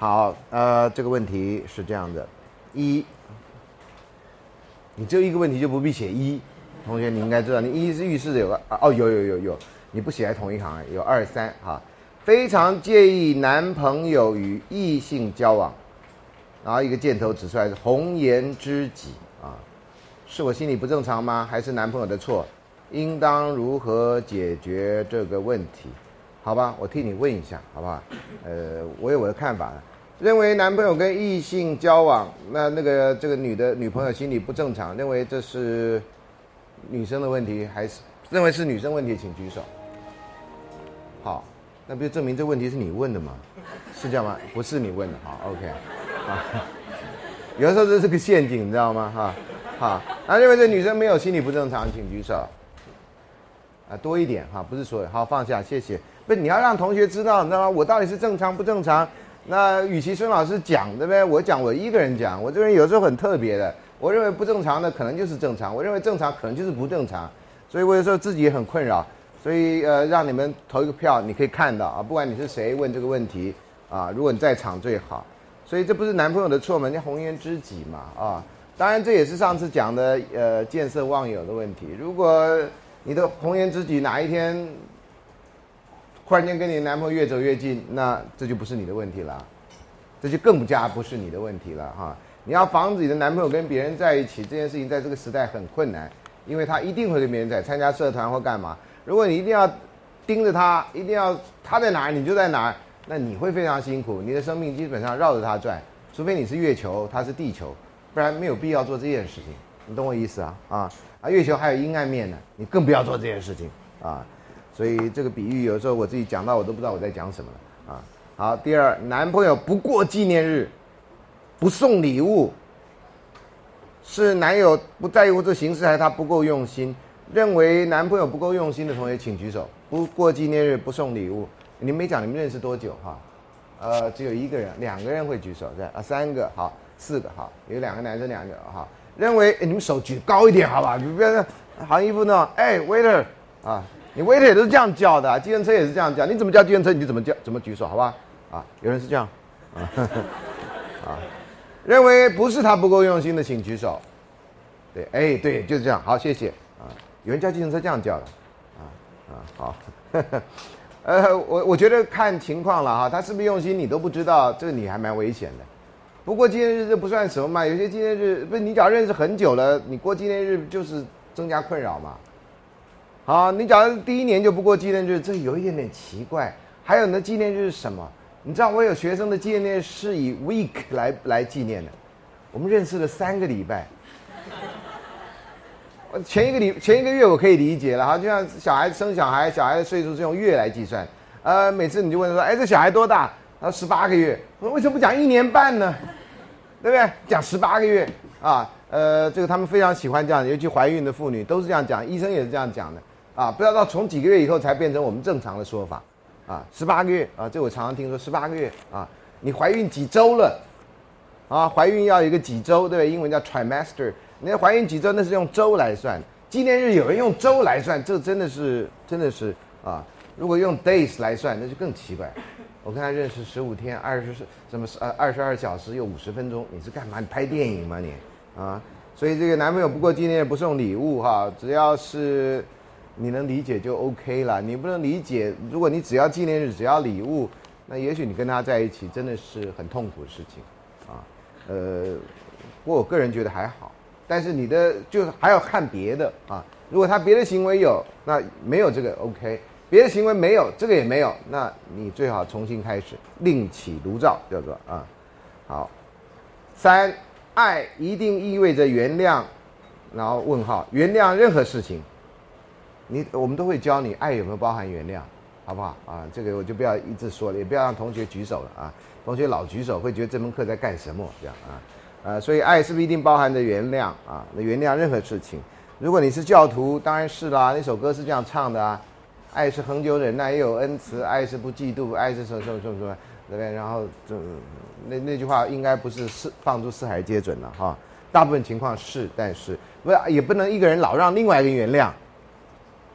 好，呃，这个问题是这样的，一，你只有一个问题就不必写一，同学你应该知道，你一是预示着有个哦，有有有有，你不写在同一行，有二三哈，非常介意男朋友与异性交往，然后一个箭头指出来是红颜知己啊，是我心理不正常吗？还是男朋友的错？应当如何解决这个问题？好吧，我替你问一下，好不好？呃，我有我的看法，认为男朋友跟异性交往，那那个这个女的女朋友心理不正常，认为这是女生的问题，还是认为是女生问题，请举手。好，那不就证明这问题是你问的吗？是这样吗？不是你问的，好，OK，啊，有的时候这是个陷阱，你知道吗？哈，好，那认为这女生没有心理不正常，请举手。啊，多一点哈，不是所有，好放下，谢谢。不，你要让同学知道，你知道吗？我到底是正常不正常？那与其孙老师讲，对不对？我讲，我一个人讲，我这个人有时候很特别的。我认为不正常的可能就是正常，我认为正常可能就是不正常。所以我有时候自己也很困扰。所以呃，让你们投一个票，你可以看到啊，不管你是谁问这个问题啊，如果你在场最好。所以这不是男朋友的错嘛？人家红颜知己嘛啊。当然这也是上次讲的呃见色忘友的问题。如果你的红颜知己哪一天忽然间跟你男朋友越走越近，那这就不是你的问题了，这就更加不是你的问题了哈。你要防止你的男朋友跟别人在一起这件事情，在这个时代很困难，因为他一定会跟别人在参加社团或干嘛。如果你一定要盯着他，一定要他在哪儿你就在哪儿，那你会非常辛苦，你的生命基本上绕着他转，除非你是月球，他是地球，不然没有必要做这件事情。你懂我意思啊？啊啊！月球还有阴暗面呢，你更不要做这件事情啊！所以这个比喻有时候我自己讲到我都不知道我在讲什么了啊！好，第二，男朋友不过纪念日，不送礼物，是男友不在乎这形式，还是他不够用心？认为男朋友不够用心的同学请举手。不过纪念日不送礼物，你们没讲你们认识多久哈？呃，只有一个人，两个人会举手，对啊，三个好，四个好，有两个男生，两个哈。认为你们手举高一点，好吧？你不要行衣服呢。哎，waiter 啊，你 waiter 也都是这样叫的，计程车也是这样叫。你怎么叫计程车，你就怎么叫，怎么举手，好吧？啊，有人是这样，啊，啊，认为不是他不够用心的，请举手。对，哎，对，就是这样。好，谢谢。啊，有人叫计程车这样叫的，啊啊，好。呵 呵呃，我我觉得看情况了哈，他是不是用心你都不知道，这个你还蛮危险的。不过纪念日这不算什么嘛，有些纪念日不是你只要认识很久了，你过纪念日就是增加困扰嘛。好，你假如第一年就不过纪念日，这有一点点奇怪。还有呢，纪念日是什么？你知道我有学生的纪念日是以 week 来来纪念的，我们认识了三个礼拜。前一个礼前一个月我可以理解了哈，就像小孩生小孩，小孩的岁数是用月来计算。呃，每次你就问说，哎，这小孩多大？他说十八个月。我说为什么不讲一年半呢？对不对？讲十八个月啊，呃，这个他们非常喜欢这样，尤其怀孕的妇女都是这样讲，医生也是这样讲的啊。不知道到从几个月以后才变成我们正常的说法啊，十八个月啊，这我常常听说十八个月啊，你怀孕几周了啊？怀孕要一个几周，对不对？英文叫 trimester，你怀孕几周那是用周来算，纪念日有人用周来算，这真的是真的是啊，如果用 days 来算，那就更奇怪。我跟他认识十五天，二十什么？呃，二十二小时又五十分钟，你是干嘛？你拍电影吗你？啊，所以这个男朋友不过纪念日不送礼物哈，只要是你能理解就 OK 了。你不能理解，如果你只要纪念日，只要礼物，那也许你跟他在一起真的是很痛苦的事情，啊，呃，不过我个人觉得还好。但是你的就是还要看别的啊，如果他别的行为有，那没有这个 OK。别的行为没有，这个也没有，那你最好重新开始，另起炉灶，叫做啊，好。三，爱一定意味着原谅，然后问号，原谅任何事情。你我们都会教你，爱有没有包含原谅，好不好啊？这个我就不要一直说了，也不要让同学举手了啊。同学老举手，会觉得这门课在干什么这样啊？呃，所以爱是不是一定包含着原谅啊？那原谅任何事情。如果你是教徒，当然是啦。那首歌是这样唱的啊。爱是恒久忍耐，也有恩慈；爱是不嫉妒，爱是什么什么什么什么，对不对？然后这那那句话应该不是四放诸四海皆准了哈。大部分情况是，但是不也不能一个人老让另外一个人原谅，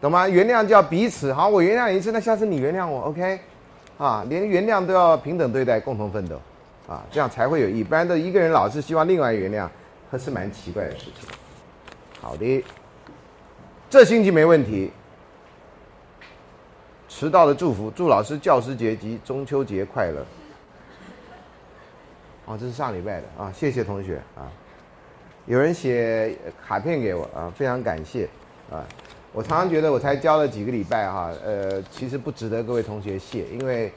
懂吗？原谅叫彼此，好，我原谅一次，那下次你原谅我，OK？啊，连原谅都要平等对待，共同奋斗，啊，这样才会有意义。不然的一个人老是希望另外原谅，还是蛮奇怪的事情。好的，这星期没问题。迟到的祝福，祝老师教师节及中秋节快乐。哦，这是上礼拜的啊，谢谢同学啊。有人写卡片给我啊，非常感谢啊。我常常觉得我才教了几个礼拜哈，呃，其实不值得各位同学谢，因为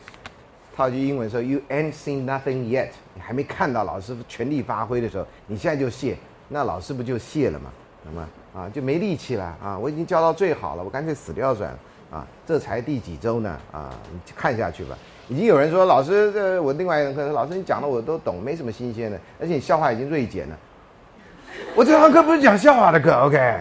套句英文说，You ain't seen nothing yet，你还没看到老师全力发挥的时候，你现在就谢，那老师不就谢了吗？懂吗？啊，就没力气了啊！我已经教到最好了，我干脆死掉算了。啊，这才第几周呢？啊，你看下去吧。已经有人说老师，这我另外一堂课，老师你讲的我都懂，没什么新鲜的，而且你笑话已经锐减了。我这堂课不是讲笑话的课，OK？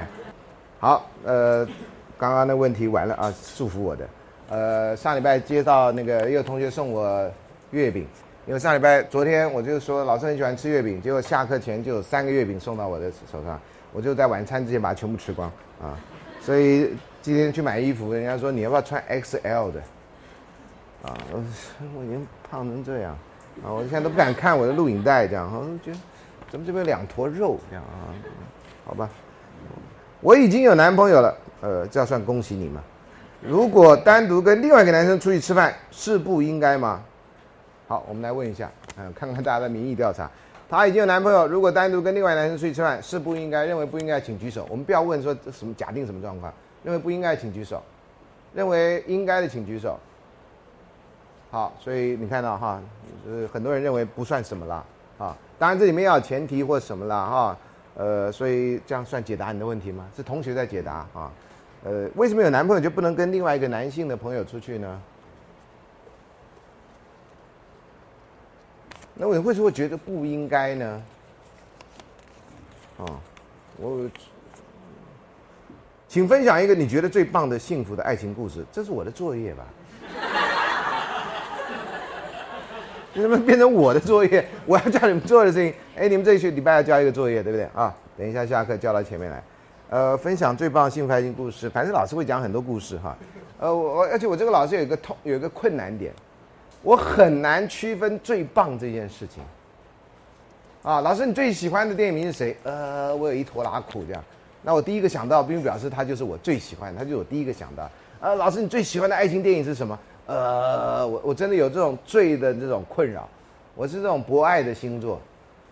好，呃，刚刚的问题完了啊，束缚我的。呃，上礼拜接到那个一个同学送我月饼，因为上礼拜昨天我就说老师很喜欢吃月饼，结果下课前就有三个月饼送到我的手上，我就在晚餐之前把它全部吃光啊，所以。今天去买衣服，人家说你要不要穿 XL 的？啊，我我已经胖成这样，啊，我现在都不敢看我的录影带，这样，我觉得怎么这边两坨肉这样啊？好吧，我已经有男朋友了，呃，这要算恭喜你吗？如果单独跟另外一个男生出去吃饭，是不应该吗？好，我们来问一下，嗯，看看大家的民意调查。他已经有男朋友，如果单独跟另外男生出去吃饭，是不应该？认为不应该，请举手。我们不要问说什么假定什么状况。认为不应该，请举手；认为应该的，请举手。好，所以你看到哈，呃，很多人认为不算什么啦，啊，当然这里面要有前提或什么啦，哈，呃，所以这样算解答你的问题吗？是同学在解答啊，呃，为什么有男朋友就不能跟另外一个男性的朋友出去呢？那我为什么觉得不应该呢？啊，我。请分享一个你觉得最棒的幸福的爱情故事，这是我的作业吧？你怎么变成我的作业？我要叫你们做的事情。哎，你们这一学礼拜要交一个作业，对不对啊？等一下下课交到前面来。呃，分享最棒幸福爱情故事，反正老师会讲很多故事哈。呃，我而且我这个老师有一个痛，有一个困难点，我很难区分最棒这件事情。啊，老师，你最喜欢的电影名是谁？呃，我有一坨拉苦这样。那我第一个想到，并表示他就是我最喜欢，他就是我第一个想到。呃，老师，你最喜欢的爱情电影是什么？呃，我我真的有这种罪的这种困扰。我是这种博爱的星座，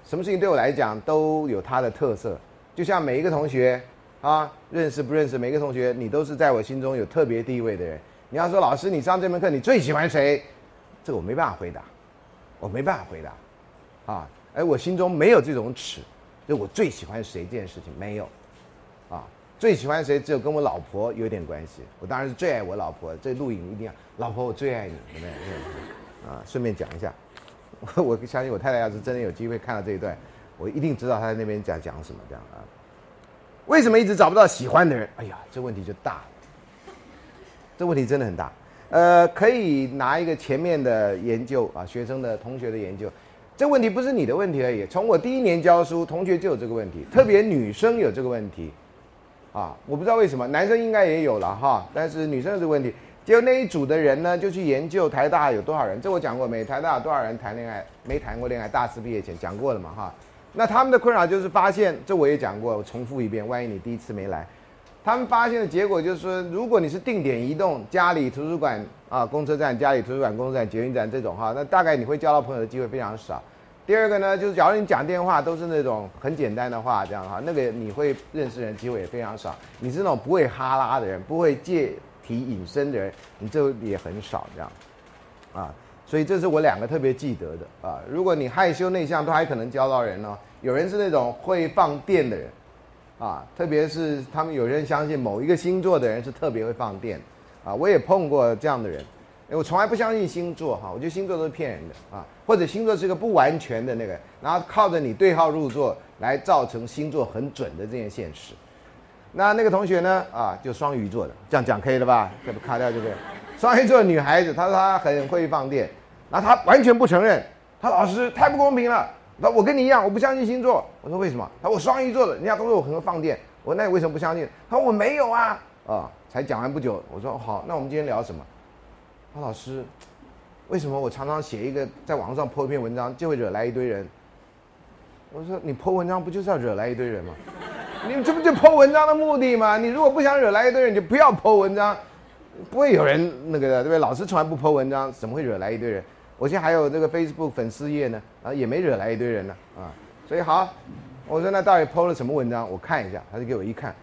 什么事情对我来讲都有它的特色。就像每一个同学啊，认识不认识每一个同学，你都是在我心中有特别地位的人。你要说老师，你上这门课你最喜欢谁？这个我没办法回答，我没办法回答。啊，哎，我心中没有这种尺，就我最喜欢谁这件事情没有。啊，最喜欢谁？只有跟我老婆有点关系。我当然是最爱我老婆。这录影一定要，老婆我最爱你，对不对？啊，顺便讲一下，我相信我太太要是真的有机会看到这一段，我一定知道她在那边讲讲什么这样啊。为什么一直找不到喜欢的人？哎呀，这问题就大了。这问题真的很大。呃，可以拿一个前面的研究啊，学生的同学的研究。这问题不是你的问题而已。从我第一年教书，同学就有这个问题，特别女生有这个问题。啊，我不知道为什么，男生应该也有了哈，但是女生有这个问题。结果那一组的人呢，就去研究台大有多少人，这我讲过没？台大有多少人谈恋爱没谈过恋爱？大四毕业前讲过了嘛哈。那他们的困扰就是发现，这我也讲过，我重复一遍，万一你第一次没来，他们发现的结果就是说，如果你是定点移动，家里图书馆啊，公车站，家里图书馆，公车站，捷运站这种哈，那大概你会交到朋友的机会非常少。第二个呢，就是假如你讲电话都是那种很简单的话，这样哈，那个你会认识人机会也非常少。你是那种不会哈拉的人，不会借题引申的人，你这也很少这样，啊，所以这是我两个特别记得的啊。如果你害羞内向，都还可能交到人呢。有人是那种会放电的人，啊，特别是他们有人相信某一个星座的人是特别会放电，啊，我也碰过这样的人。我从来不相信星座哈，我觉得星座都是骗人的啊，或者星座是个不完全的那个，然后靠着你对号入座来造成星座很准的这件现实。那那个同学呢啊，就双鱼座的，这样讲可以了吧？这不卡掉就可以。双鱼座的女孩子，她说她很会放电，然后她完全不承认，她老师太不公平了。那我跟你一样，我不相信星座。我说为什么？他说我双鱼座的，人家都说我很会放电。我说那你为什么不相信？他说我没有啊啊！才讲完不久，我说好，那我们今天聊什么？他老师，为什么我常常写一个在网上 po 一篇文章就会惹来一堆人？我说你 po 文章不就是要惹来一堆人吗？你这不就 po 文章的目的吗？你如果不想惹来一堆人，你就不要 po 文章，不会有人那个的，对不对？老师从来不 po 文章，怎么会惹来一堆人？我现在还有这个 Facebook 粉丝页呢，啊，也没惹来一堆人呢，啊，所以好，我说那到底 po 了什么文章？我看一下，他就给我一看，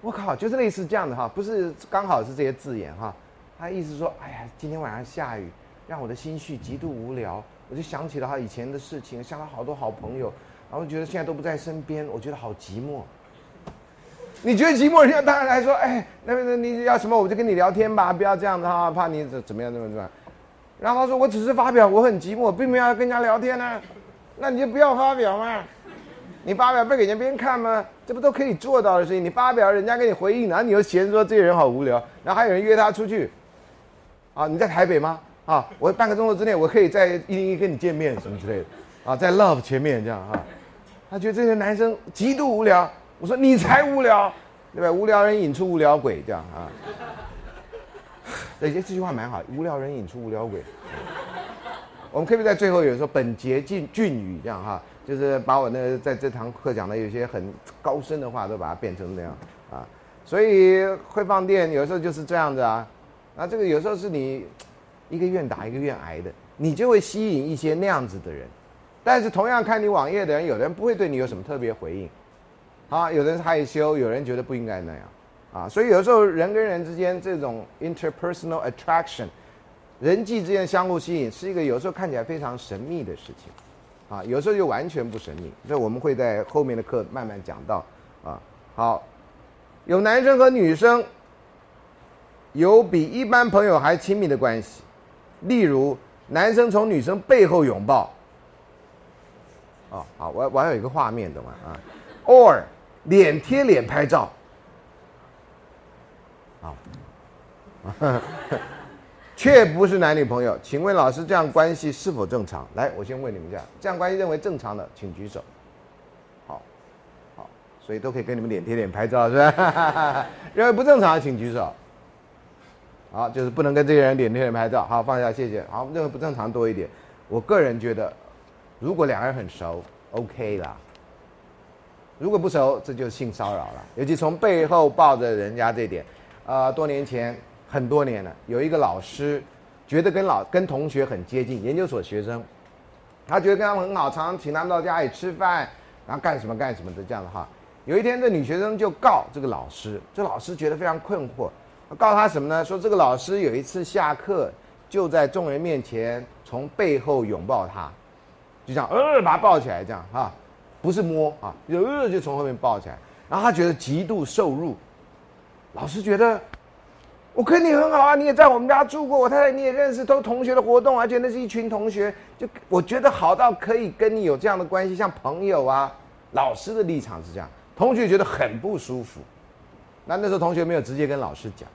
我靠，就是类似这样的哈，不是刚好是这些字眼哈，他意思说，哎呀，今天晚上下雨，让我的心绪极度无聊，我就想起了他以前的事情，想了好多好朋友。然后觉得现在都不在身边，我觉得好寂寞。你觉得寂寞，人家当然来说，哎，那那你要什么，我就跟你聊天吧，不要这样子哈，怕你怎怎么样怎么怎么。然后他说，我只是发表，我很寂寞，并没有要跟人家聊天呢。那你就不要发表嘛，你发表不给人家别人看吗？这不都可以做到的事情？你发表，人家给你回应，然后你又嫌说这个人好无聊，然后还有人约他出去。啊，你在台北吗？啊，我半个钟头之内我可以在一零一跟你见面什么之类的。啊，在 Love 前面这样啊。他觉得这些男生极度无聊，我说你才无聊，对吧？无聊人引出无聊鬼，这样啊。对，这这句话蛮好，无聊人引出无聊鬼。我们可不可以在最后有说本节俊俊语这样哈，就是把我那在这堂课讲的有些很高深的话都把它变成那样啊。所以会放电有时候就是这样子啊。那这个有时候是你一个愿打一个愿挨的，你就会吸引一些那样子的人。但是同样看你网页的人，有的人不会对你有什么特别回应，啊，有的人害羞，有人觉得不应该那样，啊，所以有时候人跟人之间这种 interpersonal attraction，人际之间相互吸引，是一个有时候看起来非常神秘的事情，啊，有时候又完全不神秘。所以我们会在后面的课慢慢讲到，啊，好，有男生和女生有比一般朋友还亲密的关系，例如男生从女生背后拥抱。哦，好，我我还有一个画面，懂吗？啊，or 脸贴脸拍照，啊，却不是男女朋友，请问老师这样关系是否正常？来，我先问你们一下，这样关系认为正常的，请举手。好，好，所以都可以跟你们脸贴脸拍照，是吧？认为不正常的，请举手。好，就是不能跟这些人脸贴脸拍照。好，放下，谢谢。好，认为不正常多一点。我个人觉得。如果两个人很熟，OK 啦。如果不熟，这就是性骚扰了。尤其从背后抱着人家这点，呃，多年前很多年了，有一个老师觉得跟老跟同学很接近，研究所学生，他觉得跟他们很好，常常请他们到家里吃饭，然后干什么干什么的这样的哈。有一天，这女学生就告这个老师，这老师觉得非常困惑，告他什么呢？说这个老师有一次下课就在众人面前从背后拥抱他。就这样，呃，把他抱起来，这样哈，不是摸啊，就呃，就从后面抱起来，然后他觉得极度受辱。老师觉得，我跟你很好啊，你也在我们家住过，我太太你也认识，都同学的活动，而且那是一群同学，就我觉得好到可以跟你有这样的关系，像朋友啊。老师的立场是这样，同学觉得很不舒服。那那时候同学没有直接跟老师讲，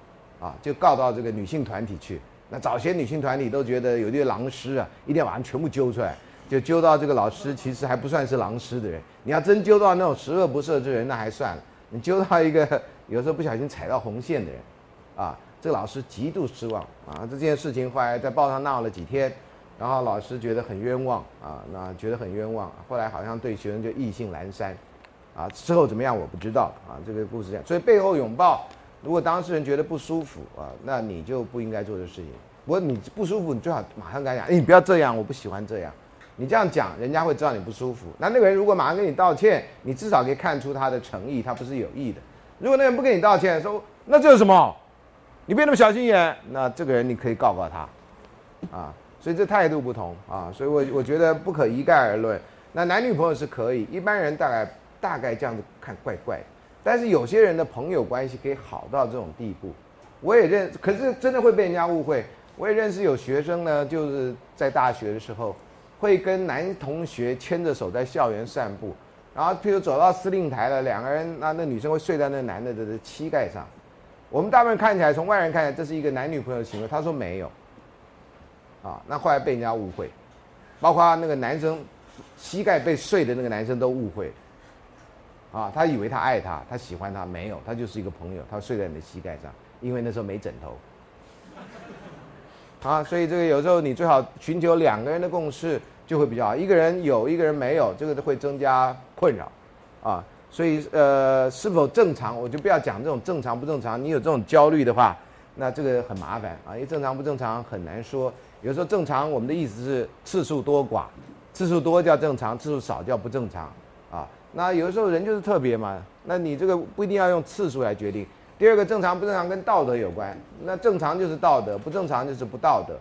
啊，就告到这个女性团体去。那早些女性团体都觉得有些狼师啊，一定要把人全部揪出来。就揪到这个老师，其实还不算是狼师的人。你要真揪到那种十恶不赦之人，那还算了。你揪到一个有时候不小心踩到红线的人，啊，这个老师极度失望啊。这件事情后来在报上闹了几天，然后老师觉得很冤枉啊，那觉得很冤枉。后来好像对学生就意兴阑珊，啊，之后怎么样我不知道啊。这个故事这样，所以背后拥抱，如果当事人觉得不舒服啊，那你就不应该做这事情。不过你不舒服，你最好马上跟他讲，哎，你不要这样，我不喜欢这样。你这样讲，人家会知道你不舒服。那那个人如果马上跟你道歉，你至少可以看出他的诚意，他不是有意的。如果那人不跟你道歉，说那这是什么？你别那么小心眼，那这个人你可以告告他，啊，所以这态度不同啊，所以我我觉得不可一概而论。那男女朋友是可以，一般人大概大概这样子看怪怪的，但是有些人的朋友关系可以好到这种地步。我也认，可是真的会被人家误会。我也认识有学生呢，就是在大学的时候。会跟男同学牵着手在校园散步，然后譬如走到司令台了，两个人，那那女生会睡在那男的的膝盖上。我们大部分看起来，从外人看起来，这是一个男女朋友的行为。他说没有，啊，那后来被人家误会，包括那个男生膝盖被睡的那个男生都误会，啊，他以为他爱他，他喜欢他，没有，他就是一个朋友，他睡在你的膝盖上，因为那时候没枕头。啊，所以这个有时候你最好寻求两个人的共识就会比较好，一个人有一个人没有，这个会增加困扰，啊，所以呃是否正常，我就不要讲这种正常不正常，你有这种焦虑的话，那这个很麻烦啊，因为正常不正常很难说，有时候正常我们的意思是次数多寡，次数多叫正常，次数少叫不正常，那有的时候人就是特别嘛，那你这个不一定要用次数来决定。第二个正常不正常跟道德有关，那正常就是道德，不正常就是不道德。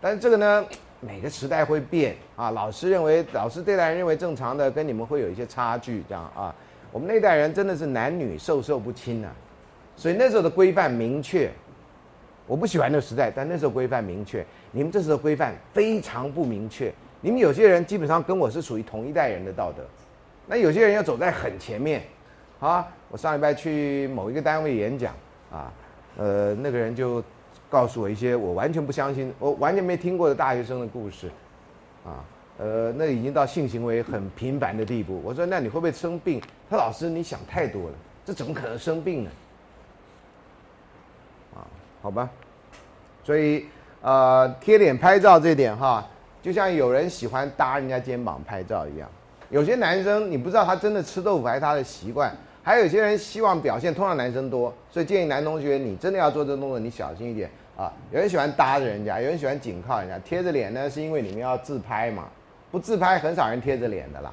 但是这个呢，每个时代会变啊。老师认为，老师这代人认为正常的，跟你们会有一些差距，这样啊。我们那代人真的是男女授受不亲呐，所以那时候的规范明确。我不喜欢那个时代，但那时候规范明确。你们这时候规范非常不明确。你们有些人基本上跟我是属于同一代人的道德，那有些人要走在很前面。啊，我上礼拜去某一个单位演讲，啊，呃，那个人就告诉我一些我完全不相信、我完全没听过的大学生的故事，啊，呃，那已经到性行为很频繁的地步。我说，那你会不会生病？他老师，你想太多了，这怎么可能生病呢？啊，好吧，所以呃，贴脸拍照这点哈，就像有人喜欢搭人家肩膀拍照一样，有些男生你不知道他真的吃豆腐还是他的习惯。还有些人希望表现，通常男生多，所以建议男同学，你真的要做这个动作，你小心一点啊。有人喜欢搭着人家，有人喜欢紧靠人家，贴着脸呢，是因为你们要自拍嘛。不自拍，很少人贴着脸的啦。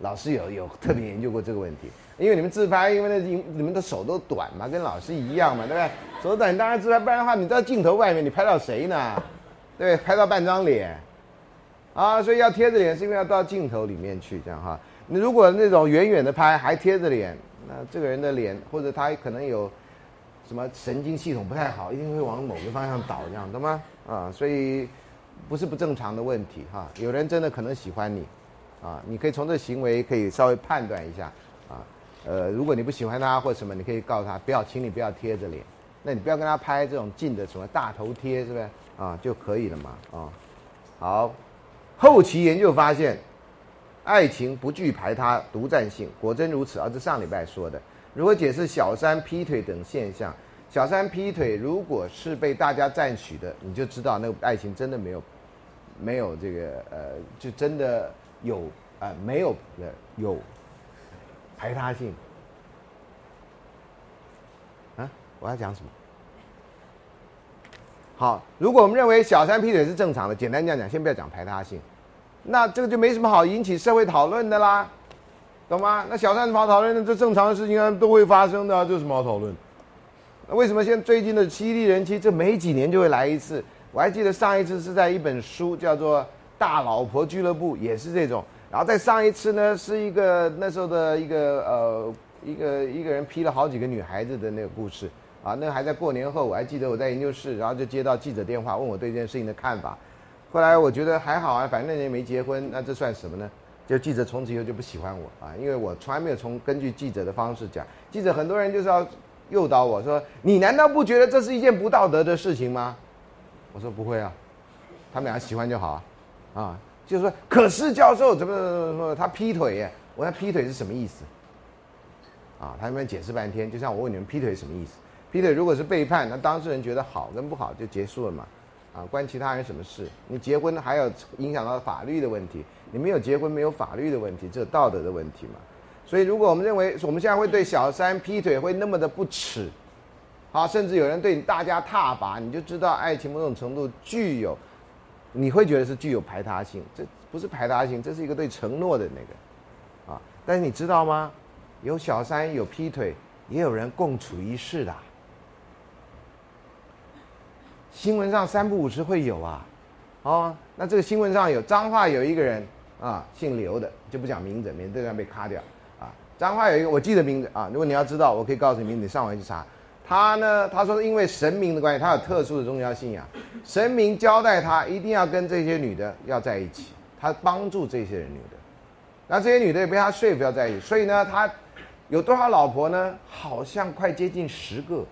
老师有有特别研究过这个问题，因为你们自拍，因为那你你们的手都短嘛，跟老师一样嘛，对不对？手短当然自拍，不然的话，你在镜头外面，你拍到谁呢？对，拍到半张脸啊，所以要贴着脸，是因为要到镜头里面去，这样哈。你如果那种远远的拍还贴着脸，那这个人的脸或者他可能有什么神经系统不太好，一定会往某个方向倒，这样懂吗？啊，所以不是不正常的问题哈。有人真的可能喜欢你，啊，你可以从这行为可以稍微判断一下，啊，呃，如果你不喜欢他或什么，你可以告诉他不要，请你不要贴着脸，那你不要跟他拍这种近的什么大头贴，是不是？啊，就可以了嘛，啊，好，后期研究发现。爱情不具排他、独占性，果真如此。而是上礼拜说的，如何解释小三劈腿等现象？小三劈腿如果是被大家赞许的，你就知道那个爱情真的没有，没有这个呃，就真的有呃没有的有排他性。啊，我要讲什么？好，如果我们认为小三劈腿是正常的，简单讲讲，先不要讲排他性。那这个就没什么好引起社会讨论的啦，懂吗？那小三什么讨论的？这正常的事情啊，都会发生的，这有什么好讨论？那为什么现在最近的犀利人气，这没几年就会来一次？我还记得上一次是在一本书叫做《大老婆俱乐部》，也是这种。然后再上一次呢，是一个那时候的一个呃一个一个人劈了好几个女孩子的那个故事啊。那还在过年后，我还记得我在研究室，然后就接到记者电话，问我对这件事情的看法。后来我觉得还好啊，反正那年没结婚，那这算什么呢？就记者从此以后就不喜欢我啊，因为我从来没有从根据记者的方式讲。记者很多人就是要诱导我说：“你难道不觉得这是一件不道德的事情吗？”我说：“不会啊，他们俩喜欢就好啊。”啊，就是说，可是教授怎么怎么怎么他劈腿耶？我说劈腿是什么意思？啊，他们解释半天，就像我问你们劈腿什么意思？劈腿如果是背叛，那当事人觉得好跟不好就结束了嘛。啊，关其他人什么事？你结婚还有影响到法律的问题，你没有结婚没有法律的问题，这道德的问题嘛。所以，如果我们认为我们现在会对小三劈腿会那么的不耻，好，甚至有人对你大家踏伐，你就知道爱情某种程度具有，你会觉得是具有排他性，这不是排他性，这是一个对承诺的那个，啊。但是你知道吗？有小三有劈腿，也有人共处一室的。新闻上三不五时会有啊，哦，那这个新闻上有脏话，有一个人啊，姓刘的，就不讲名字，免得要被卡掉啊。脏话有一个，我记得名字啊，如果你要知道，我可以告诉你名字，你上网去查。他呢，他说因为神明的关系，他有特殊的宗教信仰，神明交代他一定要跟这些女的要在一起，他帮助这些人女的，那这些女的也被他说服要在一起，所以呢，他有多少老婆呢？好像快接近十个，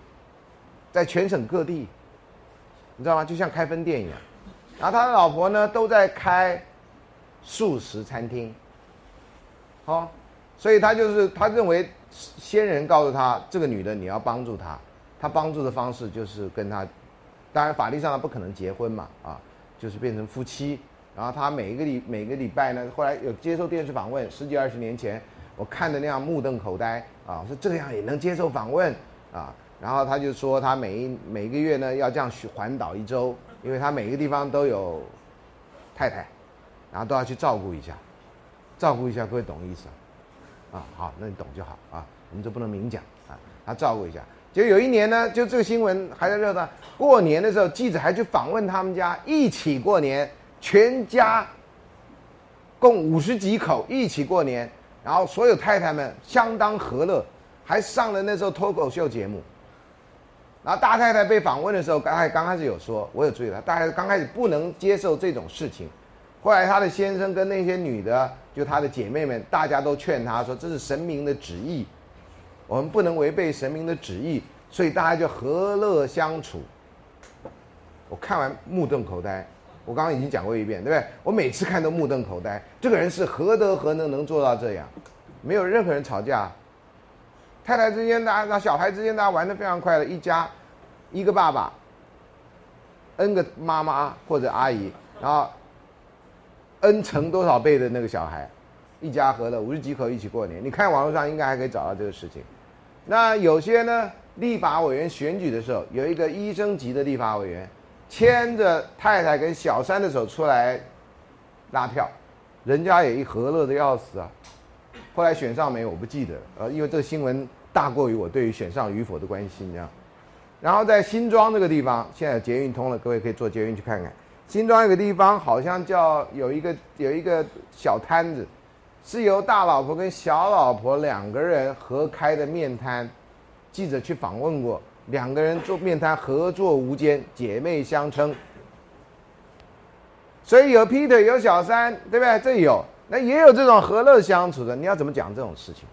在全省各地。你知道吗？就像开分店一样，然后他的老婆呢都在开素食餐厅，好，所以他就是他认为仙人告诉他，这个女的你要帮助她，他帮助的方式就是跟她当然法律上他不可能结婚嘛，啊，就是变成夫妻。然后他每一个礼每个礼拜呢，后来有接受电视访问，十几二十年前我看的那样目瞪口呆啊，说这样也能接受访问啊。然后他就说他每一每个月呢要这样去环岛一周，因为他每个地方都有太太，然后都要去照顾一下，照顾一下各位懂意思啊？好，那你懂就好啊，我们就不能明讲啊，他照顾一下。就有一年呢，就这个新闻还在热呢。过年的时候，记者还去访问他们家，一起过年，全家共五十几口一起过年，然后所有太太们相当和乐，还上了那时候脱口秀节目。然后大太太被访问的时候，刚开刚开始有说，我有注意到，大太太刚开始不能接受这种事情。后来她的先生跟那些女的，就她的姐妹们，大家都劝她说，这是神明的旨意。我们不能违背神明的旨意，所以大家就和乐相处。我看完目瞪口呆，我刚刚已经讲过一遍，对不对？我每次看都目瞪口呆。这个人是何德何能能做到这样？没有任何人吵架，太太之间大家那、小孩之间大家玩的非常快乐，一家一个爸爸，n 个妈妈或者阿姨，然后 n 乘多少倍的那个小孩，一家和乐，五十几口一起过年。你看网络上应该还可以找到这个事情。那有些呢，立法委员选举的时候，有一个医生级的立法委员，牵着太太跟小三的手出来拉票，人家也一和乐的要死啊。后来选上没？我不记得，呃，因为这个新闻大过于我对于选上与否的关心，这样。然后在新庄这个地方，现在捷运通了，各位可以坐捷运去看看。新庄有个地方好像叫有一个有一个小摊子。是由大老婆跟小老婆两个人合开的面摊，记者去访问过，两个人做面摊合作无间，姐妹相称。所以有 Peter 有小三，对不对？这有，那也有这种和乐相处的。你要怎么讲这种事情？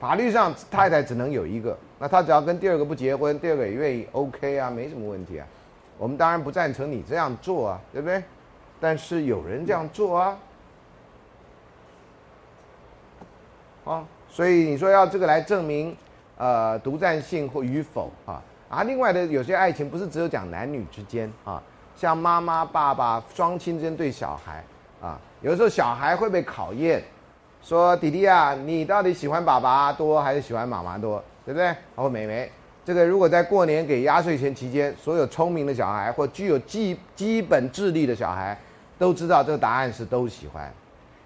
法律上太太只能有一个，那他只要跟第二个不结婚，第二个也愿意，OK 啊，没什么问题啊。我们当然不赞成你这样做啊，对不对？但是有人这样做啊，啊，所以你说要这个来证明，呃，独占性或与否啊？啊，另外的有些爱情不是只有讲男女之间啊，像妈妈、爸爸、双亲之间对小孩啊，有的时候小孩会被考验，说弟弟啊，你到底喜欢爸爸多还是喜欢妈妈多，对不对？或妹妹。这个如果在过年给压岁钱期间，所有聪明的小孩或具有基基本智力的小孩。都知道这个答案是都喜欢，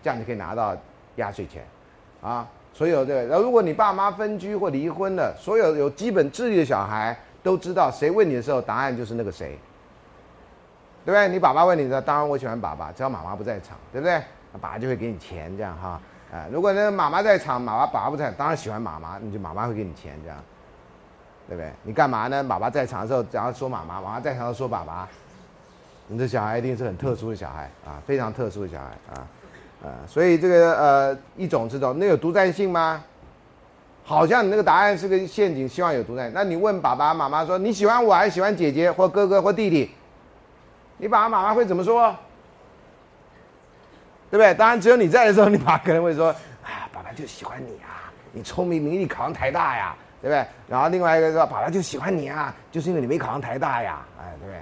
这样你可以拿到压岁钱，啊，所有这个。然后如果你爸妈分居或离婚了，所有有基本智力的小孩都知道，谁问你的时候，答案就是那个谁，对不对？你爸爸问你的，当然我喜欢爸爸，只要妈妈不在场，对不对？爸爸就会给你钱，这样哈，啊，如果那妈妈在场，妈妈爸爸不在，当然喜欢妈妈，你就妈妈会给你钱，这样，对不对？你干嘛呢？爸爸在场的时候，然后说妈妈，妈妈在场的时候说爸爸。你的小孩一定是很特殊的小孩啊，非常特殊的小孩啊，啊，所以这个呃一种这种，那有独占性吗？好像你那个答案是个陷阱，希望有独占。那你问爸爸妈妈说你喜欢我还是喜欢姐姐或哥哥或弟弟？你爸爸妈妈会怎么说？对不对？当然只有你在的时候，你爸可能会说啊，爸爸就喜欢你啊，你聪明伶俐，考上台大呀，对不对？然后另外一个说，爸爸就喜欢你啊，就是因为你没考上台大呀，哎，对不对？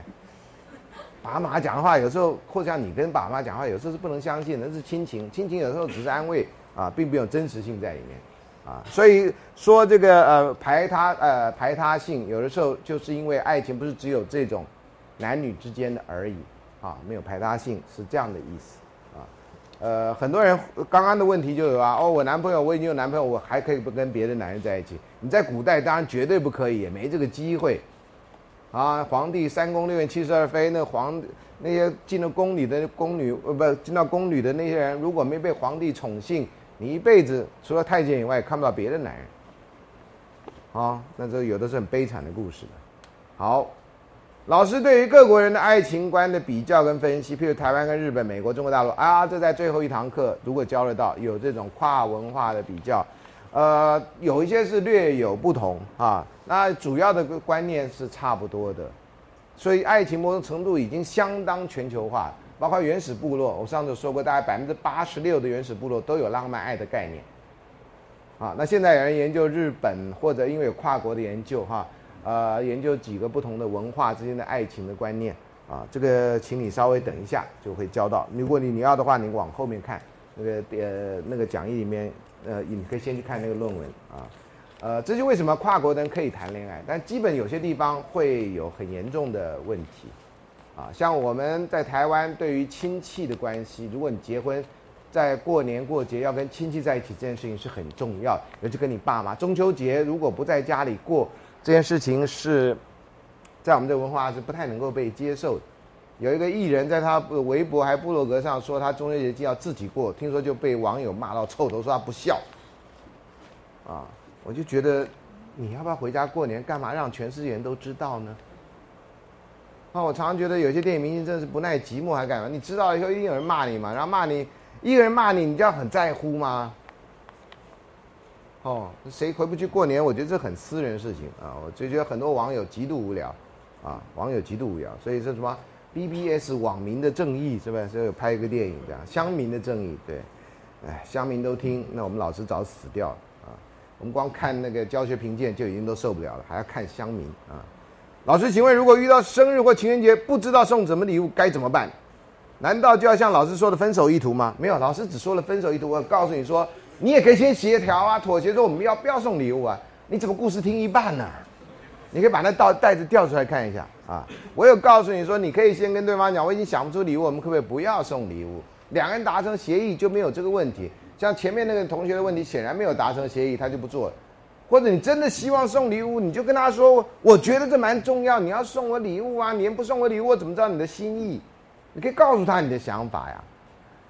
爸妈讲的话，有时候或者像你跟爸妈讲话，有时候是不能相信，那是亲情。亲情有时候只是安慰啊，并没有真实性在里面啊。所以说这个呃排他呃排他性，有的时候就是因为爱情不是只有这种男女之间的而已啊，没有排他性是这样的意思啊。呃，很多人刚刚的问题就有啊，哦，我男朋友我已经有男朋友，我还可以不跟别的男人在一起？你在古代当然绝对不可以，也没这个机会。啊，皇帝三宫六院七十二妃，那皇那些进了宫里的宫女，呃，不进到宫里的那些人，如果没被皇帝宠幸，你一辈子除了太监以外看不到别的男人。啊，那这有的是很悲惨的故事。好，老师对于各国人的爱情观的比较跟分析，譬如台湾跟日本、美国、中国大陆，啊，这在最后一堂课如果教得到，有这种跨文化的比较。呃，有一些是略有不同啊，那主要的观念是差不多的，所以爱情某种程度已经相当全球化，包括原始部落，我上次说过，大概百分之八十六的原始部落都有浪漫爱的概念，啊，那现在有人研究日本或者因为有跨国的研究哈，呃，研究几个不同的文化之间的爱情的观念啊。这个，请你稍微等一下就会教到。如果你你要的话，你往后面看那个呃那个讲义里面，呃，你可以先去看那个论文啊。呃，这就为什么跨国人可以谈恋爱，但基本有些地方会有很严重的问题啊。像我们在台湾对于亲戚的关系，如果你结婚。在过年过节要跟亲戚在一起这件事情是很重要，尤其跟你爸妈。中秋节如果不在家里过，这件事情是在我们的文化是不太能够被接受的。有一个艺人，在他微博还部落格上说他中秋节就要自己过，听说就被网友骂到臭头，说他不孝。啊，我就觉得你要不要回家过年？干嘛让全世界人都知道呢？啊，我常常觉得有些电影明星真的是不耐寂寞，还干嘛？你知道以后一定有人骂你嘛，然后骂你。一个人骂你，你就要很在乎吗？哦，谁回不去过年？我觉得这很私人事情啊。我就觉得很多网友极度无聊，啊，网友极度无聊。所以说什么 BBS 网民的正义是吧？所以拍一个电影这样，乡民的正义对，哎，乡民都听，那我们老师早死掉了啊。我们光看那个教学评鉴就已经都受不了了，还要看乡民啊。老师，请问如果遇到生日或情人节不知道送什么礼物该怎么办？难道就要像老师说的分手意图吗？没有，老师只说了分手意图。我告诉你说，你也可以先协调啊，妥协说我们要不要送礼物啊？你怎么故事听一半呢？你可以把那袋袋子调出来看一下啊。我有告诉你说，你可以先跟对方讲，我已经想不出礼物，我们可不可以不要送礼物？两个人达成协议就没有这个问题。像前面那个同学的问题，显然没有达成协议，他就不做了。或者你真的希望送礼物，你就跟他说，我觉得这蛮重要，你要送我礼物啊，你不送我礼物，我怎么知道你的心意？你可以告诉他你的想法呀。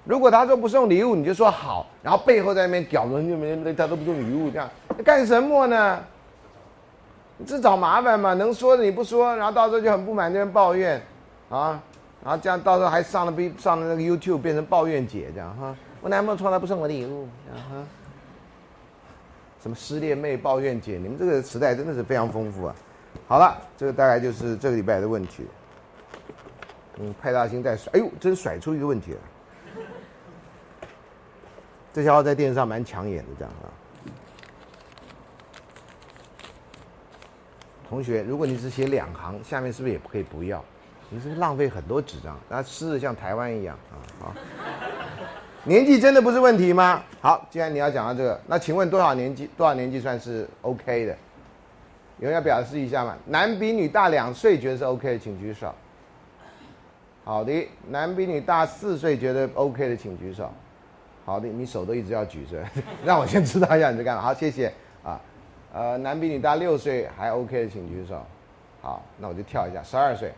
如果他说不送礼物，你就说好，然后背后在那边屌人，就没人他都不送礼物，这样干什么呢？你自找麻烦嘛。能说的你不说，然后到时候就很不满，这边抱怨啊，然后这样到时候还上了 B 上了那个 YouTube 变成抱怨姐这样哈。我男朋友从来不送我礼物，哈。什么失恋妹抱怨姐，你们这个时代真的是非常丰富啊。好了，这个大概就是这个礼拜的问题。嗯，派大星在甩，哎呦，真甩出一个问题了。这家伙在电视上蛮抢眼的，这样啊。同学，如果你只写两行，下面是不是也可以不要？你是不是浪费很多纸张？那湿的像台湾一样啊？好，年纪真的不是问题吗？好，既然你要讲到这个，那请问多少年纪？多少年纪算是 OK 的？有人要表示一下吗？男比女大两岁，觉得是 OK 的，请举手。好的，男比女大四岁，觉得 OK 的，请举手。好的，你手都一直要举着，让我先知道一下你在干嘛。好，谢谢啊。呃，男比女大六岁还 OK 的，请举手。好，那我就跳一下，十二岁。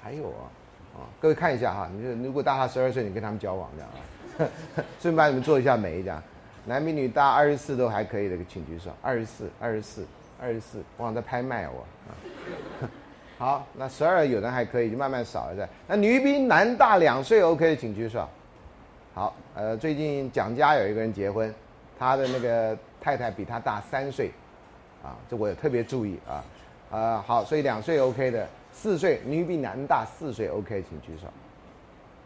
还有啊，啊，各位看一下哈，你就如果大他十二岁，你跟他们交往这样啊，顺便你们做一下媒这样。男比女大二十四都还可以的，请举手。二十四，二十四，二十四，我在拍卖我啊。好，那十二有人还可以，就慢慢少了在。那女比男大两岁，OK 的请举手。好，呃，最近蒋家有一个人结婚，他的那个太太比他大三岁，啊，这我也特别注意啊。呃，好，所以两岁 OK 的，四岁女比男大四岁 OK，请举手。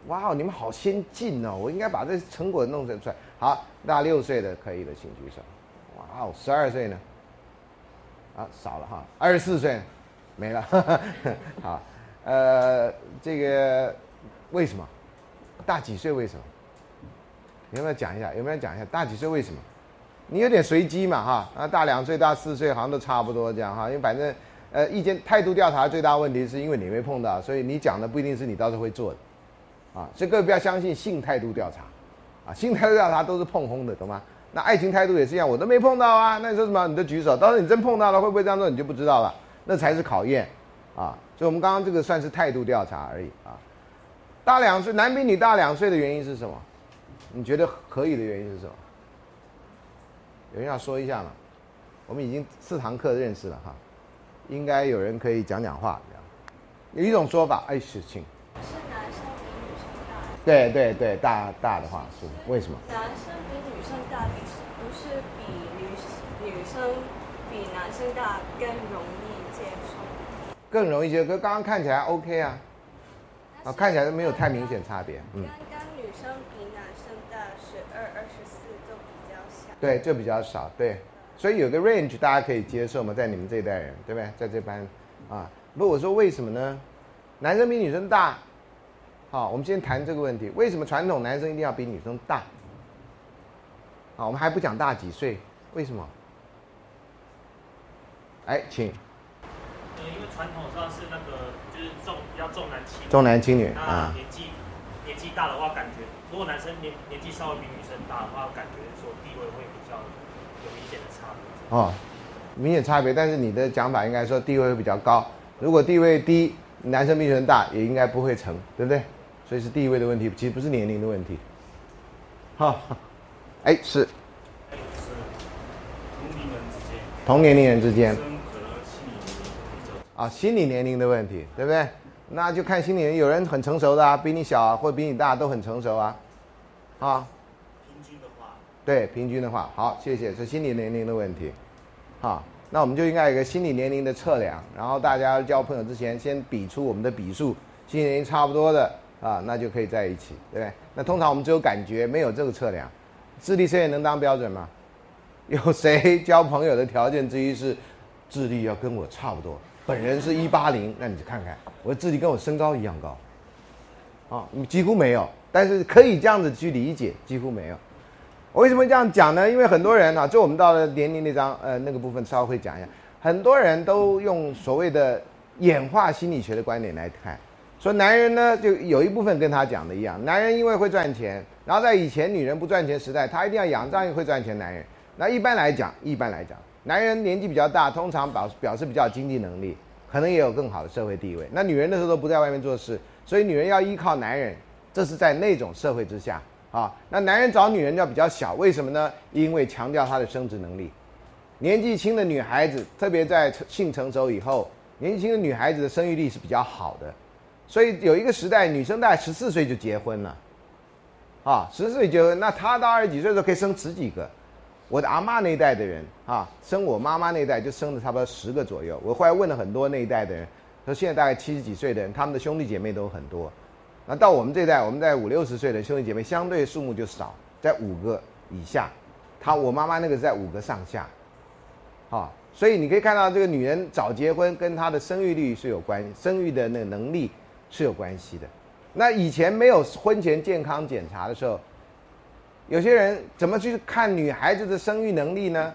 哇哦，你们好先进哦，我应该把这成果弄出来。好，大六岁的可以的，请举手。哇哦，十二岁呢？啊，少了哈，二十四岁。没了，好，呃，这个为什么大几岁？为什么？有没有讲一下？有没有讲一下大几岁为什么？你有点随机嘛，哈，啊，大两岁、大四岁好像都差不多这样哈，因为反正呃，意见态度调查最大问题是因为你没碰到，所以你讲的不一定是你到时候会做的，啊，所以各位不要相信性态度调查，啊，性态度调查都是碰轰的，懂吗？那爱情态度也是一样，我都没碰到啊，那你说什么？你就举手，到时候你真碰到了，会不会这样做？你就不知道了。那才是考验，啊，所以我们刚刚这个算是态度调查而已啊。大两岁，男比女大两岁的原因是什么？你觉得可以的原因是什么？有人要说一下吗？我们已经四堂课认识了哈，应该有人可以讲讲话。有一种说法，哎，是请。是男生比女生大。对对对，大大的话是为什么？男生比女生大，不是比女女生比男生大更容易接受。更容易接受，可刚刚看起来 OK 啊，啊，看起来都没有太明显差别。嗯。刚刚女生二、二十四都比较小。对，就比较少。对，所以有个 range 大家可以接受嘛，在你们这一代人，对不对？在这班啊，不，我说为什么呢？男生比女生大，好，我们先谈这个问题，为什么传统男生一定要比女生大？好，我们还不讲大几岁，为什么？哎，请呃，因为传统上是那个就是重比较重男轻女，重男轻女啊，年纪年纪大的话，感觉如果男生年年纪稍微比女生大的话，感觉说地位会比较有明显的差别。哦，明显差别，但是你的讲法应该说地位会比较高。如果地位低，男生比女生大，也应该不会成，对不对？所以是地位的问题，其实不是年龄的问题。好，哎，是同龄人之间，同年龄人之间啊，心理年龄的问题，对不对？那就看心理年龄，有人很成熟的啊，比你小啊，或比你大都很成熟啊。啊，平均的话，对，平均的话，好，谢谢，是心理年龄的问题。好，那我们就应该有个心理年龄的测量，然后大家交朋友之前先比出我们的比数，心理年龄差不多的啊，那就可以在一起，对不对？那通常我们只有感觉，没有这个测量。智力测验能当标准吗？有谁交朋友的条件之一是智力要跟我差不多？本人是一八零，那你就看看我的智力跟我身高一样高，啊，几乎没有，但是可以这样子去理解，几乎没有。我为什么这样讲呢？因为很多人啊，就我们到了年龄那张呃那个部分稍微会讲一下，很多人都用所谓的演化心理学的观点来看，说男人呢就有一部分跟他讲的一样，男人因为会赚钱，然后在以前女人不赚钱时代，他一定要仰仗一个会赚钱男人。那一般来讲，一般来讲，男人年纪比较大，通常表表示比较经济能力，可能也有更好的社会地位。那女人那时候都不在外面做事，所以女人要依靠男人，这是在那种社会之下啊。那男人找女人要比较小，为什么呢？因为强调她的生殖能力。年纪轻的女孩子，特别在性成熟以后，年纪轻的女孩子的生育力是比较好的，所以有一个时代，女生大概十四岁就结婚了，啊，十四岁结婚，那她到二十几岁的时候可以生十几个。我的阿妈那一代的人啊，生我妈妈那一代就生了差不多十个左右。我后来问了很多那一代的人，说现在大概七十几岁的人，他们的兄弟姐妹都很多。那到我们这代，我们在五六十岁的兄弟姐妹相对数目就少，在五个以下。他我妈妈那个是在五个上下，啊，所以你可以看到这个女人早结婚跟她的生育率是有关，生育的那个能力是有关系的。那以前没有婚前健康检查的时候。有些人怎么去看女孩子的生育能力呢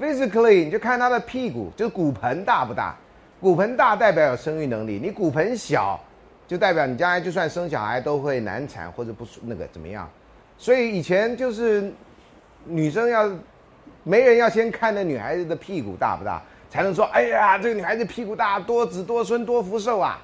？Physically，你就看她的屁股，就是骨盆大不大。骨盆大代表有生育能力，你骨盆小，就代表你将来就算生小孩都会难产或者不那个怎么样。所以以前就是女生要没人要先看那女孩子的屁股大不大，才能说哎呀这个女孩子屁股大，多子多孙多福寿啊。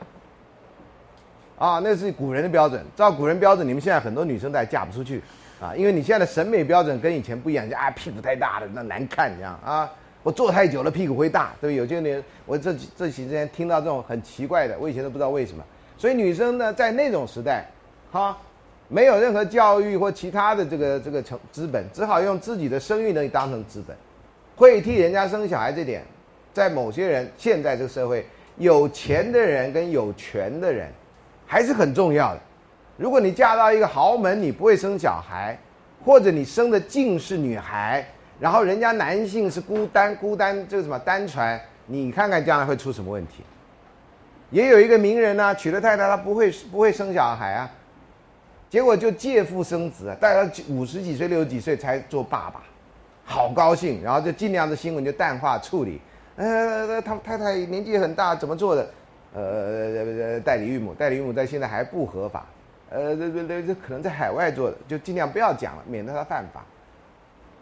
啊，那是古人的标准，照古人标准，你们现在很多女生都还嫁不出去。啊，因为你现在的审美标准跟以前不一样，就啊屁股太大了，那难看这样啊。我坐太久了，屁股会大，对不对？有些人我这这几天听到这种很奇怪的，我以前都不知道为什么。所以女生呢，在那种时代，哈，没有任何教育或其他的这个这个成资本，只好用自己的生育能力当成资本，会替人家生小孩这点，在某些人现在这个社会，有钱的人跟有权的人，还是很重要的。如果你嫁到一个豪门，你不会生小孩，或者你生的尽是女孩，然后人家男性是孤单孤单，这个什么单传，你看看将来会出什么问题？也有一个名人呢，娶了太太，他不会不会生小孩啊，结果就借腹生子啊，大概五十几岁六十几岁才做爸爸，好高兴，然后就尽量的新闻就淡化处理，呃，他太太年纪很大，怎么做的？呃，代理孕母，代理孕母在现在还不合法。呃，这这这这可能在海外做的，就尽量不要讲了，免得他犯法。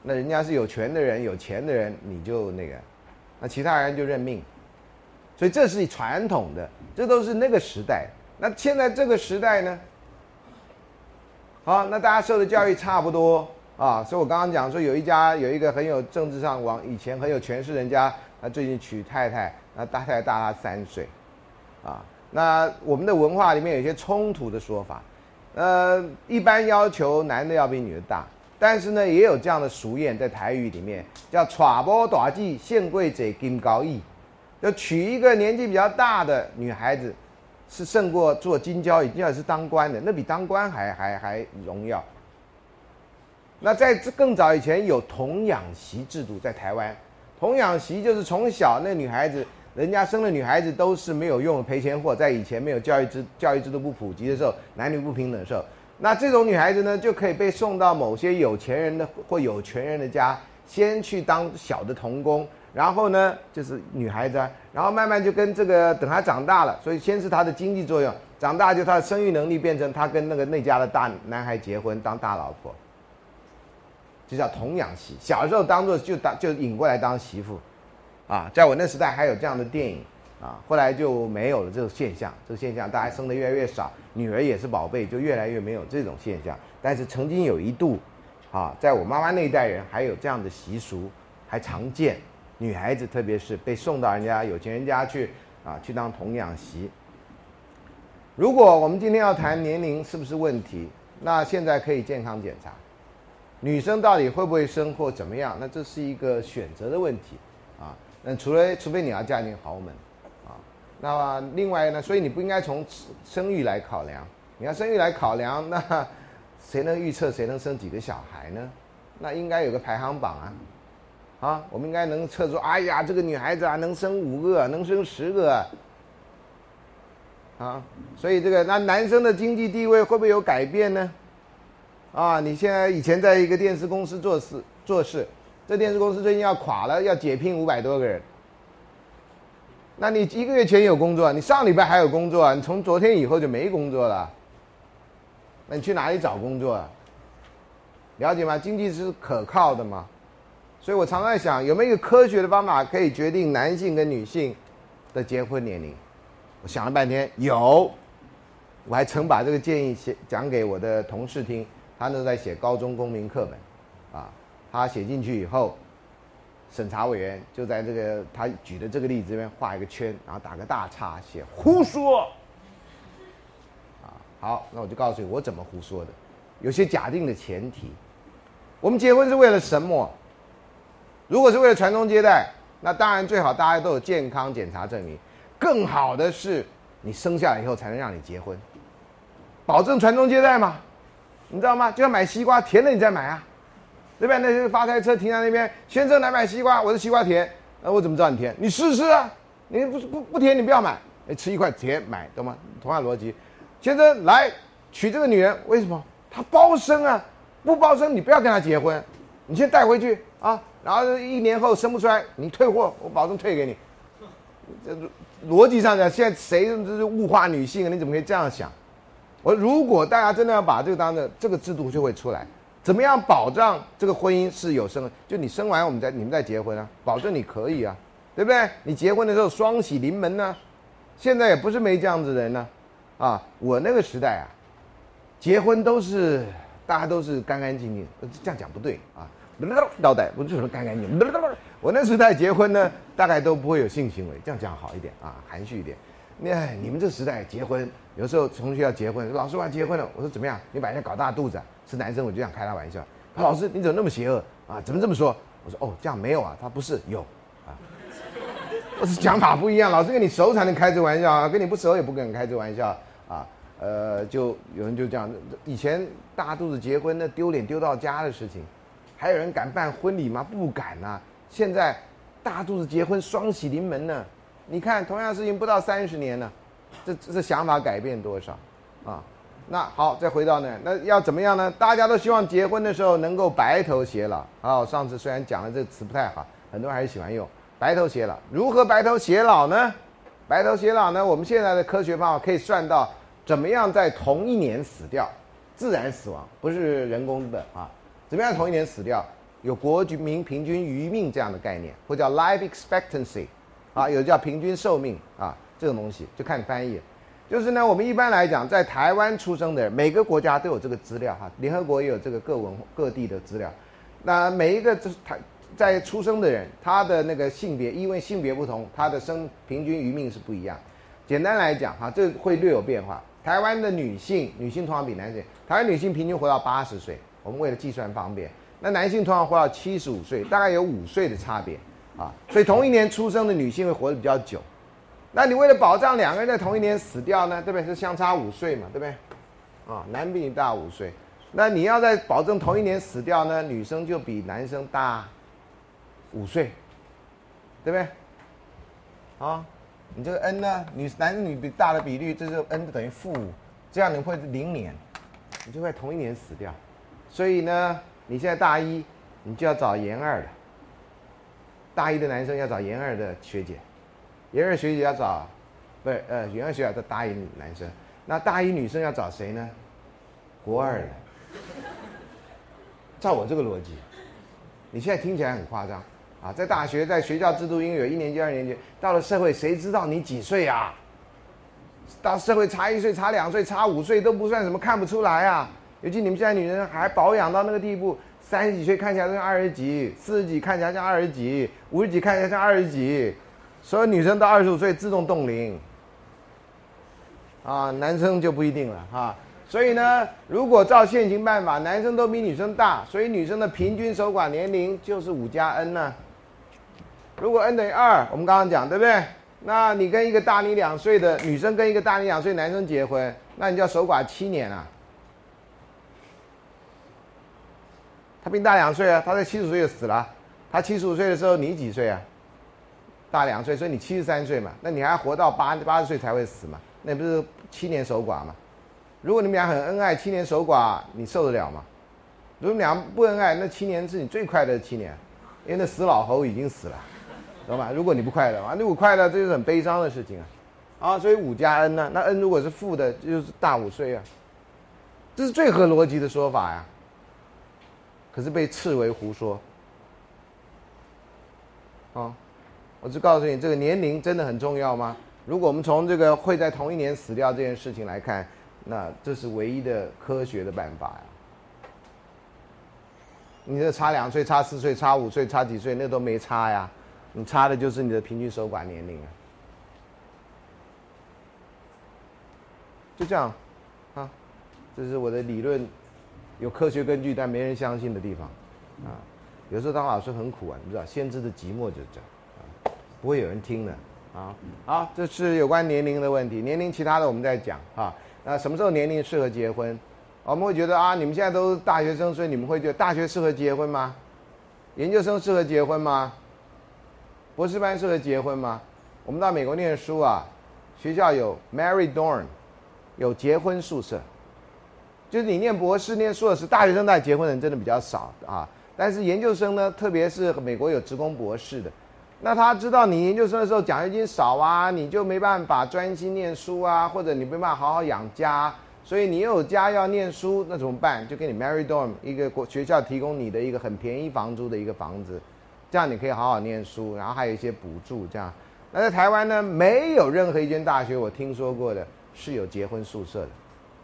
那人家是有权的人、有钱的人，你就那个，那其他人就认命。所以这是传统的，这都是那个时代。那现在这个时代呢？好，那大家受的教育差不多啊。所以我刚刚讲说，有一家有一个很有政治上往以前很有权势人家，他最近娶太太，那大太太大他三岁，啊，那我们的文化里面有些冲突的说法。呃，一般要求男的要比女的大，但是呢，也有这样的俗谚在台语里面叫“娶波大计，献贵者金高义”，就娶一个年纪比较大的女孩子，是胜过做金交椅，金交椅是当官的，那比当官还还还荣耀。那在更早以前有童养媳制度，在台湾，童养媳就是从小那女孩子，人家生的女孩子都是没有用的赔钱货，在以前没有教育制教育制度不普及的时候，男女不平等的时候，那这种女孩子呢，就可以被送到某些有钱人的或有权人的家，先去当小的童工，然后呢，就是女孩子，然后慢慢就跟这个等她长大了，所以先是她的经济作用，长大就她的生育能力变成她跟那个那家的大男孩结婚当大老婆。就叫童养媳，小时候当做就当就引过来当媳妇，啊，在我那时代还有这样的电影啊，后来就没有了这种现象，这个现象大家生的越来越少，女儿也是宝贝，就越来越没有这种现象。但是曾经有一度，啊，在我妈妈那一代人还有这样的习俗，还常见，女孩子特别是被送到人家有钱人家去啊，去当童养媳。如果我们今天要谈年龄是不是问题，那现在可以健康检查。女生到底会不会生或怎么样？那这是一个选择的问题，那除了除非你要嫁进豪门，啊，那么另外呢，所以你不应该从生育来考量。你要生育来考量，那谁能预测谁能生几个小孩呢？那应该有个排行榜啊，啊，我们应该能测出，哎呀，这个女孩子啊能生五个，能生十个，啊，所以这个那男生的经济地位会不会有改变呢？啊，你现在以前在一个电视公司做事做事，这电视公司最近要垮了，要解聘五百多个人。那你一个月前有工作，你上礼拜还有工作，你从昨天以后就没工作了。那你去哪里找工作？啊？了解吗？经济是可靠的吗？所以我常在想，有没有一个科学的方法可以决定男性跟女性的结婚年龄？我想了半天，有，我还曾把这个建议写讲给我的同事听。他呢在写高中公民课本，他写进去以后，审查委员就在这个他举的这个例子这边画一个圈，然后打个大叉，写胡说。啊，好，那我就告诉你我怎么胡说的，有些假定的前提，我们结婚是为了什么？如果是为了传宗接代，那当然最好大家都有健康检查证明，更好的是你生下来以后才能让你结婚，保证传宗接代嘛。你知道吗？就像买西瓜，甜了你再买啊，对吧？那些发财车停在那边，先生来买西瓜，我的西瓜甜，那我怎么知道你甜？你试试啊，你不不不甜，你不要买，哎，吃一块甜买，懂吗？同样逻辑，先生来娶这个女人，为什么？她包生啊，不包生你不要跟她结婚，你先带回去啊，然后一年后生不出来，你退货，我保证退给你。这逻辑上讲，现在谁这是物化女性啊？你怎么可以这样想？我如果大家真的要把这个当的这个制度就会出来，怎么样保障这个婚姻是有生？就你生完我们再你们再结婚啊，保证你可以啊，对不对？你结婚的时候双喜临门呢，现在也不是没这样子的人呢，啊，我那个时代啊，结婚都是大家都是干干净净，这样讲不对啊，倒带不是干干净净，我那时代结婚呢，大概都不会有性行为，这样讲好一点啊，含蓄一点。那你们这时代结婚，有时候同学要结婚，老师我要结婚了，我说怎么样？你把人家搞大肚子，是男生我就想开他玩笑。老师你怎么那么邪恶啊？怎么这么说？我说哦这样没有啊，他不是有啊，我是讲法不一样。老师跟你熟才能开这玩笑啊，跟你不熟也不跟你开这玩笑啊。呃，就有人就这样，以前大肚子结婚那丢脸丢到家的事情，还有人敢办婚礼吗？不敢呐。现在大肚子结婚双喜临门呢。你看，同样事情不到三十年了，这这想法改变多少啊？那好，再回到呢，那要怎么样呢？大家都希望结婚的时候能够白头偕老啊。上次虽然讲了这个词不太好，很多人还是喜欢用白头偕老。如何白头偕老呢？白头偕老呢？我们现在的科学方法可以算到怎么样在同一年死掉，自然死亡不是人工的啊？怎么样同一年死掉？有国民平均余命这样的概念，或叫 life expectancy。啊，有叫平均寿命啊，这种东西就看翻译。就是呢，我们一般来讲，在台湾出生的人，每个国家都有这个资料哈，联合国也有这个各文各地的资料。那每一个就是他在出生的人，他的那个性别，因为性别不同，他的生平均余命是不一样。简单来讲哈，这会略有变化。台湾的女性，女性通常比男性，台湾女性平均活到八十岁，我们为了计算方便，那男性通常活到七十五岁，大概有五岁的差别。啊，所以同一年出生的女性会活得比较久。那你为了保障两个人在同一年死掉呢，对不对？是相差五岁嘛，对不对？啊，男比你大五岁，那你要在保证同一年死掉呢，女生就比男生大五岁，对不对？啊，你这个 n 呢，女男女比大的比率，这就 n 等于负五，这样你会零年，你就会同一年死掉。所以呢，你现在大一，你就要找研二的。大一的男生要找研二的学姐，研二学姐要找，不是呃研二学姐要大一男生，那大一女生要找谁呢？国二的。照我这个逻辑，你现在听起来很夸张啊！在大学，在学校制度，英语一年级、二年级，到了社会，谁知道你几岁啊？到社会差一岁、差两岁、差五岁都不算什么，看不出来啊！尤其你们现在女人还保养到那个地步，三十几岁看起来像二十几，四十几看起来像二十几，五十几看起来像二十几，所有女生到二十五岁自动冻龄，啊，男生就不一定了哈。所以呢，如果照现行办法，男生都比女生大，所以女生的平均守寡年龄就是五加 n 呢。如果 n 等于二，我们刚刚讲对不对？那你跟一个大你两岁的女生跟一个大你两岁男生结婚，那你就要守寡七年啊。他比你大两岁啊，他在七十岁就死了。他七十五岁的时候，你几岁啊？大两岁，所以你七十三岁嘛，那你还活到八八十岁才会死嘛？那不是七年守寡嘛？如果你们俩很恩爱，七年守寡，你受得了吗？如果你们俩不恩爱，那七年是你最快乐的七年，因为那死老猴已经死了，懂吗？如果你不快乐啊，如果快乐，这就是很悲伤的事情啊，啊，所以五加 n 呢？那 n 如果是负的，就是大五岁啊，这是最合逻辑的说法呀。可是被斥为胡说，啊，我就告诉你，这个年龄真的很重要吗？如果我们从这个会在同一年死掉这件事情来看。那这是唯一的科学的办法呀！你这差两岁、差四岁、差五岁、差几岁，那都没差呀。你差的就是你的平均守寡年龄啊。就这样，啊，这是我的理论，有科学根据但没人相信的地方，啊，有时候当老师很苦啊，你知道，先知的寂寞就是这样，不会有人听的，啊，好，这是有关年龄的问题，年龄其他的我们再讲，啊。那什么时候年龄适合结婚？我们会觉得啊，你们现在都是大学生，所以你们会觉得大学适合结婚吗？研究生适合结婚吗？博士班适合结婚吗？我们到美国念书啊，学校有 married dorm，有结婚宿舍。就是你念博士、念硕士，大学生在结婚的人真的比较少啊。但是研究生呢，特别是美国有职工博士的。那他知道你研究生的时候奖学金少啊，你就没办法专心念书啊，或者你没办法好好养家，所以你又有家要念书，那怎么办？就给你 marry dorm 一个国学校提供你的一个很便宜房租的一个房子，这样你可以好好念书，然后还有一些补助这样。那在台湾呢，没有任何一间大学我听说过的是有结婚宿舍的，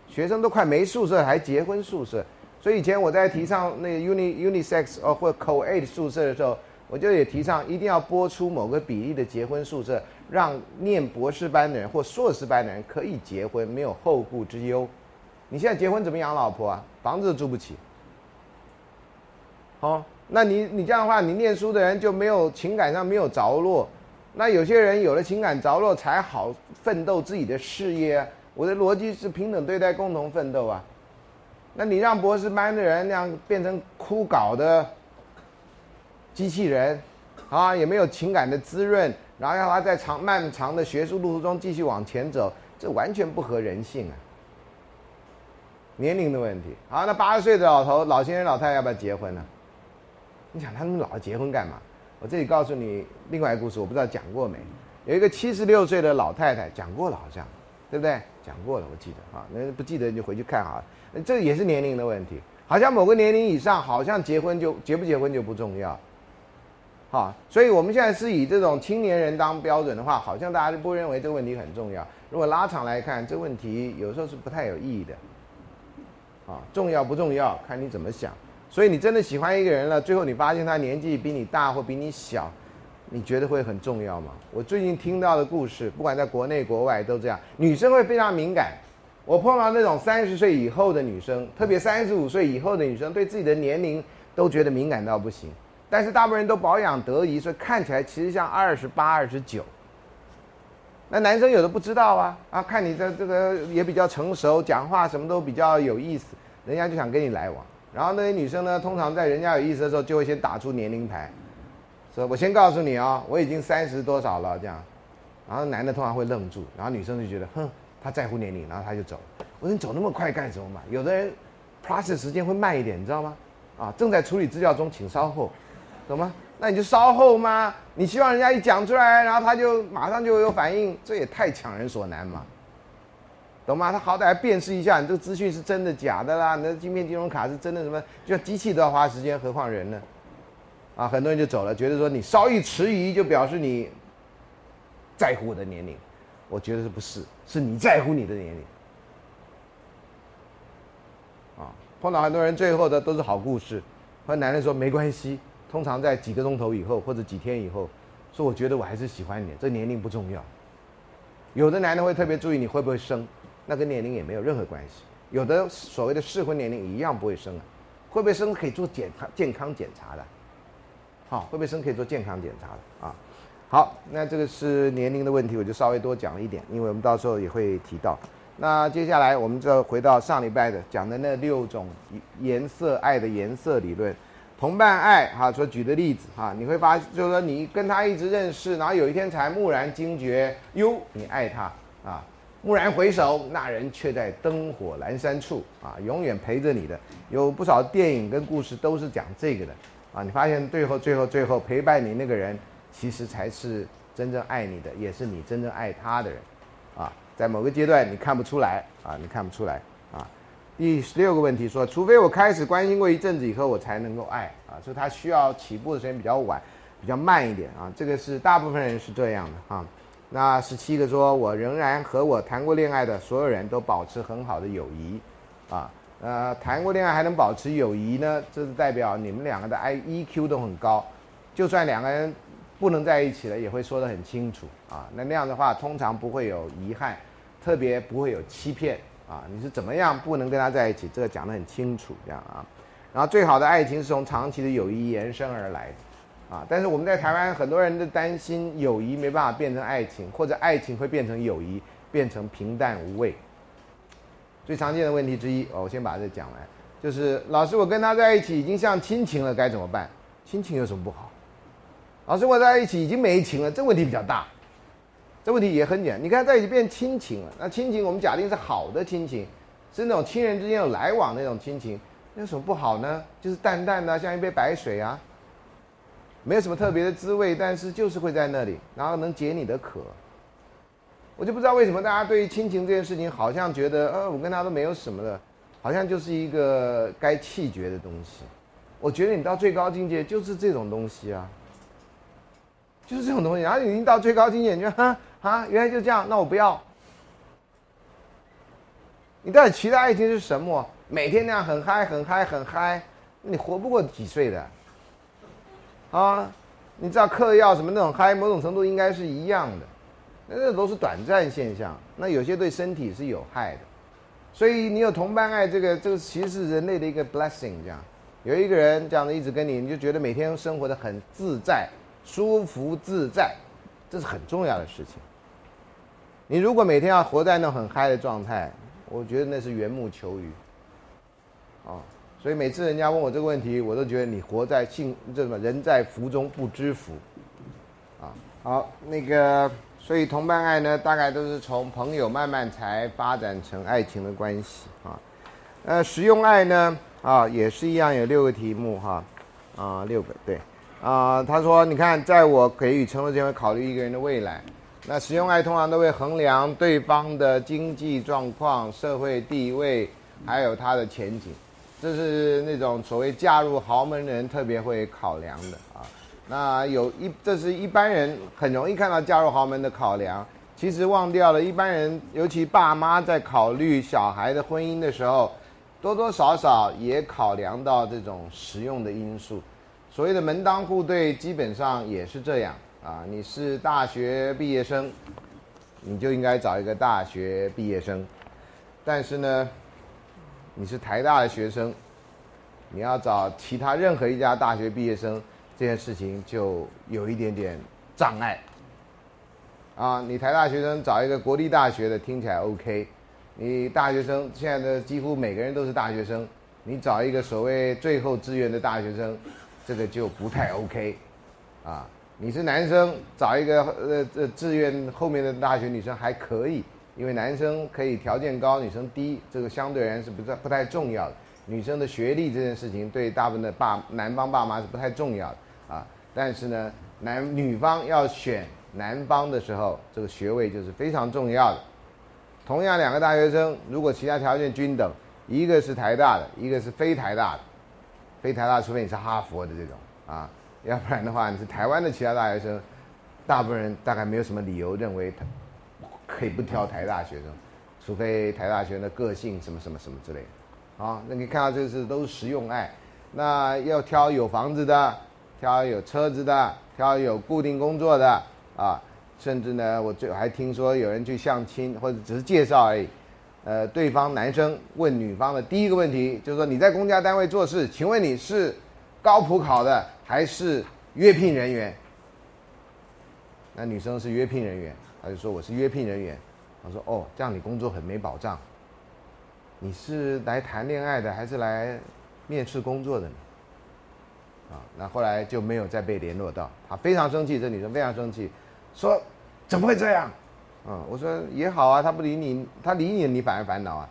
学生都快没宿舍还结婚宿舍，所以以前我在提倡那个 uni unisex 哦或 co-ed 宿舍的时候。我就也提倡一定要拨出某个比例的结婚宿舍，让念博士班的人或硕士班的人可以结婚，没有后顾之忧。你现在结婚怎么养老婆啊？房子都住不起。好，那你你这样的话，你念书的人就没有情感上没有着落。那有些人有了情感着落，才好奋斗自己的事业。我的逻辑是平等对待，共同奋斗啊。那你让博士班的人那样变成枯槁的？机器人，啊，也没有情感的滋润，然后让他在长漫长的学术路途中继续往前走，这完全不合人性啊！年龄的问题，好，那八十岁的老头、老先生、老太太要不要结婚呢？你想他们老结婚干嘛？我这里告诉你另外一个故事，我不知道讲过没？有一个七十六岁的老太太，讲过了好像，对不对？讲过了，我记得啊，那不记得你就回去看好了。这也是年龄的问题，好像某个年龄以上，好像结婚就结不结婚就不重要。好，所以我们现在是以这种青年人当标准的话，好像大家就不认为这个问题很重要。如果拉长来看，这个问题有时候是不太有意义的。啊，重要不重要，看你怎么想。所以你真的喜欢一个人了，最后你发现他年纪比你大或比你小，你觉得会很重要吗？我最近听到的故事，不管在国内国外都这样，女生会非常敏感。我碰到那种三十岁以后的女生，特别三十五岁以后的女生，对自己的年龄都觉得敏感到不行。但是大部分人都保养得宜，所以看起来其实像二十八、二十九。那男生有的不知道啊，啊，看你的这个也比较成熟，讲话什么都比较有意思，人家就想跟你来往。然后那些女生呢，通常在人家有意思的时候，就会先打出年龄牌，说我先告诉你哦，我已经三十多少了这样。然后男的通常会愣住，然后女生就觉得，哼，他在乎年龄，然后他就走。我说你走那么快干什么嘛？有的人 process 时间会慢一点，你知道吗？啊，正在处理资料中，请稍后，懂吗？那你就稍后吗？你希望人家一讲出来，然后他就马上就有反应，这也太强人所难嘛，懂吗？他好歹要辨识一下你这个资讯是真的假的啦，你的芯片金融卡是真的什么？就像机器都要花时间，何况人呢？啊，很多人就走了，觉得说你稍一迟疑就表示你在乎我的年龄，我觉得是不是？是你在乎你的年龄。啊，碰到很多人最后的都是好故事，和男人说没关系。通常在几个钟头以后或者几天以后，说我觉得我还是喜欢你，这年龄不重要。有的男的会特别注意你会不会生，那跟年龄也没有任何关系。有的所谓的适婚年龄一样不会生啊，会不会生可以做检查健康检查的，好，会不会生可以做健康检查的啊。好，那这个是年龄的问题，我就稍微多讲了一点，因为我们到时候也会提到。那接下来我们就回到上礼拜的讲的那六种颜色爱的颜色理论。同伴爱哈，所举的例子哈，你会发，就是说你跟他一直认识，然后有一天才蓦然惊觉，哟，你爱他啊！蓦然回首，那人却在灯火阑珊处啊，永远陪着你的。有不少电影跟故事都是讲这个的啊。你发现最后、最后、最后陪伴你那个人，其实才是真正爱你的，也是你真正爱他的人啊。在某个阶段你看不出来啊，你看不出来。第十六个问题说，除非我开始关心过一阵子以后，我才能够爱啊，所以他需要起步的时间比较晚，比较慢一点啊。这个是大部分人是这样的啊。那十七个说，我仍然和我谈过恋爱的所有人都保持很好的友谊啊。呃，谈过恋爱还能保持友谊呢，这是代表你们两个的 I E Q 都很高，就算两个人不能在一起了，也会说得很清楚啊。那那样的话，通常不会有遗憾，特别不会有欺骗。啊，你是怎么样不能跟他在一起？这个讲得很清楚，这样啊。然后最好的爱情是从长期的友谊延伸而来，啊。但是我们在台湾很多人都担心友谊没办法变成爱情，或者爱情会变成友谊，变成平淡无味。最常见的问题之一，我先把这讲完，就是老师，我跟他在一起已经像亲情了，该怎么办？亲情有什么不好？老师，我在一起已经没情了，这问题比较大。这问题也很简单，你看在一起变亲情了，那亲情我们假定是好的亲情，是那种亲人之间有来往那种亲情，那有什么不好呢？就是淡淡的，像一杯白水啊，没有什么特别的滋味，但是就是会在那里，然后能解你的渴。我就不知道为什么大家对于亲情这件事情，好像觉得，呃，我跟他都没有什么的，好像就是一个该弃绝的东西。我觉得你到最高境界就是这种东西啊，就是这种东西，然后你已经到最高境界，你就哈。啊，原来就这样，那我不要。你到底期待爱情是什么？每天那样很嗨、很嗨、很嗨，你活不过几岁的。啊，你知道嗑药什么那种嗨，某种程度应该是一样的，那都是短暂现象。那有些对身体是有害的，所以你有同伴爱，这个这个其实是人类的一个 blessing。这样，有一个人这样子一直跟你，你就觉得每天生活的很自在、舒服、自在，这是很重要的事情。你如果每天要活在那很嗨的状态，我觉得那是缘木求鱼，啊，所以每次人家问我这个问题，我都觉得你活在幸这什么人在福中不知福，啊，好，那个，所以同伴爱呢，大概都是从朋友慢慢才发展成爱情的关系。啊，呃，实用爱呢，啊，也是一样，有六个题目哈，啊，六个对，啊，他说，你看，在我给予承诺前，会考虑一个人的未来。那实用爱通常都会衡量对方的经济状况、社会地位，还有他的前景，这是那种所谓嫁入豪门的人特别会考量的啊。那有一，这是一般人很容易看到嫁入豪门的考量，其实忘掉了一般人，尤其爸妈在考虑小孩的婚姻的时候，多多少少也考量到这种实用的因素。所谓的门当户对，基本上也是这样。啊，你是大学毕业生，你就应该找一个大学毕业生。但是呢，你是台大的学生，你要找其他任何一家大学毕业生，这件事情就有一点点障碍。啊，你台大学生找一个国立大学的听起来 OK，你大学生现在的几乎每个人都是大学生，你找一个所谓最后志愿的大学生，这个就不太 OK，啊，你是男生找一个呃呃志愿后面的大学女生还可以，因为男生可以条件高，女生低，这个相对而言是不太不太重要的。女生的学历这件事情对大部分的爸男方爸妈是不太重要的啊，但是呢，男女方要选男方的时候，这个学位就是非常重要的。同样两个大学生，如果其他条件均等，一个是台大的，一个是非台大的，非台大除非你是哈佛的这种啊，要不然的话你是台湾的其他大学生，大部分人大概没有什么理由认为他可以不挑台大学生，除非台大学生的个性什么什么什么之类的，啊，那你看到这是都是实用爱，那要挑有房子的，挑有车子的，挑有固定工作的啊。甚至呢，我最还听说有人去相亲，或者只是介绍而已。呃，对方男生问女方的第一个问题就是说：“你在公家单位做事，请问你是高普考的还是约聘人员？”那女生是约聘人员，他就说：“我是约聘人员。”他说：“哦，这样你工作很没保障。你是来谈恋爱的还是来面试工作的呢？”啊，那后来就没有再被联络到。他非常生气，这女生非常生气。说怎么会这样？嗯，我说也好啊，他不理你，他理你，你反而烦恼啊。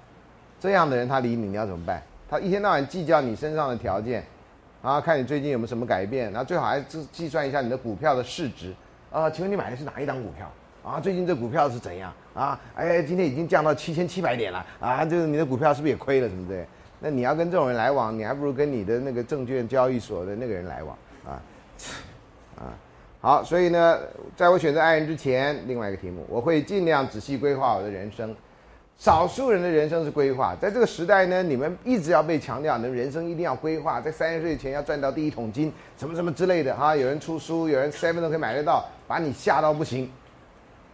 这样的人他理你，你要怎么办？他一天到晚计较你身上的条件，啊，看你最近有没有什么改变，然后最好还是计算一下你的股票的市值。啊，请问你买的是哪一档股票？啊，最近这股票是怎样？啊，哎，今天已经降到七千七百点了。啊，就是你的股票是不是也亏了什么的？那你要跟这种人来往，你还不如跟你的那个证券交易所的那个人来往啊，啊。好，所以呢，在我选择爱人之前，另外一个题目，我会尽量仔细规划我的人生。少数人的人生是规划，在这个时代呢，你们一直要被强调，你的人生一定要规划，在三十岁前要赚到第一桶金，什么什么之类的哈。有人出书，有人 seven 都可以买得到，把你吓到不行。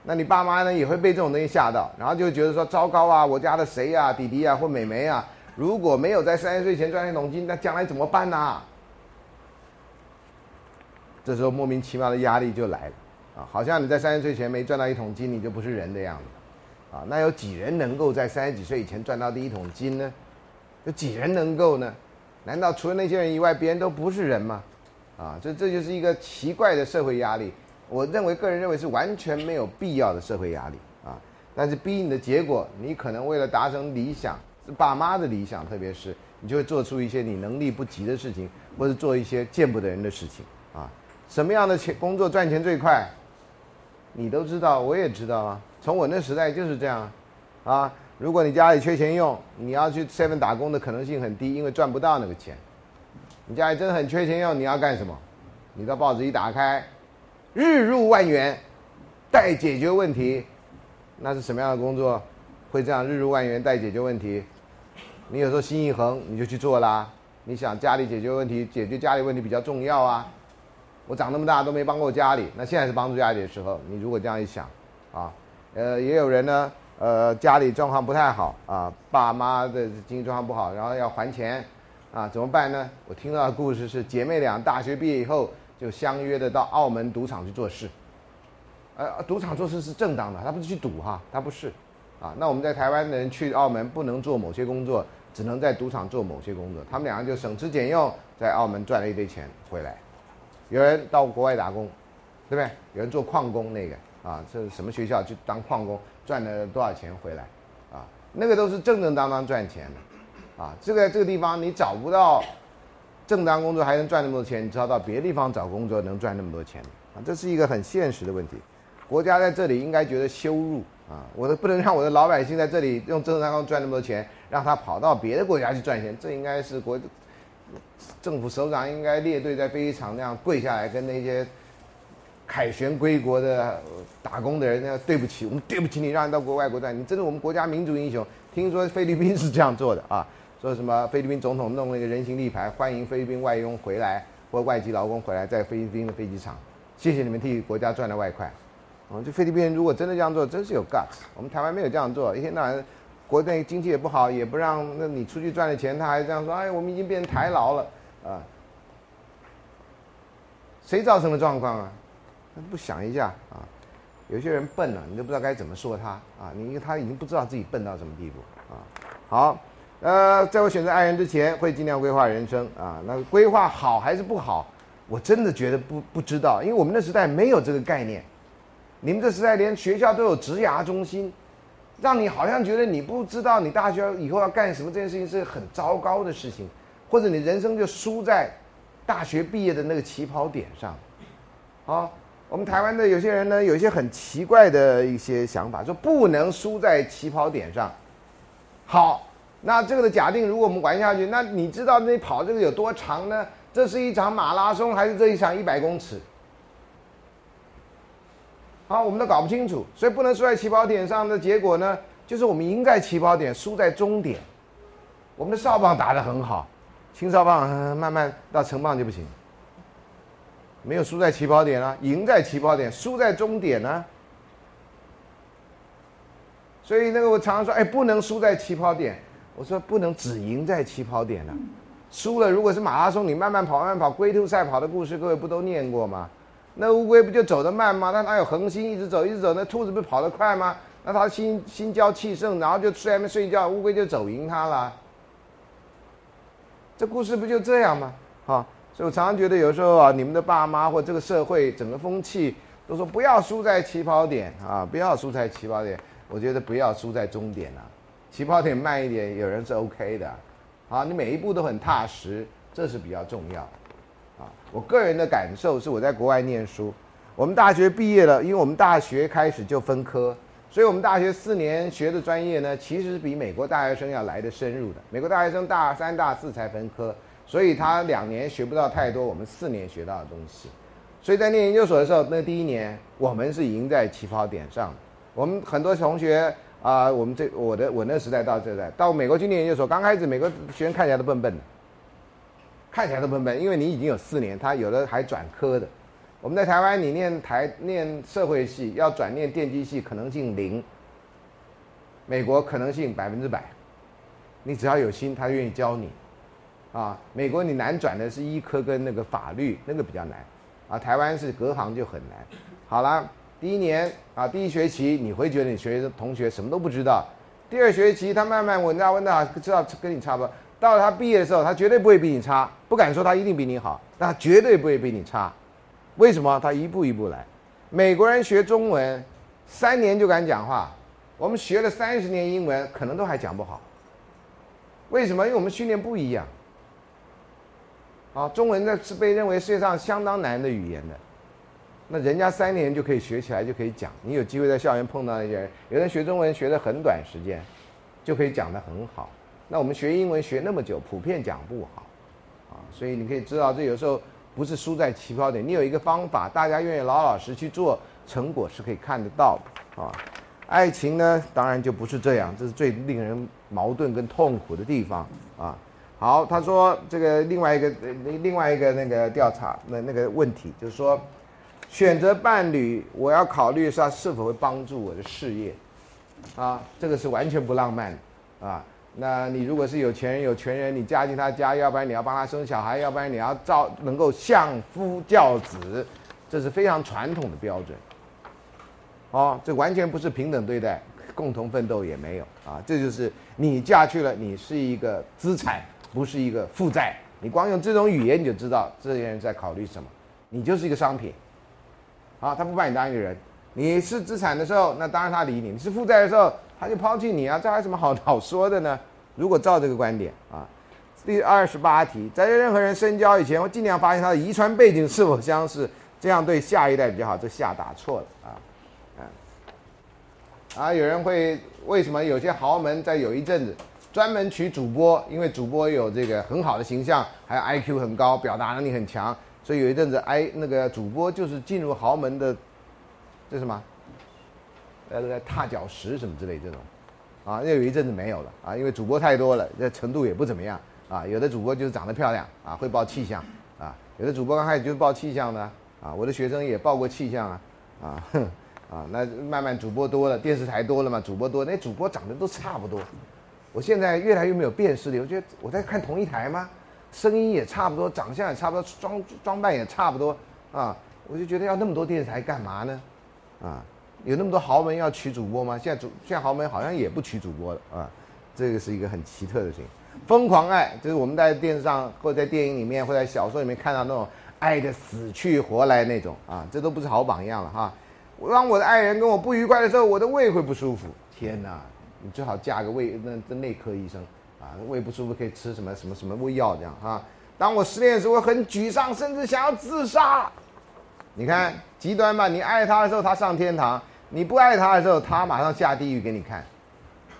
那你爸妈呢也会被这种东西吓到，然后就觉得说糟糕啊，我家的谁呀，弟弟啊或妹妹啊，如果没有在三十岁前赚一桶金，那将来怎么办呢？这时候莫名其妙的压力就来了，啊，好像你在三十岁前没赚到一桶金，你就不是人的样子，啊，那有几人能够在三十几岁以前赚到第一桶金呢？有几人能够呢？难道除了那些人以外，别人都不是人吗？啊，这这就是一个奇怪的社会压力。我认为，个人认为是完全没有必要的社会压力啊。但是逼你的结果，你可能为了达成理想，是爸妈的理想，特别是你就会做出一些你能力不及的事情，或者做一些见不得人的事情啊。什么样的钱工作赚钱最快？你都知道，我也知道啊。从我那时代就是这样，啊，如果你家里缺钱用，你要去 seven 打工的可能性很低，因为赚不到那个钱。你家里真的很缺钱用，你要干什么？你到报纸一打开，日入万元，待解决问题，那是什么样的工作？会这样日入万元待解决问题？你有时候心一横，你就去做啦。你想家里解决问题，解决家里问题比较重要啊。我长那么大都没帮过家里，那现在是帮助家里的时候。你如果这样一想，啊，呃，也有人呢，呃，家里状况不太好啊，爸妈的经济状况不好，然后要还钱，啊，怎么办呢？我听到的故事是姐妹俩大学毕业以后就相约的到澳门赌场去做事，呃，赌场做事是正当的，他不是去赌哈，他不是，啊，那我们在台湾的人去澳门不能做某些工作，只能在赌场做某些工作，他们两个就省吃俭用在澳门赚了一堆钱回来。有人到国外打工，对不对？有人做矿工，那个啊，这是什么学校去当矿工，赚了多少钱回来？啊，那个都是正正当当赚钱的，啊，这个这个地方你找不到正当工作还能赚那么多钱，你知道到别的地方找工作能赚那么多钱啊，这是一个很现实的问题。国家在这里应该觉得羞辱啊，我的不能让我的老百姓在这里用正当工赚那么多钱，让他跑到别的国家去赚钱，这应该是国。政府首长应该列队在飞机场那样跪下来，跟那些凯旋归国的打工的人，那对不起，我们对不起你，让你到国外国战，你真是我们国家民族英雄。听说菲律宾是这样做的啊，说什么菲律宾总统弄了一个人形立牌，欢迎菲律宾外佣回来或外籍劳工回来，在菲律宾的飞机场，谢谢你们替国家赚了外快。哦，这菲律宾人如果真的这样做，真是有 guts。我们台湾没有这样做，一天到晚。国内经济也不好，也不让那你出去赚的钱，他还这样说：“哎，我们已经变台劳了啊！”谁造成的状况啊？不想一下啊？有些人笨了，你都不知道该怎么说他啊，你因为他已经不知道自己笨到什么地步啊。好，呃，在我选择爱人之前，会尽量规划人生啊。那规划好还是不好，我真的觉得不不知道，因为我们那时代没有这个概念。你们这时代连学校都有职涯中心，让你好像觉得你不知道你大学以后要干什么，这件事情是很糟糕的事情，或者你人生就输在大学毕业的那个起跑点上。好，我们台湾的有些人呢，有一些很奇怪的一些想法，说不能输在起跑点上。好，那这个的假定，如果我们玩下去，那你知道那跑这个有多长呢？这是一场马拉松，还是这一场一百公尺？好，我们都搞不清楚，所以不能输在起跑点上的结果呢，就是我们赢在起跑点，输在终点。我们的哨棒打得很好，青哨棒、慢慢到成棒就不行，没有输在起跑点啊，赢在起跑点，输在终点呢、所以那个我常常说，哎，不能输在起跑点。我说不能只赢在起跑点啊，输了如果是马拉松，你慢慢跑慢慢跑，龟兔赛跑的故事，各位不都念过吗？那乌龟不就走得慢吗？那哪有恒心一直走一直走？那兔子不跑得快吗？那它心心焦气盛，然后就睡还没睡觉，乌龟就走赢它了。这故事不就这样吗？好，所以我常常觉得有时候啊，你们的爸妈或这个社会整个风气都说不要输在起跑点啊，不要输在起跑点。我觉得不要输在终点啊，起跑点慢一点，有人是 OK 的。好，你每一步都很踏实，这是比较重要。啊，我个人的感受是我在国外念书，我们大学毕业了，因为我们大学开始就分科，所以我们大学四年学的专业呢，其实是比美国大学生要来的深入的。美国大学生大三、大四才分科，所以他两年学不到太多我们四年学到的东西。所以在念研究所的时候，那第一年我们是赢在起跑点上。我们很多同学啊、我们这我的我那时代到这代到美国去念研究所，刚开始美国学生看起来都笨笨的。看起来都笨笨，因为你已经有四年，他有的还转科的。我们在台湾，你念台念社会系，要转念电机系可能性零。美国可能性百分之百，你只要有心，他愿意教你。啊，美国你难转的是医科跟那个法律，那个比较难。啊，台湾是隔行就很难。好了，第一年啊，第一学期你会觉得你学的同学什么都不知道，第二学期他慢慢稳扎稳打，知道跟你差不多。到了他毕业的时候，他绝对不会比你差，不敢说他一定比你好，但他绝对不会比你差。为什么？他一步一步来。美国人学中文三年就敢讲话，我们学了三十年英文，可能都还讲不好。为什么？因为我们训练不一样。啊，中文呢是被认为世界上相当难的语言的，那人家三年就可以学起来，就可以讲。你有机会在校园碰到那些人，有人学中文学的很短时间，就可以讲得很好。那我们学英文学那么久，普遍讲不好，啊，所以你可以知道，这有时候不是输在起跑点，你有一个方法，大家愿意老老实去做，成果是可以看得到的，啊。爱情呢，当然就不是这样，这是最令人矛盾跟痛苦的地方啊。好，他说这个另外一个呃另外一个那个调查那那个问题就是说，选择伴侣，我要考虑是他是否会帮助我的事业，啊，这个是完全不浪漫的啊。那你如果是有钱人有权人，你嫁进他家，要不然你要帮他生小孩，要不然你要照能够相夫教子，这是非常传统的标准。哦，这完全不是平等对待，共同奋斗也没有啊。这就是你嫁去了，你是一个资产，不是一个负债。你光用这种语言你就知道这些人在考虑什么，你就是一个商品。啊，他不把你当一个人。你是资产的时候，那当然他理你；你是负债的时候，他就抛弃你啊，这还有什么好好说的呢？如果照这个观点啊，第二十八题，在任何人深交以前，我尽量发现他的遗传背景是否相似，这样对下一代比较好。这下打错了啊，啊，啊，有人会为什么有些豪门在有一阵子专门娶主播，因为主播有这个很好的形象，还有 IQ 很高，表达能力很强，所以有一阵子 I 那个主播就是进入豪门的，这什么？呃，踏脚石什么之类这种，啊，那有一阵子没有了啊，因为主播太多了，这程度也不怎么样啊。有的主播就是长得漂亮啊，会报气象啊，有的主播刚开始就是报气象的啊，我的学生也报过气象啊，啊，哼，啊，那慢慢主播多了，电视台多了嘛，主播多，那主播长得都差不多。我现在越来越没有辨识力，我觉得我在看同一台吗？声音也差不多，长相也差不多，装装扮也差不多啊，我就觉得要那么多电视台干嘛呢？啊，有那么多豪门要娶主播吗？现在主现在豪门好像也不娶主播了啊，这个是一个很奇特的事情。疯狂爱就是我们在电视上或者在电影里面或者在小说里面看到那种爱的死去活来那种啊，这都不是好榜样了哈。当我的爱人跟我不愉快的时候，我的胃会不舒服。天哪，你最好嫁个胃那那内科医生啊，胃不舒服可以吃什么什么什么胃药这样啊。当我失恋的时候，我很沮丧，甚至想要自杀。你看极端吧，你爱他的时候他上天堂，你不爱他的时候他马上下地狱给你看。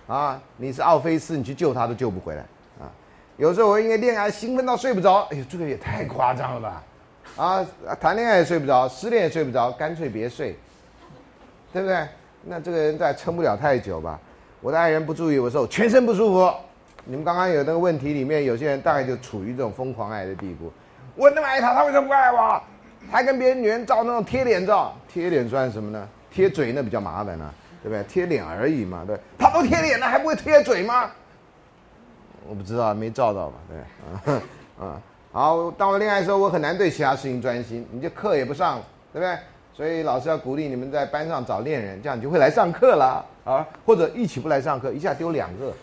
啊，你是奥菲斯，你去救他都救不回来啊。有时候我因为恋爱兴奋到睡不着，哎呦，这个也太夸张了吧？啊，谈恋爱也睡不着，失恋也睡不着，干脆别睡，对不对？那这个人再撑不了太久吧？我的爱人不注意我的时候，全身不舒服。你们刚刚有那个问题里面，有些人大概就处于这种疯狂爱的地步。我那么爱他，他为什么不爱我？还跟别人女人照那种贴脸照，贴脸算什么呢？贴嘴那比较麻烦呢。对不对？贴脸而已嘛，对。他都贴脸了，还不会贴嘴吗？我不知道，没照到吧？对，啊，啊，好。当我恋爱的时候，我很难对其他事情专心，你就课也不上，对不对？所以老师要鼓励你们在班上找恋人，这样你就会来上课了啊。或者一起不来上课，一下丢两个。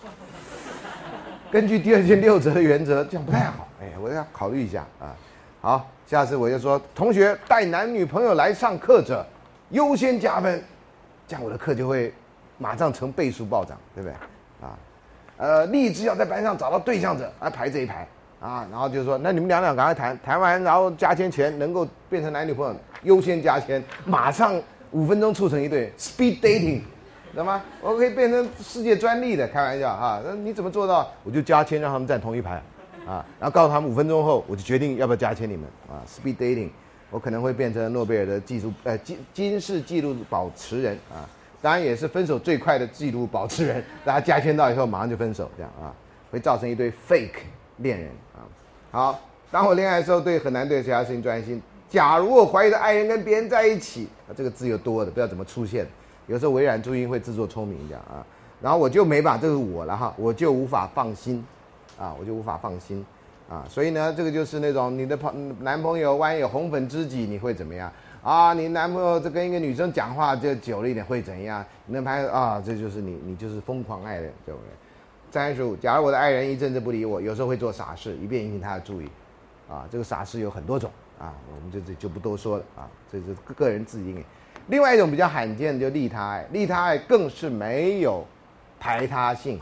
根据第二件六折的原则，这样不太好。哎，我要考虑一下啊。好，下次我就说，同学带男女朋友来上课者，优先加分。这样我的课就会马上成倍数暴涨，对不对？啊，呃，立志要在班上找到对象者，来，排这一排，啊，然后就说，那你们两两赶快谈谈完，然后加签前能够变成男女朋友，优先加签，马上五分钟促成一对，speed dating，知道吗？我可以变成世界专利的，开玩笑哈。那你怎么做到？我就加签，让他们站同一排，啊，然后告诉他们五分钟后，我就决定要不要加签你们，啊，speed dating。我可能会变成诺贝尔的技术，呃，金金氏纪录保持人啊，当然也是分手最快的纪录保持人。大家加签到以后马上就分手，这样啊，会造成一堆 fake 恋人啊。好，当我恋爱的时候，对很难对其他事情专心。假如我怀疑的爱人跟别人在一起，啊，这个字又多的，不知道怎么出现。有时候微软注音会自作聪明这样啊，然后我就没把这是我了哈，我就无法放心，啊，我就无法放心。啊，所以呢，这个就是那种你的朋男朋友万一有红粉知己，你会怎么样？啊，你男朋友这跟一个女生讲话就久了一点会怎样？你的朋友啊，这就是你，你就是疯狂爱人，对不对？三十五，假如我的爱人一阵子不理我，有时候会做傻事，以便引起他的注意。啊，这个傻事有很多种啊，我们就这就不多说了啊，这是个人自己。另外一种比较罕见的就利他爱，利他爱更是没有排他性。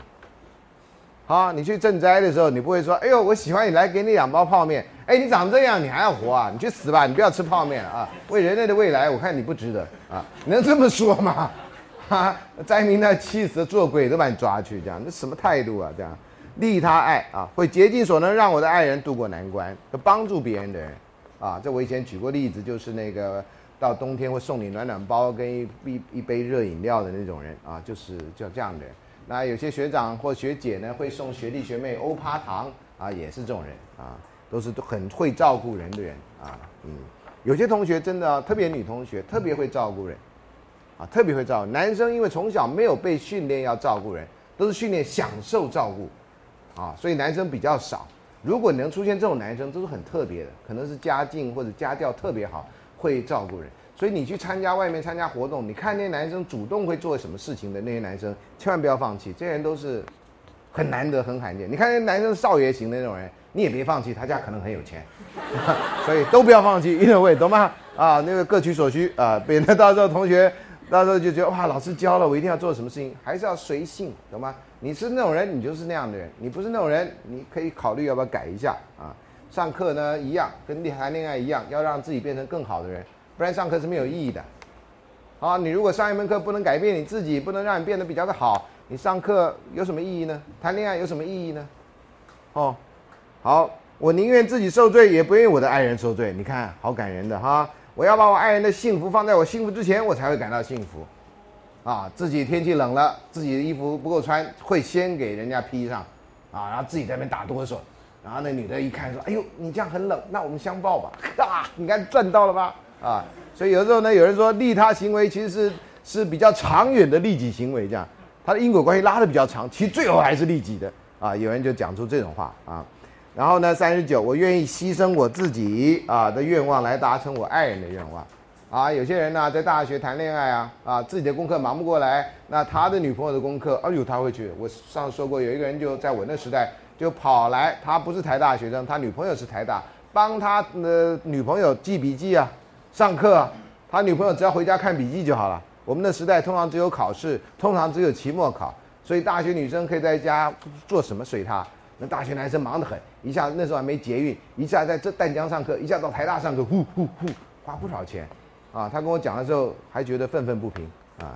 好，你去赈灾的时候，你不会说：“哎呦，我喜欢你，来给你两包泡面。”哎，你长这样，你还要活啊？你去死吧！你不要吃泡面了啊！为人类的未来，我看你不值得啊！能这么说吗？哈，灾民他，气死做鬼都把你抓去，这样，这什么态度啊？这样，利他爱啊，会竭尽所能让我的爱人渡过难关，帮助别人的人啊。这我以前举过例子，就是那个到冬天会送你暖暖包跟一一杯热饮料的那种人啊，就是叫这样的人。那有些学长或学姐呢，会送学弟学妹欧趴糖啊，也是这种人啊，都是很会照顾人的人啊，嗯，有些同学真的特别女同学特别会照顾人，啊，特别会照顾男生，因为从小没有被训练要照顾人，都是训练享受照顾，啊，所以男生比较少。如果能出现这种男生，都是很特别的，可能是家境或者家教特别好，会照顾人。所以你去参加外面参加活动，你看那些男生主动会做什么事情的那些男生，千万不要放弃，这些人都是很难得、很罕见。你看那男生少爷型的那种人，你也别放弃，他家可能很有钱，所以都不要放弃，一定会懂吗？啊，那个各取所需啊，免得到时候同学到时候就觉得哇，老师教了我一定要做什么事情，还是要随性，懂吗？你是那种人，你就是那样的人；你不是那种人，你可以考虑要不要改一下啊。上课呢一样，跟谈恋爱一样，要让自己变成更好的人。不然上课是没有意义的，好，你如果上一门课不能改变你自己，不能让你变得比较的好，你上课有什么意义呢？谈恋爱有什么意义呢？哦，好，我宁愿自己受罪，也不愿意我的爱人受罪。你看，好感人的哈！我要把我爱人的幸福放在我幸福之前，我才会感到幸福。啊，自己天气冷了，自己的衣服不够穿，会先给人家披上，啊，然后自己在那边打哆嗦，然后那女的一看说：“哎呦，你这样很冷，那我们相抱吧。”啊，你看赚到了吧？啊，所以有时候呢，有人说利他行为其实是是比较长远的利己行为，这样它的因果关系拉的比较长，其实最后还是利己的啊。有人就讲出这种话啊，然后呢，三十九，我愿意牺牲我自己啊的愿望来达成我爱人的愿望啊，有些人呢在大学谈恋爱啊，啊自己的功课忙不过来，那他的女朋友的功课，哎呦他会去。我上次说过，有一个人就在我那时代就跑来，他不是台大学生，他女朋友是台大，帮他的女朋友记笔记啊，上课啊，他女朋友只要回家看笔记就好了。我们的时代通常只有考试，通常只有期末考，所以大学女生可以在家做什么随她。那大学男生忙得很，一下那时候还没捷运，一下在这淡江上课，一下到台大上课，呼呼呼，花不少钱。啊，他跟我讲的时候还觉得愤愤不平啊，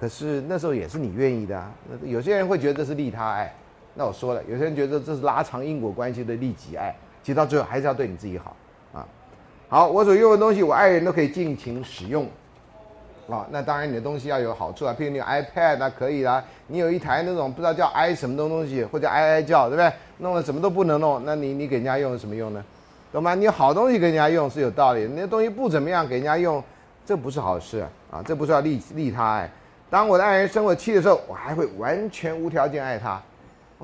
可是那时候也是你愿意的啊。那有些人会觉得这是利他爱，那我说了，有些人觉得这是拉长因果关系的利己爱，其实到最后还是要对你自己好啊。好，我所用的东西，我爱人都可以尽情使用啊。那当然你的东西要有好处啊，譬如你 iPad 那可以啦，你有一台那种不知道叫 i 什么东东西，或者哀哀叫，对不对？弄了什么都不能弄，那你你给人家用有什么用呢？懂吗？你好东西给人家用是有道理，那东西不怎么样给人家用。这不是好事！啊，这不是要利利他爱。当我的爱人生我气的时候，我还会完全无条件爱他。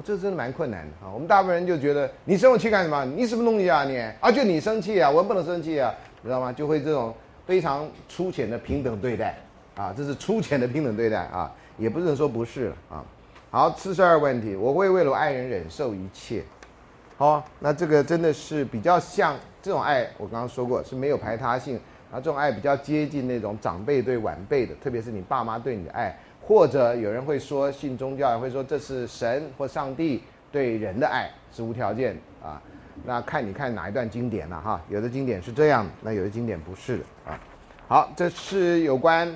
这真的蛮困难的啊！我们大部分人就觉得你生我气干什么？你什么东西啊你？啊，就你生气啊，我不能生气啊，你知道吗？就会这种非常粗浅的平等对待啊，这是粗浅的平等对待啊，也不能说不是了啊。好，四十二问题，我会为了爱人忍受一切。好，那这个真的是比较像这种爱，我刚刚说过是没有排他性。啊，这种爱比较接近那种长辈对晚辈的，特别是你爸妈对你的爱，或者有人会说信宗教，会说这是神或上帝对人的爱是无条件啊。那看你看哪一段经典了哈，有的经典是这样，那有的经典不是的啊。好，这是有关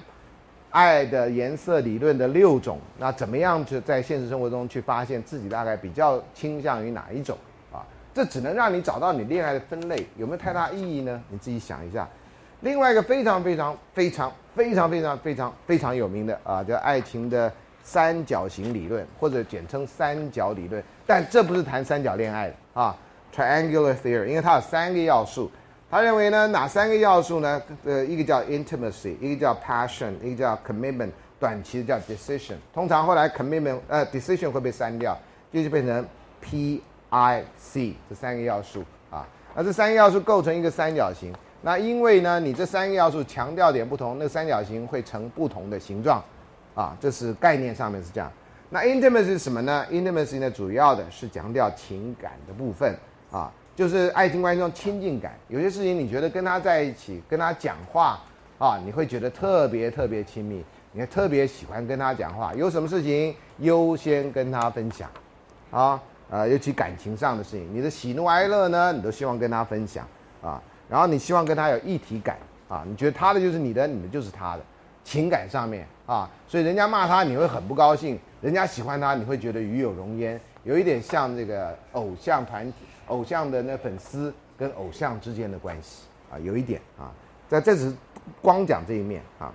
爱的颜色理论的六种，那怎么样去在现实生活中去发现自己大概比较倾向于哪一种啊？这只能让你找到你恋爱的分类，有没有太大意义呢？你自己想一下。另外一个非常非常非常非常非常非常非常有名的啊，叫爱情的三角形理论，或者简称三角理论。但这不是谈三角恋爱的啊，triangular theory，因为它有三个要素。他认为呢，哪三个要素呢？呃，一个叫 intimacy，一个叫 passion，一个叫 commitment，短期的叫 decision。通常后来 commitment 呃 decision 会被删掉，就是变成 p i c 这三个要素啊。那这三个要素构成一个三角形。那因为呢，你这三个要素强调点不同，那三角形会成不同的形状，啊，这是概念上面是这样。那 intimacy 是什么呢？intimacy 呢，主要的是强调情感的部分，啊，就是爱情关系中亲近感。有些事情你觉得跟他在一起，跟他讲话，啊，你会觉得特别特别亲密，你还特别喜欢跟他讲话。有什么事情优先跟他分享，啊，呃，尤其感情上的事情，你的喜怒哀乐呢，你都希望跟他分享，啊。然后你希望跟他有一体感啊，你觉得他的就是你的，你的就是他的，情感上面啊，所以人家骂他你会很不高兴，人家喜欢他你会觉得与有荣焉，有一点像这个偶像团体、偶像的那粉丝跟偶像之间的关系啊，有一点啊，在这只是光讲这一面啊，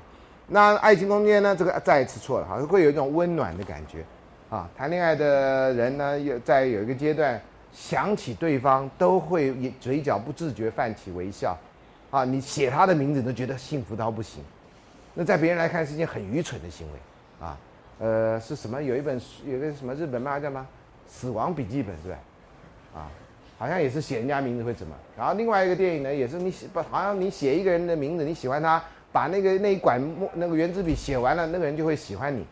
那爱情空间呢，这个再一次错了哈，会有一种温暖的感觉啊，谈恋爱的人呢，有在有一个阶段。想起对方都会嘴角不自觉泛起微笑，啊，你写他的名字都觉得幸福到不行，那在别人来看是一件很愚蠢的行为，啊，呃，是什么？有一本有个什么日本漫画叫什么《死亡笔记本》是吧？啊，好像也是写人家名字会怎么？然后另外一个电影呢，也是你写不，好像你写一个人的名字，你喜欢他，把那个那一管墨那个圆珠笔写完了，那个人就会喜欢你。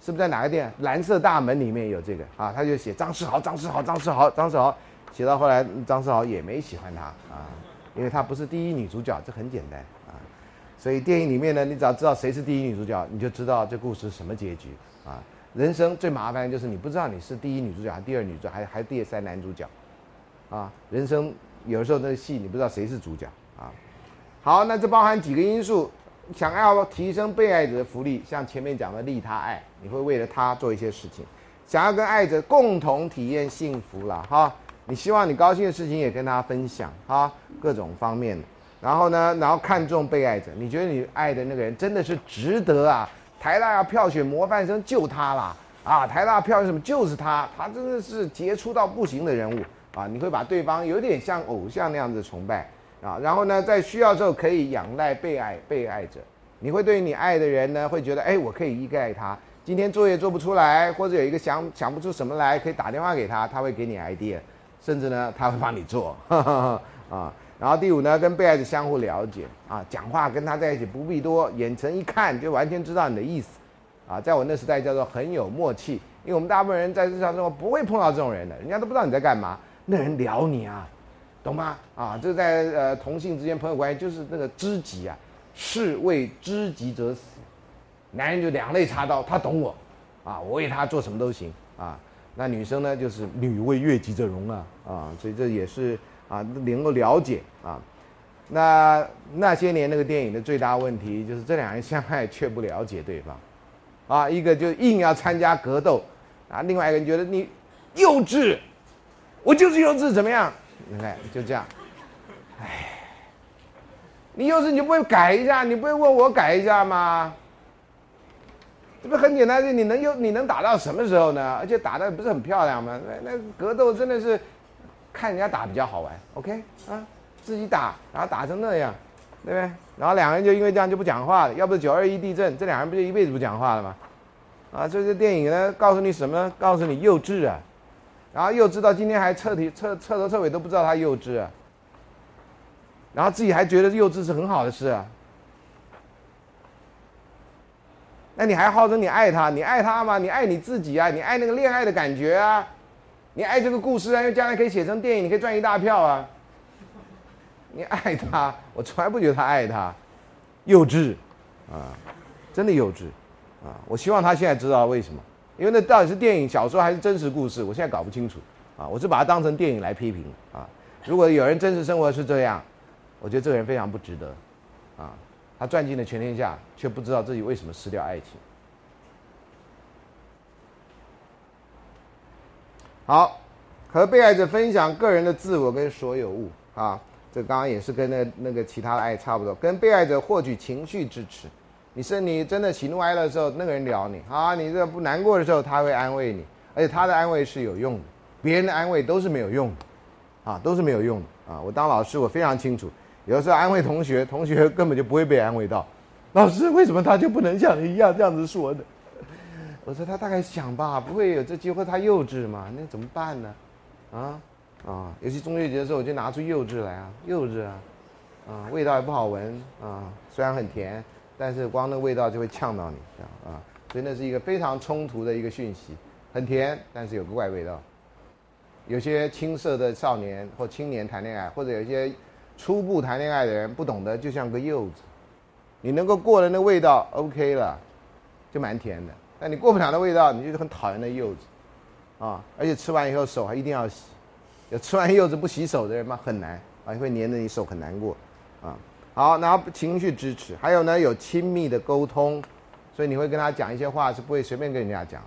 是不是在哪个店？蓝色大门里面有这个啊？他就写张世豪，张世豪，张世豪，张世豪，写到后来张世豪也没喜欢他啊，因为他不是第一女主角，这很简单啊。所以电影里面呢，你只要知道谁是第一女主角，你就知道这故事什么结局啊。人生最麻烦就是你不知道你是第一女主角还是第二女主角，还还第三男主角啊。人生有的时候那个戏你不知道谁是主角啊。好，那这包含几个因素。想要提升被爱者的福利，像前面讲的利他爱，你会为了他做一些事情。想要跟爱者共同体验幸福了哈，你希望你高兴的事情也跟他分享哈，各种方面的。然后呢，然后看重被爱者，你觉得你爱的那个人真的是值得啊？台大要票选模范生就他啦啊！台大票选什么就是他，他真的是杰出到不行的人物啊！你会把对方有点像偶像那样子崇拜。啊，然后呢，在需要的时候可以仰赖被爱被爱者，你会对你爱的人呢，会觉得哎，我可以依赖他。今天作业做不出来，或者有一个想想不出什么来，可以打电话给他，他会给你 idea，甚至呢，他会帮你做。啊，然后第五呢，跟被爱者相互了解。啊，讲话跟他在一起不必多，眼神一看就完全知道你的意思，啊，在我那时代叫做很有默契，因为我们大部分人在日常生活不会碰到这种人的，人家都不知道你在干嘛，那人聊你啊，懂吗？啊，这在呃同性之间朋友关系就是那个知己啊，士为知己者死，男人就两肋插刀，他懂我，啊，我为他做什么都行啊，那女生呢就是女为悦己者容啊，啊，所以这也是。啊，能够了解啊，那那些年那个电影的最大问题就是这两人相爱却不了解对方，啊，一个就硬要参加格斗，啊，另外一个人觉得你幼稚，我就是幼稚，怎么样？你看就这样，哎，你幼稚你不会改一下，你不会问我改一下吗？这不很简单？你能有你能打到什么时候呢？而且打的不是很漂亮吗？那那格斗真的是。看人家打比较好玩，OK 啊，自己打，然后打成那样，对不对？然后两个人就因为这样就不讲话了。要不是九二一地震，这两人不就一辈子不讲话了吗？啊，所以这电影呢，告诉你什么？告诉你幼稚啊，然后幼稚到今天还彻底彻彻头彻尾都不知道他幼稚，然后自己还觉得幼稚是很好的事啊。那你还号称你爱他？你爱他吗？你爱你自己啊？你爱那个恋爱的感觉啊？你爱这个故事啊，因为将来可以写成电影，你可以赚一大票啊。你爱他，我从来不觉得他爱他，幼稚，啊，真的幼稚，啊，我希望他现在知道为什么，因为那到底是电影、小说还是真实故事，我现在搞不清楚，啊，我是把它当成电影来批评，啊，如果有人真实生活是这样，我觉得这个人非常不值得，啊，他赚尽了全天下，却不知道自己为什么失掉爱情。好，和被爱者分享个人的自我跟所有物啊，这刚刚也是跟那那个其他的爱差不多。跟被爱者获取情绪支持，你是你真的喜怒哀乐的时候，那个人聊你啊，你这不难过的时候，他会安慰你，而且他的安慰是有用的，别人的安慰都是没有用的，啊，都是没有用的啊。我当老师，我非常清楚，有的时候安慰同学，同学 根本就不会被安慰到。老师，为什么他就不能像你一样这样子说的？我说他大概想吧，不会有这机会，他幼稚嘛？那怎么办呢？啊啊！尤其中秋节的时候，我就拿出幼稚来啊，幼稚啊，啊，味道也不好闻啊，虽然很甜，但是光那味道就会呛到你，这样啊，所以那是一个非常冲突的一个讯息，很甜，但是有个怪味道。有些青涩的少年或青年谈恋爱，或者有些初步谈恋爱的人不懂得，就像个柚子，你能够过了那味道，OK 了，就蛮甜的。但你过不了的味道，你就是很讨厌的柚子，啊！而且吃完以后手还一定要洗，有吃完柚子不洗手的人嘛，很难啊，会粘着你手，很难过，啊！好，然后情绪支持，还有呢，有亲密的沟通，所以你会跟他讲一些话，是不会随便跟人家讲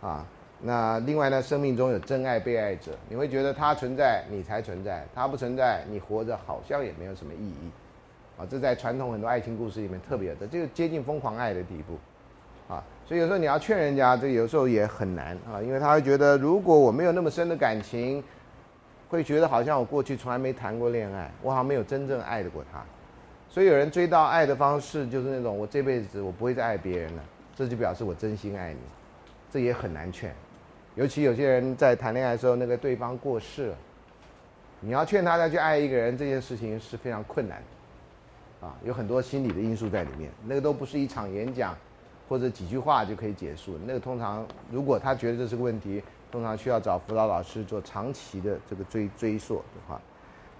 的，啊！那另外呢，生命中有真爱被爱者，你会觉得他存在，你才存在，他不存在，你活着好像也没有什么意义，啊！这在传统很多爱情故事里面特别的，这个接近疯狂爱的地步。啊，所以有时候你要劝人家，这有时候也很难啊，因为他会觉得，如果我没有那么深的感情，会觉得好像我过去从来没谈过恋爱，我好像没有真正爱得过他。所以有人追到爱的方式就是那种，我这辈子我不会再爱别人了，这就表示我真心爱你，这也很难劝。尤其有些人在谈恋爱的时候，那个对方过世了，你要劝他再去爱一个人，这件事情是非常困难的，啊，有很多心理的因素在里面，那个都不是一场演讲。或者几句话就可以结束，那个通常如果他觉得这是个问题，通常需要找辅导老师做长期的这个追追溯的话。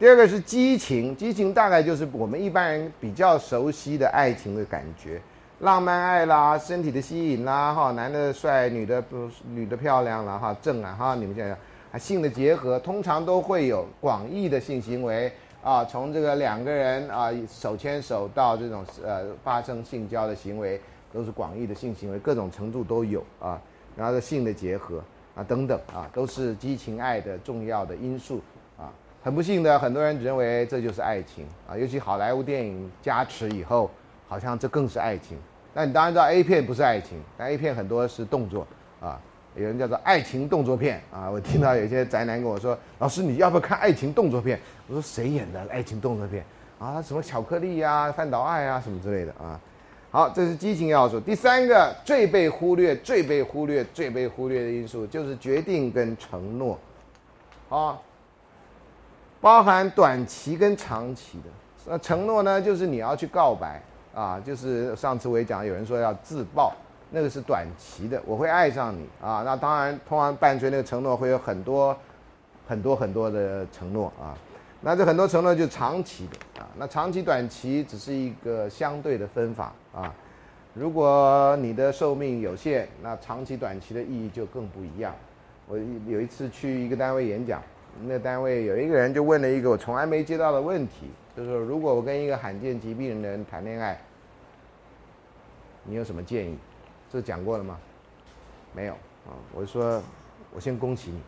第二个是激情，激情大概就是我们一般人比较熟悉的爱情的感觉，浪漫爱啦，身体的吸引啦，哈，男的帅，女的不女的漂亮了哈，正啊哈，你们想想，啊性的结合通常都会有广义的性行为啊，从这个两个人啊手牵手到这种呃发生性交的行为。都是广义的性行为，各种程度都有啊，然后性的结合啊等等啊，都是激情爱的重要的因素。很不幸的，很多人认为这就是爱情啊，尤其好莱坞电影加持以后，好像这更是爱情。那你当然知道 A 片不是爱情，但 A 片很多是动作啊，有人叫做爱情动作片啊。我听到有些宅男跟我说：“老师，你要不要看爱情动作片？”我说：“谁演的爱情动作片啊？什么巧克力呀、范岛爱啊什么之类的啊？”好，这是激情要素。第三个最被忽略、最被忽略、最被忽略的因素，就是决定跟承诺。啊，包含短期跟长期的。那承诺呢，就是你要去告白啊，就是上次我也讲，有人说要自爆，那个是短期的，我会爱上你啊。那当然，通常伴随那个承诺会有很多很多很多的承诺啊。那这很多承诺就长期的啊。那长期、短期只是一个相对的分法啊。如果你的寿命有限，那长期、短期的意义就更不一样。我有一次去一个单位演讲，那单位有一个人就问了一个我从来没接到的问题，就是说如果我跟一个罕见疾病的人谈恋爱，你有什么建议？这讲过了吗？没有啊。我就说我先恭喜你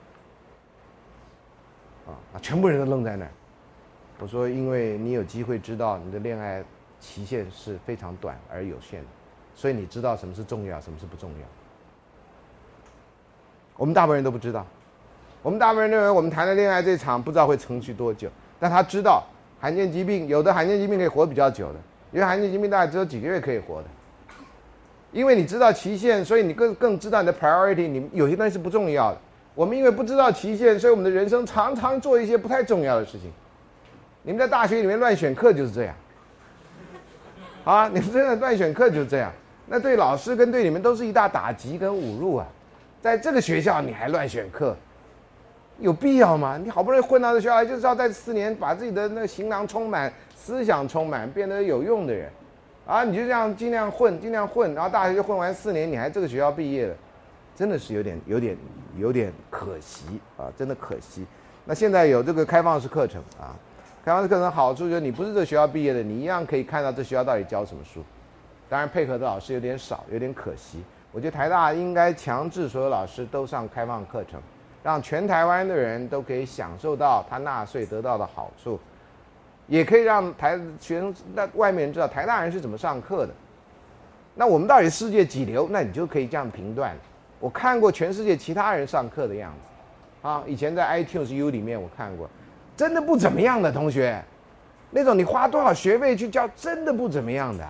啊，啊，全部人都愣在那儿。我说因为你有机会知道你的恋爱期限是非常短而有限的。所以你知道什么是重要，什么是不重要？我们大部分人都不知道。我们大部分人认为我们谈的恋爱这场不知道会持续多久，但他知道罕见疾病有的罕见疾病可以活比较久的，因为罕见疾病大概只有几个月可以活的。因为你知道期限，所以你更更知道你的 priority，你有些东西是不重要的。我们因为不知道期限，所以我们的人生常常做一些不太重要的事情。你们在大学里面乱选课就是这样。啊，你们真的乱选课就是这样。那对老师跟对你们都是一大打击跟侮辱啊！在这个学校你还乱选课，有必要吗？你好不容易混到这学校来，就是要在四年把自己的那个行囊充满，思想充满，变得有用的人，啊，你就这样尽量混，尽量混，然后大学就混完四年，你还这个学校毕业了，真的是有点有点有点可惜啊！真的可惜。那现在有这个开放式课程啊，开放式课程好处就是你不是这学校毕业的，你一样可以看到这学校到底教什么书。当然，配合的老师有点少，有点可惜。我觉得台大应该强制所有老师都上开放课程，让全台湾的人都可以享受到他纳税得到的好处，也可以让台学生在外面人知道台大人是怎么上课的。那我们到底世界几流？那你就可以这样评断。我看过全世界其他人上课的样子，啊，以前在 iTunes U 里面我看过，真的不怎么样的同学，那种你花多少学费去教，真的不怎么样的。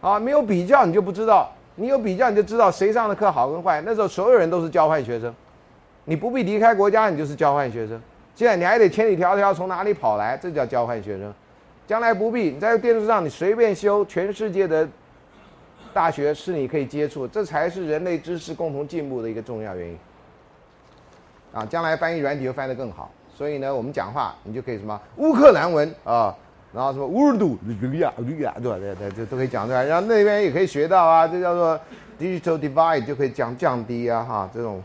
啊，没有比较你就不知道，你有比较你就知道谁上的课好跟坏。那时候所有人都是交换学生，你不必离开国家，你就是交换学生。现在你还得千里迢迢从哪里跑来，这叫交换学生。将来不必，你在电视上你随便修，全世界的大学是你可以接触，这才是人类知识共同进步的一个重要原因。啊，将来翻译软体又翻得更好，所以呢，我们讲话你就可以什么乌克兰文啊。然后什么乌尔都、吕亚、吕亚，对吧？对对，就都可以讲出来。然后那边也可以学到啊，这叫做 digital divide，就可以讲降低啊，哈，这种。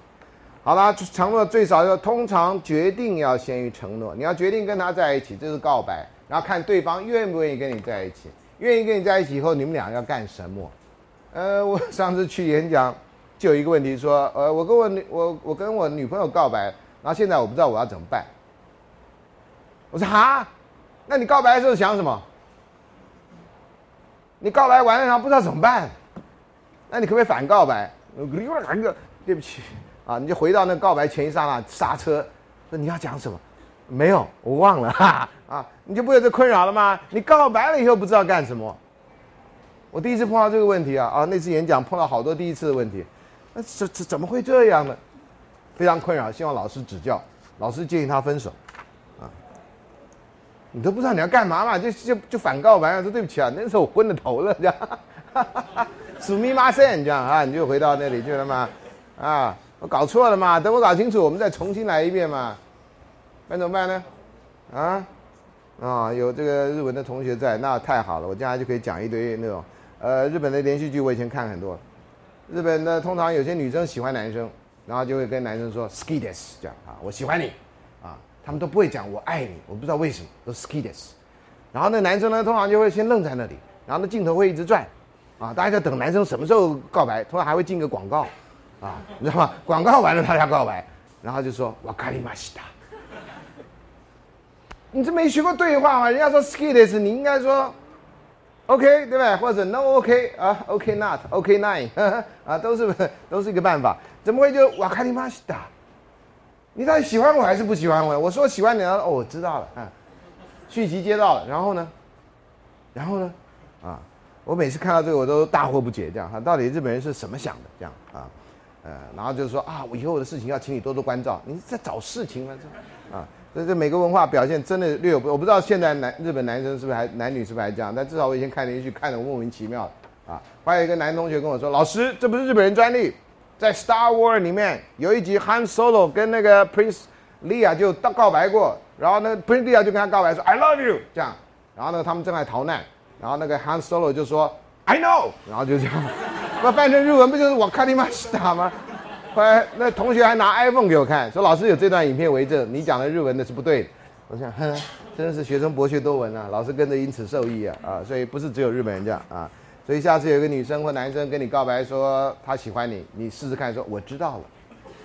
好了，承诺最少要通常决定要先于承诺。你要决定跟他在一起，这是告白。然后看对方愿不愿意跟你在一起，愿意跟你在一起以后，你们俩要干什么？呃，我上次去演讲，就有一个问题说，呃，我跟我女我我跟我女朋友告白，然后现在我不知道我要怎么办。我说哈。那你告白的时候想什么？你告白完了，然后不知道怎么办，那你可不可以反告白？对不起啊，你就回到那告白前一刹那刹车，说你要讲什么？没有，我忘了哈 啊，你就不有这困扰了吗？你告白了以后不知道干什么？我第一次碰到这个问题啊啊，那次演讲碰到好多第一次的问题，那怎怎怎么会这样呢？非常困扰，希望老师指教。老师建议他分手。你都不知道你要干嘛嘛，就就就反告白，说对不起啊，那时候我昏了头了，这样，数密码线这样啊，你就回到那里去了嘛，啊，我搞错了嘛，等我搞清楚，我们再重新来一遍嘛，那怎么办呢？啊，啊，有这个日文的同学在，那太好了，我将来就可以讲一堆那种，呃，日本的连续剧我以前看很多，日本的通常有些女生喜欢男生，然后就会跟男生说 skides 这样啊，我喜欢你。他们都不会讲“我爱你”，我不知道为什么都 skides。然后那男生呢，通常就会先愣在那里，然后那镜头会一直转，啊，大家在等男生什么时候告白，通常还会进个广告，啊，你知道吗？广告完了他才告白，然后就说“我卡里马西达”。你这没学过对话吗？人家说 skides，你应该说 “OK”，对不对？或者 “No OK” 啊，“OK not”，“OK nine”，啊，都是都是一个办法。怎么会就“我卡里马西达”？你到底喜欢我还是不喜欢我？我说喜欢你，哦，我知道了，啊，续集接到了，然后呢，然后呢，啊，我每次看到这个我都大惑不解，这样哈，到底日本人是怎么想的？这样啊，呃，然后就是说啊，我以后的事情要请你多多关照，你在找事情吗？这啊，所以这每个文化表现真的略有不，我不知道现在男日本男生是不是还男女是不是还这样，但至少我以前看连续剧看的莫名其妙啊。还有一个男同学跟我说，老师，这不是日本人专利，在 Star Wars 里面有一集 Han Solo 跟那个 Prince Leia 就告告白过，然后那 Prince Leia 就跟他告白说 I love you 这样，然后呢他们正在逃难，然后那个 Han Solo 就说 I know，然后就这样，那翻成日文不就是我看你妈是打吗？后来那同学还拿 iPhone 给我看，说老师有这段影片为证，你讲的日文的是不对的。我想，哼，真的是学生博学多闻啊，老师跟着因此受益啊啊，所以不是只有日本人这样啊。所以下次有一个女生或男生跟你告白说他喜欢你，你试试看说我知道了，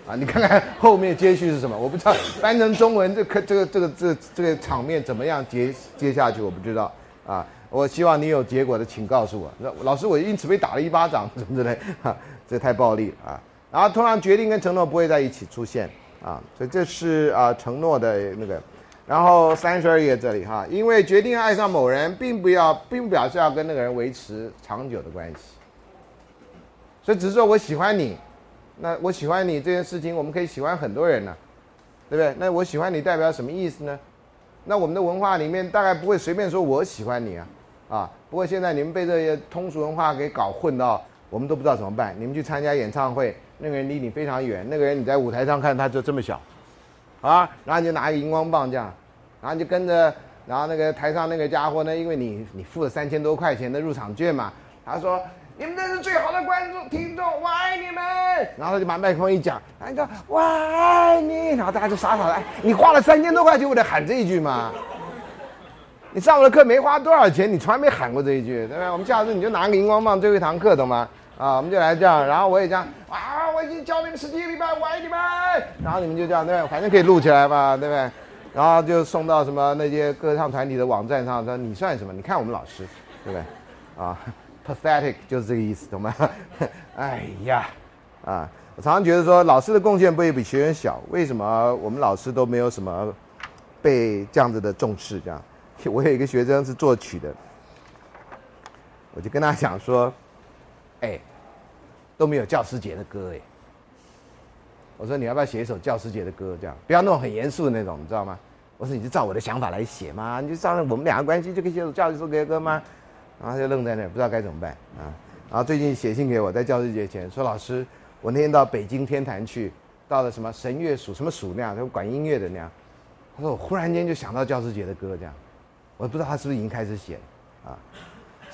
啊，你看看后面接续是什么？我不知道翻成中文这可这个这个这这个场面怎么样接接下去我不知道啊。我希望你有结果的，请告诉我。那老师我因此被打了一巴掌，什么之类，哈，这太暴力了啊。然后突然决定跟承诺不会在一起出现啊，所以这是啊承诺的那个。然后三十二页这里哈，因为决定爱上某人，并不要，并不表示要跟那个人维持长久的关系，所以只是说我喜欢你，那我喜欢你这件事情，我们可以喜欢很多人呢，对不对？那我喜欢你代表什么意思呢？那我们的文化里面大概不会随便说我喜欢你啊，啊，不过现在你们被这些通俗文化给搞混到，我们都不知道怎么办。你们去参加演唱会，那个人离你非常远，那个人你在舞台上看他就这么小。啊，然后你就拿一个荧光棒这样，然后你就跟着，然后那个台上那个家伙呢，因为你你付了三千多块钱的入场券嘛，他说你们这是最好的观众听众，我爱你们。然后他就把麦克风一讲，他说我爱你，然后大家就傻傻的，哎，你花了三千多块钱，我得喊这一句吗？你上我的课没花多少钱，你从来没喊过这一句，对不对？我们下次你就拿个荧光棒最后一堂课，懂吗？啊，我们就来这样，然后我也这样，啊，我已经教你们十几个礼拜，我爱你们，然后你们就这样，对，反正可以录起来嘛，对不对？然后就送到什么那些歌唱团体的网站上，说你算什么？你看我们老师，对不对？啊，pathetic 就是这个意思，懂吗？哎呀，啊，我常常觉得说老师的贡献不会比学员小，为什么我们老师都没有什么被这样子的重视？这样，我有一个学生是作曲的，我就跟他讲说。哎，都没有教师节的歌哎。我说你要不要写一首教师节的歌？这样不要那种很严肃的那种，你知道吗？我说你就照我的想法来写嘛，你就照我们两个关系就可以写首教师节歌吗？然后他就愣在那儿，不知道该怎么办啊。然后最近写信给我，在教师节前说老师，我那天到北京天坛去，到了什么神乐署什么署那样，就管音乐的那样。他说我忽然间就想到教师节的歌这样，我不知道他是不是已经开始写了啊。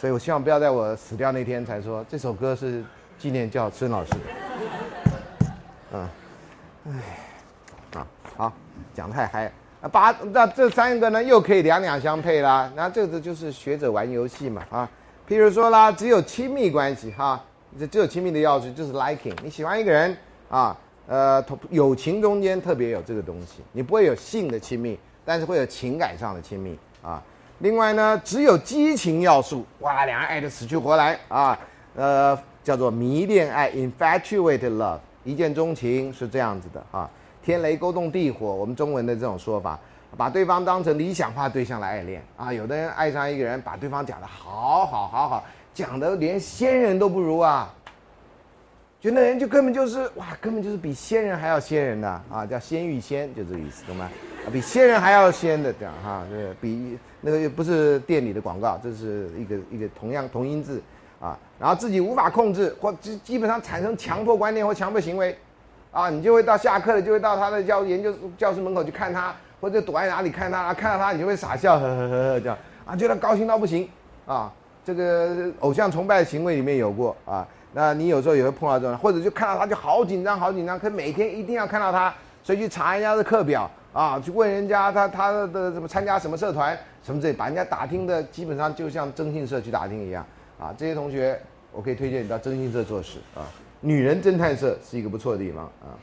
所以，我希望不要在我死掉那天才说这首歌是纪念叫孙老师的。嗯，哎，啊，好，讲太嗨。啊，八那这三个呢，又可以两两相配啦。那这个就是学者玩游戏嘛，啊，譬如说啦，只有亲密关系哈，这只有亲密的要素就是 liking，你喜欢一个人啊，呃，友情中间特别有这个东西，你不会有性的亲密，但是会有情感上的亲密啊。另外呢，只有激情要素，哇，两人爱得死去活来啊，呃，叫做迷恋爱 （infatuated love），一见钟情是这样子的啊。天雷勾动地火，我们中文的这种说法，把对方当成理想化对象来爱恋啊。有的人爱上一个人，把对方讲得好好好好，讲的连仙人都不如啊。就那人就根本就是哇，根本就是比仙人还要仙人的啊，叫仙遇仙，就这个意思，懂吗？比仙人还要仙的这样哈，对，比那个又不是店里的广告，这是一个一个同样同音字啊。然后自己无法控制或基基本上产生强迫观念或强迫行为，啊，你就会到下课了就会到他的教研究教室门口去看他，或者躲在哪里看他，看到他你就会傻笑呵呵呵呵这样啊，觉得高兴到不行啊。这个偶像崇拜的行为里面有过啊。那你有时候也会碰到这种，或者就看到他就好紧张，好紧张，可每天一定要看到他，所以去查人家的课表啊，去问人家他他的什么参加什么社团什么之类，把人家打听的基本上就像征信社去打听一样啊。这些同学，我可以推荐你到征信社做事啊。女人侦探社是一个不错的地方啊。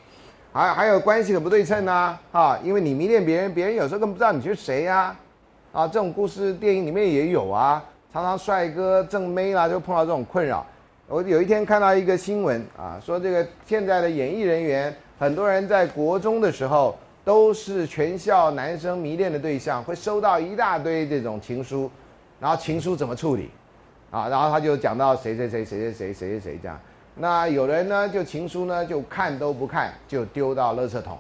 还还有关系的不对称呐啊，因为你迷恋别人，别人有时候根本不知道你是谁呀啊。这种故事电影里面也有啊，常常帅哥正妹啦就碰到这种困扰。我有一天看到一个新闻啊，说这个现在的演艺人员，很多人在国中的时候都是全校男生迷恋的对象，会收到一大堆这种情书，然后情书怎么处理？啊，然后他就讲到谁谁谁谁谁谁谁谁谁这样，那有人呢，就情书呢，就看都不看，就丢到垃圾桶，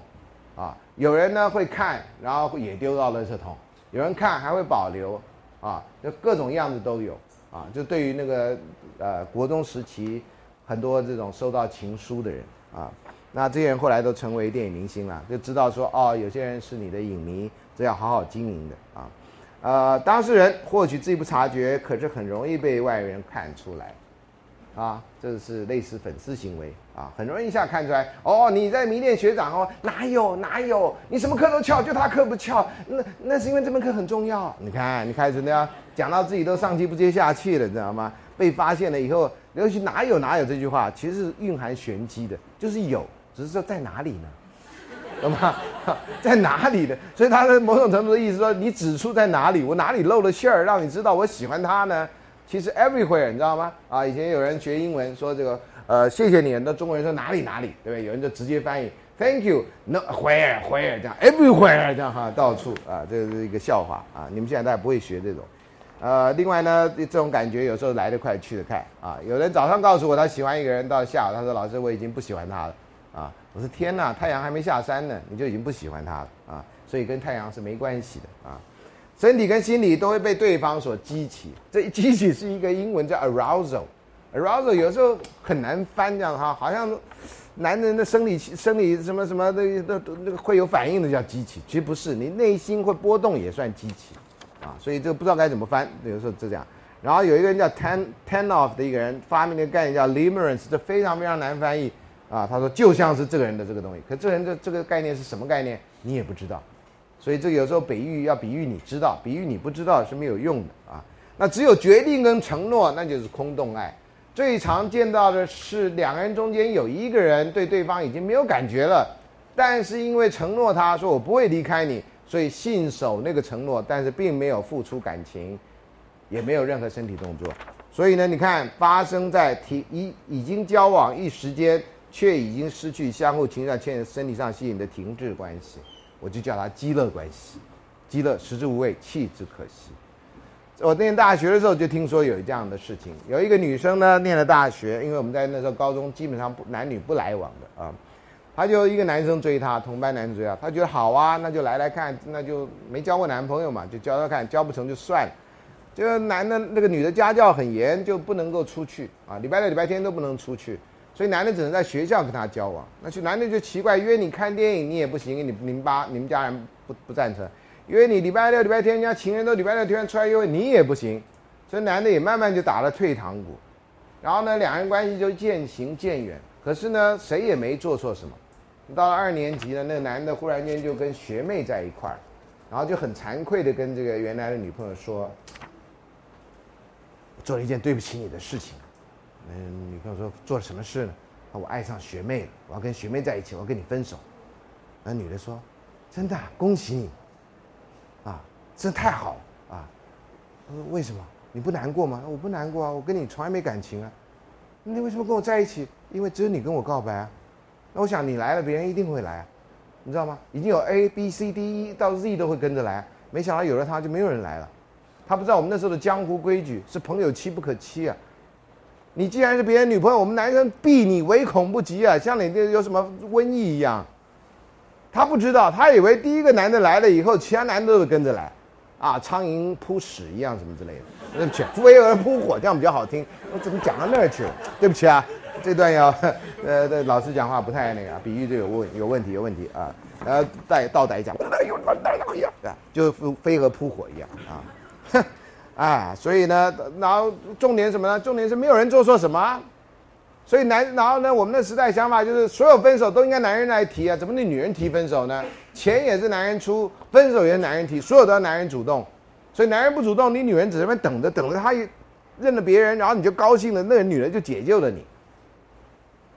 啊，有人呢会看，然后也丢到垃圾桶，有人看还会保留，啊，就各种样子都有，啊，就对于那个呃国中时期很多这种收到情书的人啊，那这些人后来都成为电影明星了，就知道说哦，有些人是你的影迷，这要好好经营的啊，呃，当事人或许自己不察觉，可是很容易被外人看出来。啊，这是类似粉丝行为啊，很容易一下看出来哦，你在迷恋学长哦，哪有哪有，你什么课都翘，就他课不翘，那那是因为这门课很重要。你看，你开始那样讲到自己都上气不接下气了，你知道吗？被发现了以后，尤其哪有哪有这句话，其实是蕴含玄机的，就是有，只是说在哪里呢？懂吗？在哪里的？所以他的某种程度的意思说，你指出在哪里，我哪里露了馅儿，让你知道我喜欢他呢？其实 everywhere 你知道吗？啊，以前有人学英文说这个，呃，谢谢你，那中国人说哪里哪里，对不对？有人就直接翻译 thank you，no where where 这样 everywhere 这样哈，到处啊，这是一个笑话啊。你们现在大家不会学这种，呃，另外呢，这种感觉有时候来得快去得快啊。有人早上告诉我他喜欢一个人，到下午他说老师我已经不喜欢他了啊。我说天哪，太阳还没下山呢，你就已经不喜欢他了啊？所以跟太阳是没关系的啊。身体跟心理都会被对方所激起，这一激起是一个英文叫 arousal，arousal 有时候很难翻这样哈，好像男人的生理生理什么什么的那那个会有反应的叫激起，其实不是，你内心会波动也算激起，啊，所以这个不知道该怎么翻，有时候就这样。然后有一个人叫 ten ten off 的一个人发明的概念叫 limerence，这非常非常难翻译啊，他说就像是这个人的这个东西，可这人的这个概念是什么概念，你也不知道。所以这有时候比喻要比喻你知道，比喻你不知道是没有用的啊。那只有决定跟承诺，那就是空洞爱。最常见到的是两个人中间有一个人对对方已经没有感觉了，但是因为承诺他说我不会离开你，所以信守那个承诺，但是并没有付出感情，也没有任何身体动作。所以呢，你看发生在提一已经交往一时间，却已经失去相互情上牵身体上吸引的停滞关系。我就叫他积乐关系，饥乐食之无味，弃之可惜。我念大学的时候就听说有这样的事情，有一个女生呢，念了大学，因为我们在那时候高中基本上不男女不来往的啊，她就一个男生追她，同班男生追她，她觉得好啊，那就来来看，那就没交过男朋友嘛，就交交看，交不成就算了。这个男的那个女的家教很严，就不能够出去啊，礼拜六礼拜天都不能出去。所以男的只能在学校跟他交往，那去男的就奇怪，约你看电影你也不行，你你们爸你们家人不不赞成，约你礼拜六礼拜天人家情人都礼拜六天出来约会你也不行，所以男的也慢慢就打了退堂鼓，然后呢两人关系就渐行渐远，可是呢谁也没做错什么，到了二年级呢那个男的忽然间就跟学妹在一块儿，然后就很惭愧的跟这个原来的女朋友说，做了一件对不起你的事情。嗯，女朋友说做了什么事呢？我爱上学妹了，我要跟学妹在一起，我要跟你分手。那女的说：“真的，恭喜你，啊，真太好了啊。”他说：“为什么？你不难过吗？”我不难过啊，我跟你从来没感情啊。你为什么跟我在一起？因为只有你跟我告白啊。那我想你来了，别人一定会来啊，你知道吗？已经有 A B C D E 到 Z 都会跟着来，没想到有了他就没有人来了。他不知道我们那时候的江湖规矩是朋友妻不可欺啊。你既然是别人女朋友，我们男生避你唯恐不及啊，像你这有什么瘟疫一样。他不知道，他以为第一个男的来了以后，其他男的都跟着来，啊，苍蝇扑屎一样什么之类的。对不起，飞蛾扑火这样比较好听。我怎么讲到那儿去了？对不起啊，这段要呃，老师讲话不太那个，比喻就有问有问题有问题啊。呃，带倒带讲，就飞蛾扑火一样啊。哼哎。所以呢，然后重点什么呢？重点是没有人做错什么，所以男，然后呢，我们的时代想法就是所有分手都应该男人来提啊，怎么你女人提分手呢？钱也是男人出，分手也是男人提，所有都要男人主动，所以男人不主动，你女人只在那等着，等着他认了别人，然后你就高兴了，那个女人就解救了你。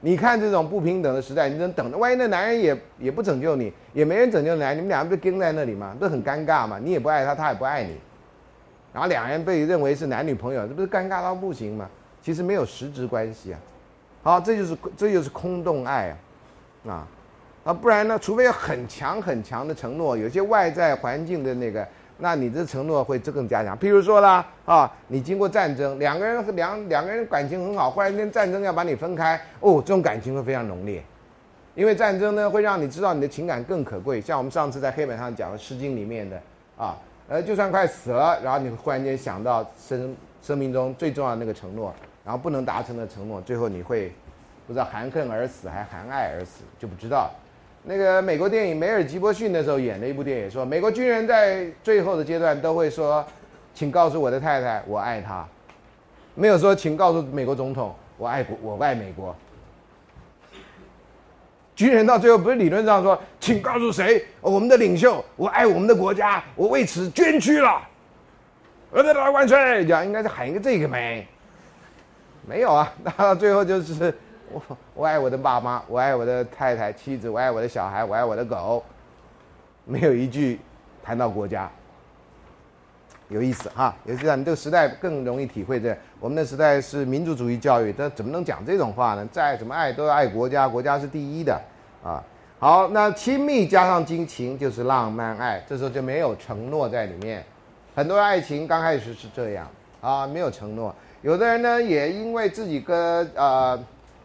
你看这种不平等的时代，你能等着？万一那男人也也不拯救你，也没人拯救你，你们俩不跟在那里吗？不很尴尬吗？你也不爱他，他也不爱你。然后两人被认为是男女朋友，这不是尴尬到不行吗？其实没有实质关系啊。好，这就是这就是空洞爱啊，啊啊，不然呢？除非很强很强的承诺，有些外在环境的那个那你的承诺会这更加强。譬如说啦，啊，你经过战争，两个人两两个人感情很好，忽然间战争要把你分开，哦，这种感情会非常浓烈，因为战争呢会让你知道你的情感更可贵。像我们上次在黑板上讲的《诗经》里面的啊，呃，就算快死了，然后你忽然间想到生生命中最重要的那个承诺，然后不能达成的承诺，最后你会不知道含恨而死还含爱而死，就不知道。那个美国电影梅尔吉伯逊那时候演的一部电影，说美国军人在最后的阶段都会说，请告诉我的太太我爱她，没有说请告诉美国总统我爱国我爱美国。军人到最后不是理论上说，请告诉谁我们的领袖我爱我们的国家，我为此捐躯了，我的老万岁，讲应该是喊一个这个没，没有啊，那 到最后就是。我我爱我的爸妈，我爱我的太太妻子，我爱我的小孩，我爱我的狗，没有一句谈到国家，有意思哈。也是你这个时代更容易体会这。我们的时代是民族主义教育，但怎么能讲这种话呢？再怎么爱都要爱国家，国家是第一的啊。好，那亲密加上激情就是浪漫爱，这时候就没有承诺在里面。很多爱情刚开始是这样啊，没有承诺。有的人呢，也因为自己跟呃。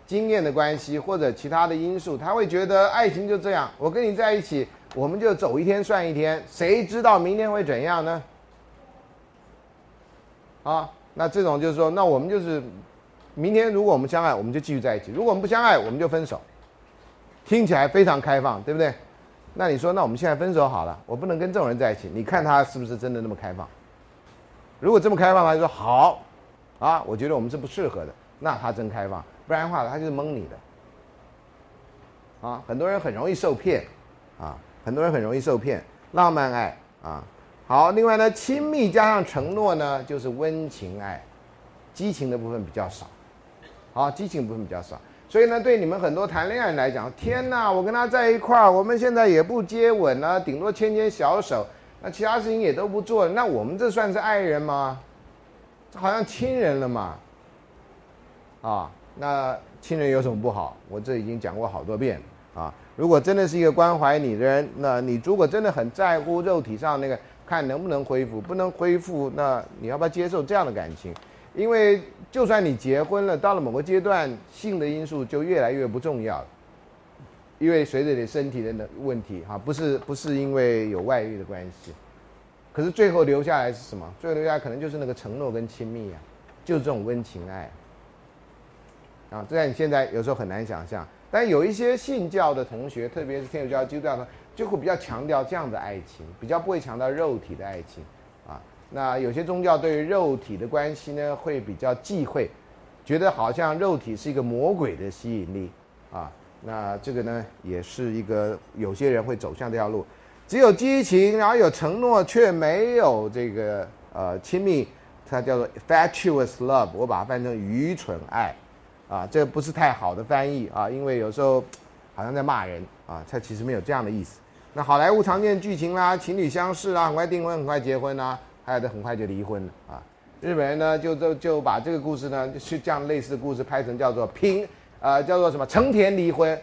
经验的关系或者其他的因素，他会觉得爱情就这样，我跟你在一起，我们就走一天算一天，谁知道明天会怎样呢？啊，那这种就是说，那我们就是明天如果我们相爱，我们就继续在一起；如果我们不相爱，我们就分手。听起来非常开放，对不对？那你说，那我们现在分手好了，我不能跟这种人在一起，你看他是不是真的那么开放？如果这么开放，他就说好，啊，我觉得我们是不适合的，那他真开放。不然的话，他就是蒙你的，啊，很多人很容易受骗，啊，很多人很容易受骗。浪漫爱啊，好，另外呢，亲密加上承诺呢，就是温情爱，激情的部分比较少，好，激情部分比较少。所以呢，对你们很多谈恋爱来讲，天哪，我跟他在一块儿，我们现在也不接吻了，顶多牵牵小手，那其他事情也都不做，那我们这算是爱人吗？这好像亲人了嘛，啊。那亲人有什么不好？我这已经讲过好多遍啊！如果真的是一个关怀你的人，那你如果真的很在乎肉体上那个，看能不能恢复，不能恢复，那你要不要接受这样的感情？因为就算你结婚了，到了某个阶段，性的因素就越来越不重要了。因为随着你身体的问题，哈，不是不是因为有外遇的关系，可是最后留下来是什么？最后留下来可能就是那个承诺跟亲密啊，就是这种温情爱。啊，这样你现在有时候很难想象，但有一些信教的同学，特别是天主教、基督教的，就会比较强调这样的爱情，比较不会强调肉体的爱情。啊，那有些宗教对于肉体的关系呢，会比较忌讳，觉得好像肉体是一个魔鬼的吸引力。啊，那这个呢，也是一个有些人会走向这条路，只有激情，然后有承诺，却没有这个呃亲密，它叫做 fatuous love，我把它翻成愚蠢爱。啊，这不是太好的翻译啊，因为有时候好像在骂人啊，它其实没有这样的意思。那好莱坞常见剧情啦，情侣相识啦，很快订婚，很快结婚啦，还有的很快就离婚了啊。日本人呢，就就就把这个故事呢，是这样类似的故事拍成叫做平，呃，叫做什么成田离婚，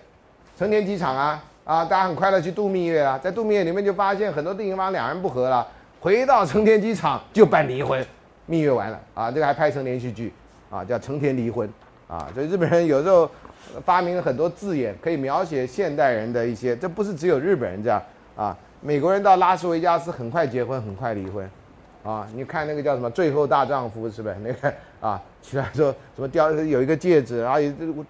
成田机场啊啊，大家很快乐去度蜜月啊，在度蜜月里面就发现很多订婚方两人不和了，回到成田机场就办离婚，蜜月完了啊，这个还拍成连续剧啊，叫成田离婚。啊，所以日本人有时候发明了很多字眼，可以描写现代人的一些。这不是只有日本人这样啊，美国人到拉斯维加斯很快结婚，很快离婚，啊，你看那个叫什么《最后大丈夫》是不是？那个啊，起来说什么掉有一个戒指，然后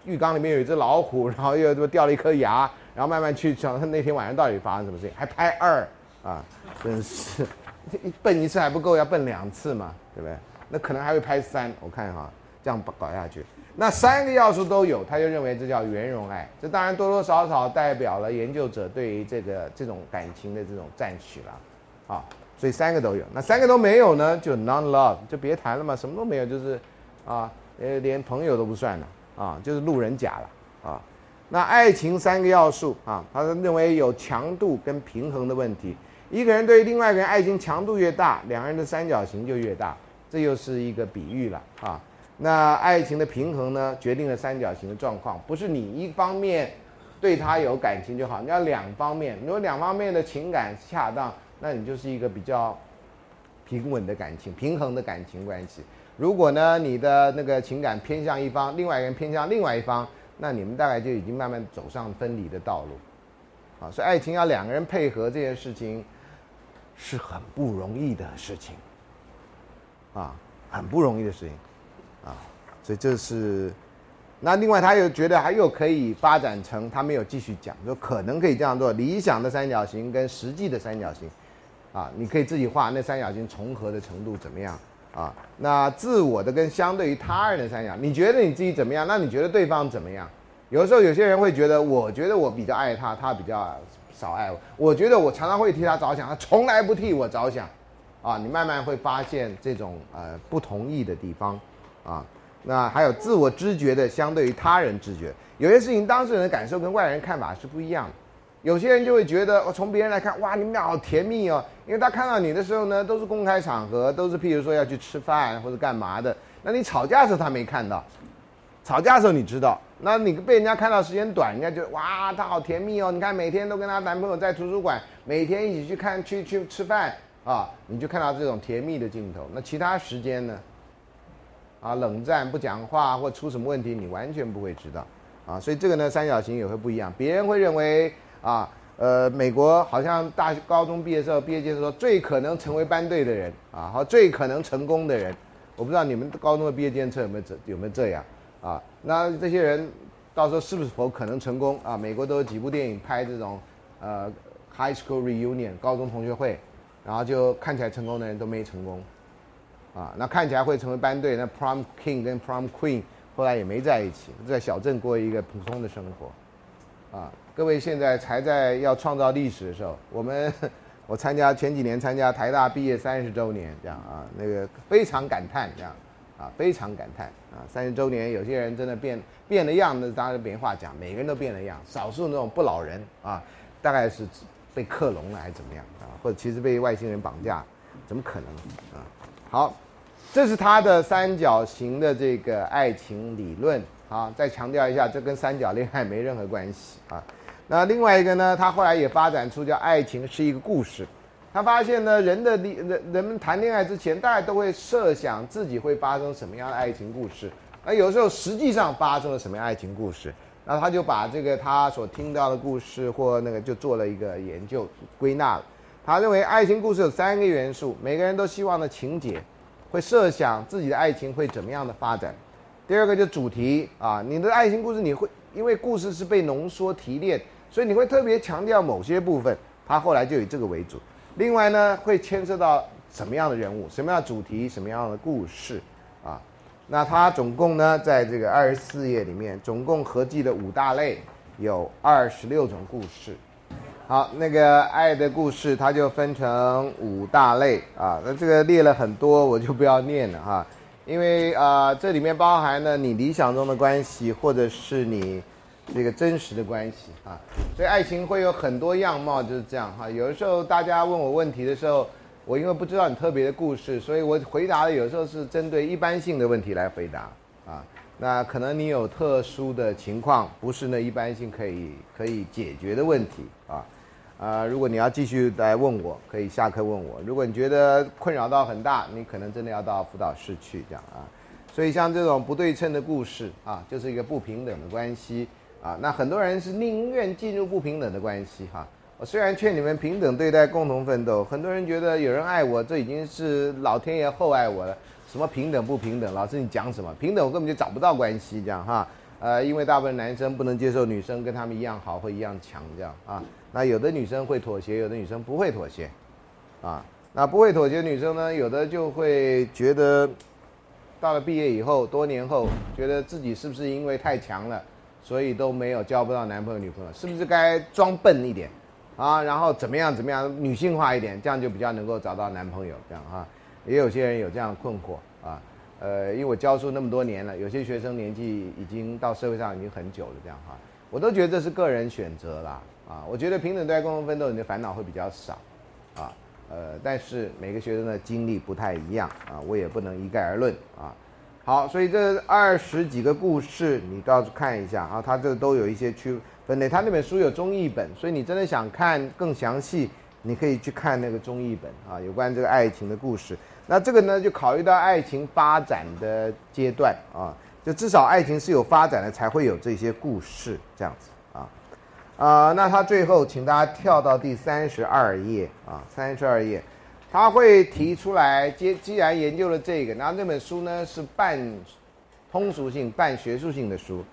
浴缸里面有一只老虎，然后又什么掉了一颗牙，然后慢慢去想他那天晚上到底发生什么事情，还拍二啊，真是笨一次还不够，要笨两次嘛，对不对？那可能还会拍三，我看哈，这样搞下去。那三个要素都有，他就认为这叫圆融爱。这当然多多少少代表了研究者对于这个这种感情的这种赞许了，啊，所以三个都有。那三个都没有呢，就 non love，就别谈了嘛，什么都没有，就是啊，呃，连朋友都不算了，啊，就是路人甲了，啊。那爱情三个要素啊，他认为有强度跟平衡的问题。一个人对另外一个人爱情强度越大，两个人的三角形就越大，这又是一个比喻了，啊。那爱情的平衡呢，决定了三角形的状况。不是你一方面对他有感情就好，你要两方面。如果两方面的情感恰当，那你就是一个比较平稳的感情、平衡的感情关系。如果呢，你的那个情感偏向一方，另外一个人偏向另外一方，那你们大概就已经慢慢走上分离的道路。啊，所以爱情要两个人配合这件事情，是很不容易的事情。啊，很不容易的事情。所以这是。那另外，他又觉得还又可以发展成，他没有继续讲，说可能可以这样做，理想的三角形跟实际的三角形，啊，你可以自己画那三角形重合的程度怎么样啊？那自我的跟相对于他人的三角，你觉得你自己怎么样？那你觉得对方怎么样？有时候有些人会觉得，我觉得我比较爱他，他比较少爱我。我觉得我常常会替他着想，他从来不替我着想，啊，你慢慢会发现这种呃不同意的地方，啊。那还有自我知觉的，相对于他人知觉，有些事情当事人的感受跟外人看法是不一样的。有些人就会觉得，我从别人来看，哇，你们俩好甜蜜哦，因为他看到你的时候呢，都是公开场合，都是譬如说要去吃饭或者干嘛的。那你吵架的时候他没看到，吵架的时候你知道，那你被人家看到时间短，人家就哇，他好甜蜜哦，你看每天都跟她男朋友在图书馆，每天一起去看去去吃饭啊，你就看到这种甜蜜的镜头。那其他时间呢？啊，冷战不讲话或出什么问题，你完全不会知道，啊，所以这个呢，三角形也会不一样。别人会认为啊，呃，美国好像大高中毕业时候，毕业季说最可能成为班队的人啊，和最可能成功的人，我不知道你们高中的毕业监测有没有这有没有这样啊？那这些人到时候是不是否可能成功啊？美国都有几部电影拍这种呃 high school reunion 高中同学会，然后就看起来成功的人都没成功。啊，那看起来会成为班队。那 Prom King 跟 Prom Queen 后来也没在一起，在小镇过一个普通的生活。啊，各位现在才在要创造历史的时候，我们 我参加前几年参加台大毕业三十周年，这样啊，那个非常感叹这样，啊，非常感叹啊，三十周年有些人真的变变了样，那当然没话讲，每个人都变了样，少数那种不老人啊，大概是被克隆了还是怎么样啊，或者其实被外星人绑架，怎么可能啊？好。这是他的三角形的这个爱情理论啊，再强调一下，这跟三角恋爱没任何关系啊。那另外一个呢，他后来也发展出叫爱情是一个故事。他发现呢，人的人人们谈恋爱之前，大家都会设想自己会发生什么样的爱情故事，那有时候实际上发生了什么样爱情故事，那他就把这个他所听到的故事或那个就做了一个研究归纳了。他认为爱情故事有三个元素，每个人都希望的情节。会设想自己的爱情会怎么样的发展。第二个就主题啊，你的爱情故事你会因为故事是被浓缩提炼，所以你会特别强调某些部分。他后来就以这个为主。另外呢，会牵涉到什么样的人物、什么样的主题、什么样的故事啊？那他总共呢，在这个二十四页里面，总共合计的五大类，有二十六种故事。好，那个爱的故事，它就分成五大类啊。那这个列了很多，我就不要念了哈。因为啊，这里面包含了你理想中的关系，或者是你这个真实的关系啊。所以爱情会有很多样貌，就是这样哈。有的时候大家问我问题的时候，我因为不知道你特别的故事，所以我回答的有时候是针对一般性的问题来回答啊。那可能你有特殊的情况，不是那一般性可以可以解决的问题啊。啊，如果你要继续来问我，可以下课问我。如果你觉得困扰到很大，你可能真的要到辅导室去这样啊。所以像这种不对称的故事啊，就是一个不平等的关系啊。那很多人是宁愿进入不平等的关系哈。我虽然劝你们平等对待，共同奋斗，很多人觉得有人爱我，这已经是老天爷厚爱我了。什么平等不平等？老师你讲什么平等？我根本就找不到关系这样哈。呃，因为大部分男生不能接受女生跟他们一样好或一样强这样啊。那有的女生会妥协，有的女生不会妥协，啊，那不会妥协女生呢，有的就会觉得，到了毕业以后，多年后，觉得自己是不是因为太强了，所以都没有交不到男朋友女朋友，是不是该装笨一点，啊，然后怎么样怎么样，女性化一点，这样就比较能够找到男朋友，这样哈，也有些人有这样的困惑，呃，因为我教书那么多年了，有些学生年纪已经到社会上已经很久了，这样哈，我都觉得这是个人选择啦。啊，我觉得平等对待、共同奋斗，你的烦恼会比较少，啊，呃，但是每个学生的经历不太一样啊，我也不能一概而论啊。好，所以这二十几个故事，你倒是看一下啊，它这都有一些区分类。他那本书有中译本，所以你真的想看更详细，你可以去看那个综艺本啊，有关这个爱情的故事。那这个呢，就考虑到爱情发展的阶段啊，就至少爱情是有发展的，才会有这些故事这样子啊。啊，那他最后，请大家跳到第三十二页啊，三十二页，他会提出来，既既然研究了这个，然后这本书呢是半通俗性、半学术性的书。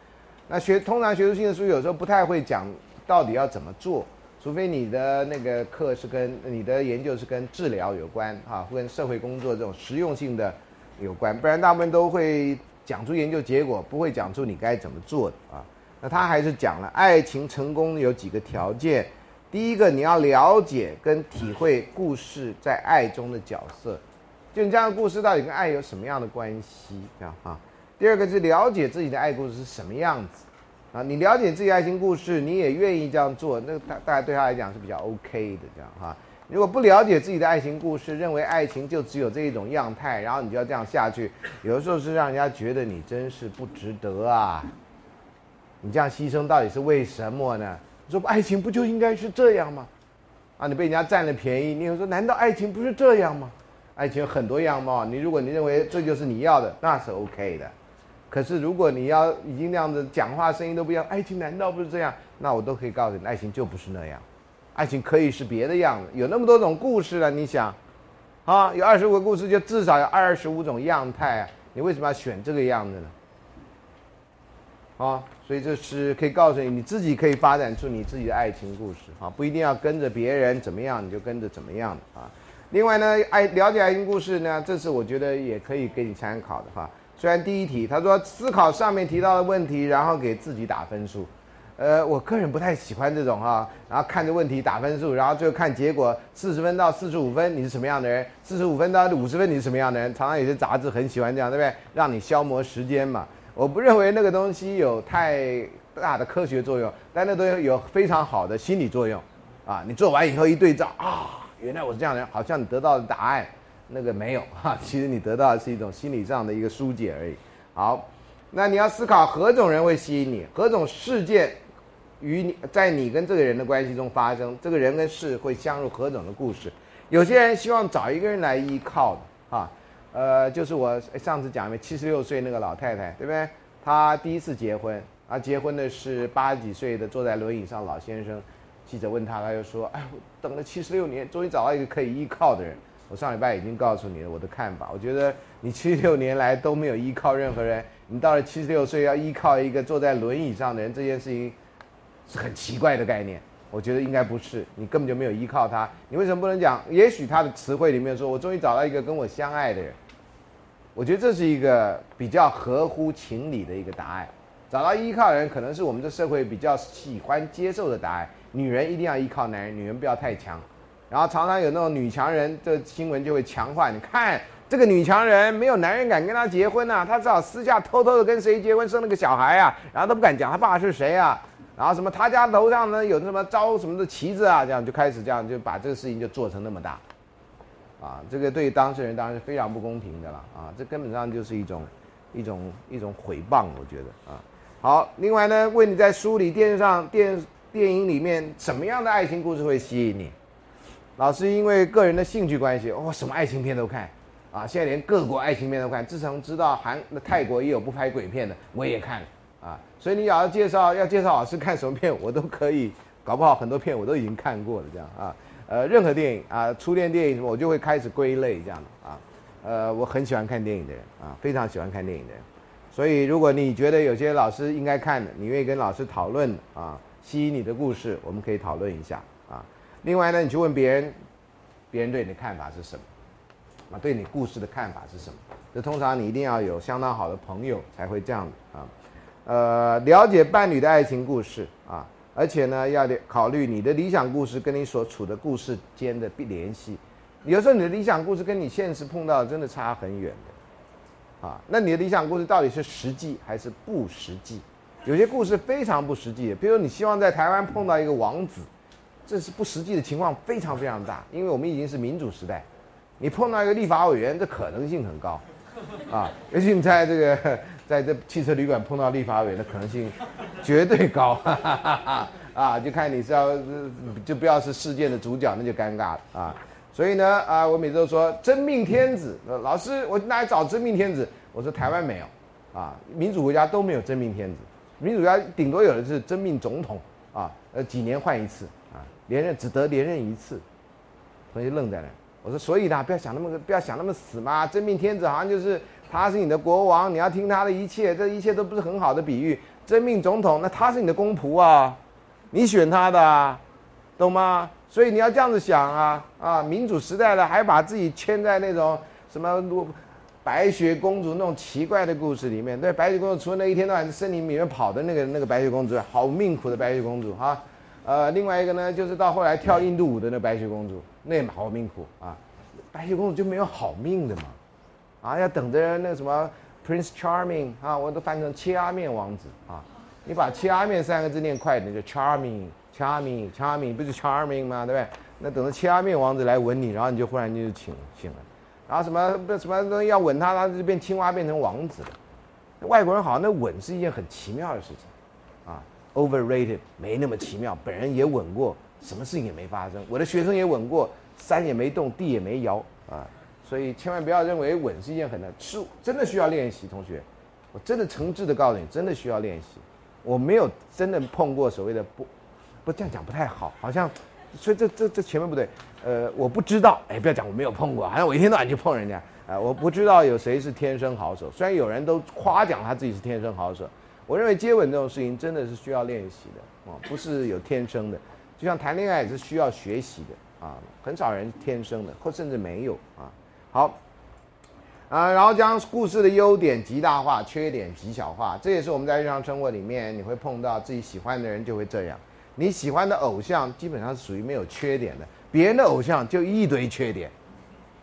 那学通常学术性的书有时候不太会讲到底要怎么做，除非你的那个课是跟你的研究是跟治疗有关啊，或跟社会工作这种实用性的有关，不然大部分都会讲出研究结果，不会讲出你该怎么做的啊。那他还是讲了爱情成功有几个条件，第一个你要了解跟体会故事在爱中的角色，就你这样的故事到底跟爱有什么样的关系，这样啊。第二个是了解自己的爱故事是什么样子，啊，你了解自己爱情故事，你也愿意这样做，那大大概对他来讲是比较 OK 的这样哈。如果不了解自己的爱情故事，认为爱情就只有这一种样态，然后你就要这样下去，有的时候是让人家觉得你真是不值得啊。你这样牺牲到底是为什么呢？你说爱情不就应该是这样吗？啊，你被人家占了便宜，你又说难道爱情不是这样吗？爱情有很多样貌，你如果你认为这就是你要的，那是 OK 的。可是如果你要已经那样子讲话声音都不一样，爱情难道不是这样？那我都可以告诉你，爱情就不是那样，爱情可以是别的样子。有那么多种故事了，你想，啊，有二十五个故事，就至少有二十五种样态啊，你为什么要选这个样子呢？啊，所以这是可以告诉你，你自己可以发展出你自己的爱情故事啊，不一定要跟着别人怎么样你就跟着怎么样啊。另外呢，爱了解爱情故事呢，这是我觉得也可以给你参考的哈。虽然第一题他说思考上面提到的问题，然后给自己打分数，呃，我个人不太喜欢这种哈，然后看着问题打分数，然后最后看结果四十分到四十五分你是什么样的人，四十五分到五十分你是什么样的人，常常有些杂志很喜欢这样，对不对？让你消磨时间嘛。我不认为那个东西有太大的科学作用，但那东西有非常好的心理作用，啊，你做完以后一对照啊，原来我是这样的人，好像你得到的答案，那个没有 哈，其实你得到的是一种心理上的一个疏解而已。好，那你要思考何种人会吸引你，何种事件与你在你跟这个人的关系中发生，这个人跟事会相入何种的故事。有些人希望找一个人来依靠的，哈。呃，就是我上次讲的七十六岁那个老太太，对不对？她第一次结婚，啊，结婚的是八十几岁的坐在轮椅上老先生。记者问他，他就说：“哎，我等了七十六年，终于找到一个可以依靠的人。”我上礼拜已经告诉你了我的看法。我觉得你七十六年来都没有依靠任何人，你到了七十六岁要依靠一个坐在轮椅上的人，这件事情是很奇怪的概念。我觉得应该不是，你根本就没有依靠他。你为什么不能讲？也许他的词汇里面说：“我终于找到一个跟我相爱的人。”我觉得这是一个比较合乎情理的一个答案。找到依靠的人，可能是我们这社会比较喜欢接受的答案。女人一定要依靠男人，女人不要太强。然后常常有那种女强人，这新闻就会强化。你看这个女强人，没有男人敢跟她结婚呐，她只好私下偷偷的跟谁结婚，生了个小孩啊，然后都不敢讲她爸是谁啊。然后什么，他家头上呢有什么招什么的旗子啊？这样就开始这样就把这个事情就做成那么大，啊，这个对当事人当然是非常不公平的了啊！这根本上就是一种一种一种诽谤，我觉得啊。好，另外呢，问你在书里、电视上、电电影里面，什么样的爱情故事会吸引你？老师因为个人的兴趣关系，哦，什么爱情片都看，啊，现在连各国爱情片都看。自从知道韩、泰国也有不拍鬼片的，我也看了。啊，所以你要介绍要介绍老师看什么片，我都可以，搞不好很多片我都已经看过了，这样啊，呃，任何电影啊，初恋电影，我就会开始归类这样啊，呃，我很喜欢看电影的人啊，非常喜欢看电影的人，所以如果你觉得有些老师应该看的，你愿意跟老师讨论啊，吸引你的故事，我们可以讨论一下。另外呢，你去问别人，别人对你的看法是什么？啊，对你故事的看法是什么？这通常你一定要有相当好的朋友才会这样啊。呃，了解伴侣的爱情故事啊，而且呢，要考虑你的理想故事跟你所处的故事间的联系。有时候你的理想故事跟你现实碰到真的差很远的，啊，那你的理想故事到底是实际还是不实际？有些故事非常不实际，比如你希望在台湾碰到一个王子，这是不实际的情况非常非常大，因为我们已经是民主时代，你碰到一个立法委员，这可能性很高，啊，尤其你在这个。在这汽车旅馆碰到立法委员的可能性绝对高，啊，就看你是要就不要是事件的主角，那就尴尬了啊。所以呢，啊，我每次都说真命天子，老师，我哪里找真命天子？我说台湾没有，啊，民主国家都没有真命天子，民主国家顶多有的是真命总统，啊，呃，几年换一次，连任只得连任一次。同学愣在那，我说所以呢，不要想那么不要想那么死嘛，真命天子好像就是他是你的国王，你要听他的一切，这一切都不是很好的比喻。真命总统，那他是你的公仆啊，你选他的啊，懂吗？所以你要这样子想啊啊！民主时代了，还把自己牵在那种什么如白雪公主那种奇怪的故事里面。对，白雪公主除了那一天到晚在森林里面跑的那个那个白雪公主，好命苦的白雪公主哈。呃，另外一个呢，就是到后来跳印度舞的那白雪公主，那也好命苦啊。白雪公主就没有好命的嘛，啊，要等着那什么 Prince Charming 啊，我都翻成切阿面王子啊。你把切阿面三个字念快一点，就 Charming。Charming, Charming，不是 Charming 吗？对不对？那等着切阿面王子来吻你，然后你就忽然就醒醒了。然后什么不什么东西要吻他，他就变青蛙变成王子了。外国人好像那吻是一件很奇妙的事情，，overrated 没那么奇妙。本人也稳过，什么事情也没发生。我的学生也稳过，山也没动，地也没摇啊。所以千万不要认为稳是一件很难，是真的需要练习。同学，我真的诚挚的告诉你，真的需要练习。我没有真的碰过所谓的不。不这样讲不太好，好像，所以这这这前面不对，呃，我不知道，哎，不要讲我没有碰过，好像我一天到晚就碰人家，啊，我不知道有谁是天生好手，虽然有人都夸奖他自己是天生好手，我认为接吻这种事情真的是需要练习的，啊，不是有天生的，就像谈恋爱也是需要学习的，啊，很少人天生的，或甚至没有，啊，好，啊，然后将故事的优点极大化，缺点极小化，这也是我们在日常生活里面你会碰到自己喜欢的人就会这样。你喜欢的偶像基本上是属于没有缺点的，别人的偶像就一堆缺点，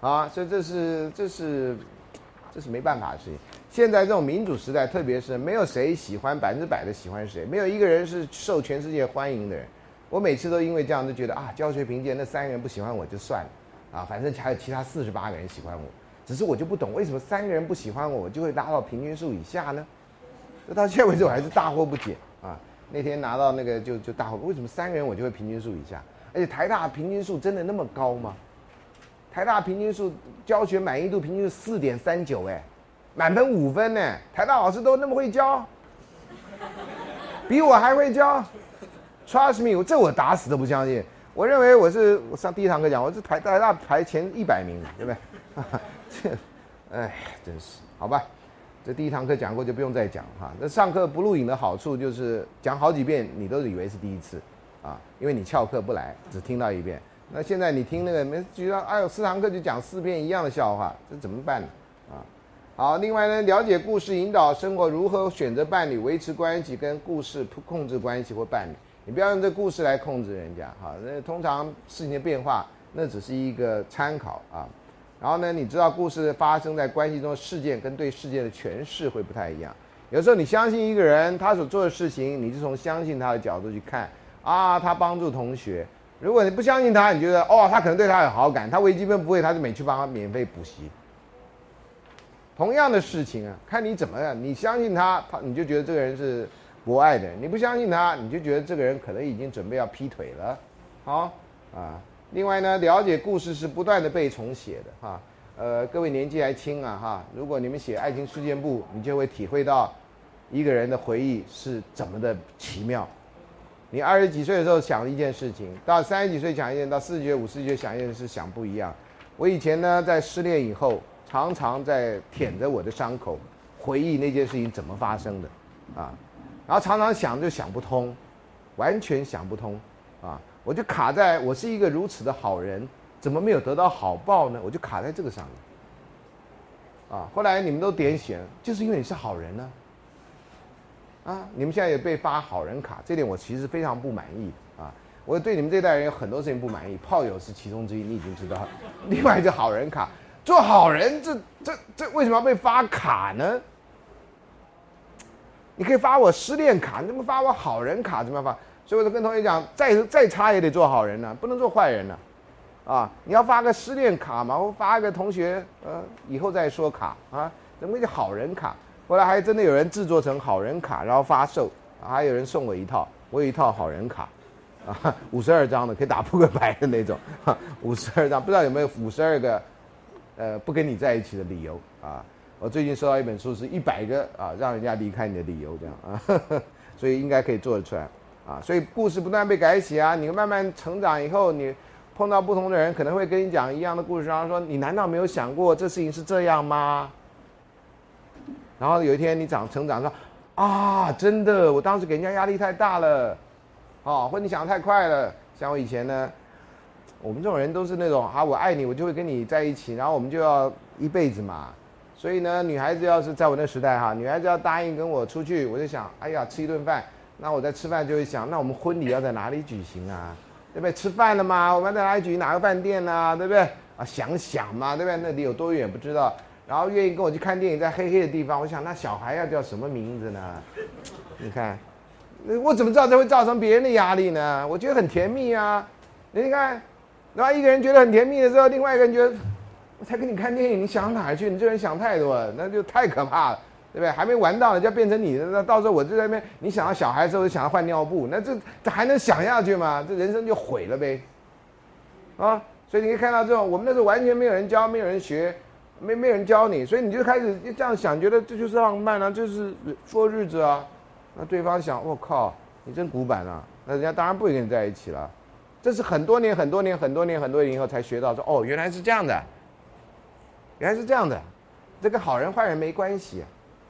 啊，所以这是这是这是没办法的事情。现在这种民主时代，特别是没有谁喜欢百分之百的喜欢谁，没有一个人是受全世界欢迎的人。我每次都因为这样就觉得啊，教学评鉴那三个人不喜欢我就算了，啊，反正还有其他四十八个人喜欢我，只是我就不懂为什么三个人不喜欢我，我就会拉到平均数以下呢？这到现在为止我还是大惑不解啊。那天拿到那个就就大惑，为什么三个人我就会平均数以下？而且台大平均数真的那么高吗？台大平均数教学满意度平均是四点三九，哎，满分五分呢。台大老师都那么会教，比我还会教。Trust me，这我打死都不相信。我认为我是我上第一堂课讲，我是台台大排前一百名，对不对？这，哎，真是好吧。这第一堂课讲过就不用再讲哈。那上课不录影的好处就是讲好几遍你都以为是第一次，啊，因为你翘课不来，只听到一遍。那现在你听那个没觉得哎呦四堂课就讲四遍一样的笑话，这怎么办呢？啊，好，另外呢，了解故事引导生活如何选择伴侣维持关系跟故事控制关系或伴侣，你不要用这故事来控制人家哈。那通常事情的变化那只是一个参考啊。然后呢，你知道故事发生在关系中的事件跟对事件的诠释会不太一样。有时候你相信一个人，他所做的事情，你就从相信他的角度去看啊，他帮助同学。如果你不相信他，你觉得哦，他可能对他有好感，他微积分不会，他就每去帮他免费补习。同样的事情啊，看你怎么样。你相信他，他你就觉得这个人是博爱的；你不相信他，你就觉得这个人可能已经准备要劈腿了。好啊。另外呢，了解故事是不断的被重写的哈。呃，各位年纪还轻啊哈，如果你们写爱情事件簿，你就会体会到一个人的回忆是怎么的奇妙。你二十几岁的时候想一件事情，到三十几岁想一件，到四十岁、五十几岁想一件事想不一样。我以前呢，在失恋以后，常常在舔着我的伤口，回忆那件事情怎么发生的啊，然后常常想就想不通，完全想不通啊。我就卡在，我是一个如此的好人，怎么没有得到好报呢？我就卡在这个上面。啊，后来你们都点醒，就是因为你是好人呢。啊你们现在也被发好人卡，这点我其实非常不满意啊。我对你们这代人有很多事情不满意，炮友是其中之一，你已经知道。另外一个好人卡，做好人，这这这为什么要被发卡呢？你可以发我失恋卡，你怎么发我好人卡？怎么发？所以我就跟同学讲，再再差也得做好人呢，不能做坏人呢，啊，你要发个失恋卡嘛，我发一个同学，呃，以后再说卡啊，怎么叫好人卡？后来还真的有人制作成好人卡，然后发售，还有人送我一套，我有一套好人卡，啊，五十二张的可以打扑克牌的那种，五十二张不知道有没有五十二个，呃，不跟你在一起的理由啊。我最近收到一本书，是一百个啊，让人家离开你的理由，这样啊，所以应该可以做得出来啊。所以故事不断被改写啊，你慢慢成长以后，你碰到不同的人，可能会跟你讲一样的故事，然后说你难道没有想过这事情是这样吗？然后有一天你长成长说啊，真的，我当时给人家压力太大了，哦，或你想的太快了。像我以前呢，我们这种人都是那种啊，我爱你，我就会跟你在一起，然后我们就要一辈子嘛。所以呢，女孩子要是在我那时代哈，女孩子要答应跟我出去，我就想，哎呀，吃一顿饭。那我在吃饭就会想，那我们婚礼要在哪里举行啊？对不对？吃饭了吗，我们在哪里举行？哪个饭店呢？对不对？啊，想想嘛，对不对？那里有多远不知道。然后愿意跟我去看电影，在黑黑的地方，我想那小孩要叫什么名字呢？你看，我怎么知道这会造成别人的压力呢？我觉得很甜蜜啊。你看，然后一个人觉得很甜蜜的时候，另外一个人觉得。我才跟你看电影，你想哪去？你这人想太多了，那就太可怕了，对不对？还没玩到，呢，就要变成你的，那到时候我就在那边，你想要小孩的时候就想要换尿布，那这这还能想下去吗？这人生就毁了呗，啊！所以你可以看到这种，我们那时候完全没有人教，没有人学，没没人教你，所以你就开始就这样想，觉得这就是浪漫啊，就是过日子啊。那对方想，我靠，你真古板啊！那人家当然不会跟你在一起了。这是很多年、很多年、很多年、很多年以后才学到，说哦，原来是这样的。原来是这样的，这跟好人坏人没关系，啊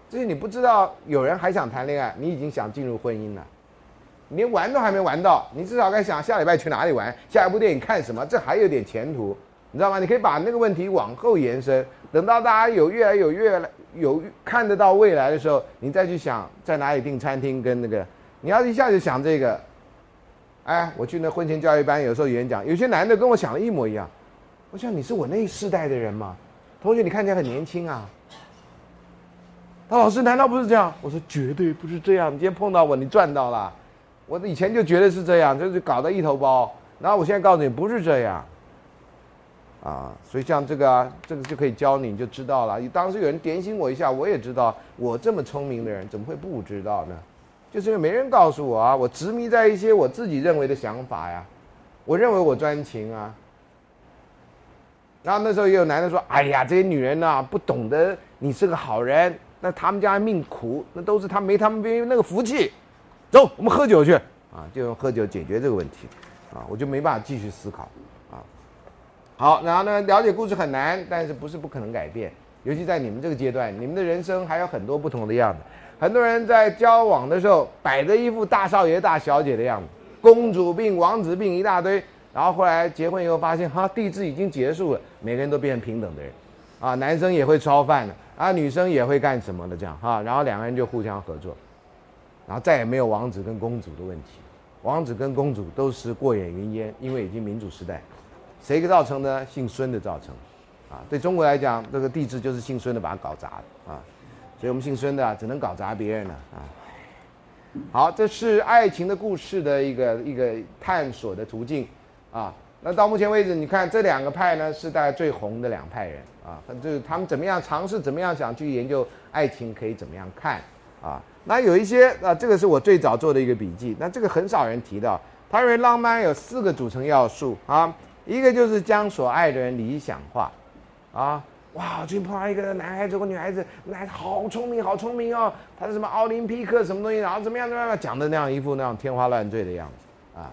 就是你不知道有人还想谈恋爱，你已经想进入婚姻了，连玩都还没玩到，你至少该想下礼拜去哪里玩，下一部电影看什么，这还有点前途，你知道吗？你可以把那个问题往后延伸，等到大家有越来有越来有看得到未来的时候，你再去想在哪里订餐厅跟那个，你要一下就想这个，哎，我去那婚前教育班，有时候演讲，有些男的跟我想的一模一样，我想你是我那世代的人吗？同学，你看起来很年轻啊。他老师难道不是这样？我说绝对不是这样。你今天碰到我，你赚到了。我以前就觉得是这样，就是搞得一头包。然后我现在告诉你，不是这样。啊，所以像这个啊，这个就可以教你，你就知道了。你当时有人点醒我一下，我也知道。我这么聪明的人，怎么会不知道呢？就是因为没人告诉我啊，我执迷在一些我自己认为的想法呀。我认为我专情啊。然后那时候也有男的说：“哎呀，这些女人呐，不懂得你是个好人，那他们家命苦，那都是他没他们边那个福气。走，我们喝酒去啊，就用喝酒解决这个问题，啊，我就没办法继续思考，好，然后呢，了解故事很难，但是不是不可能改变，尤其在你们这个阶段，你们的人生还有很多不同的样子。很多人在交往的时候摆着一副大少爷、大小姐的样子，公主病、王子病一大堆。”然后后来结婚以后发现，哈，地质已经结束了，每个人都变成平等的人，啊，男生也会烧饭了，啊，女生也会干什么的这样哈，然后两个人就互相合作，然后再也没有王子跟公主的问题，王子跟公主都是过眼云烟，因为已经民主时代，谁造成的？姓孙的造成，啊，对中国来讲，这个地质就是姓孙的把它搞砸的啊，所以我们姓孙的只能搞砸别人了啊。好，这是爱情的故事的一个一个探索的途径。啊，那到目前为止，你看这两个派呢，是大概最红的两派人啊，就是他们怎么样尝试，怎么样想去研究爱情，可以怎么样看啊？那有一些啊，这个是我最早做的一个笔记，那这个很少人提到。他认为浪漫有四个组成要素啊，一个就是将所爱的人理想化啊，哇，最近碰到一个男孩子或女孩子，男孩子好聪明，好聪明哦，他是什么奥林匹克什么东西，然后怎么样怎么样，讲的那样一副那样天花乱坠的样子啊。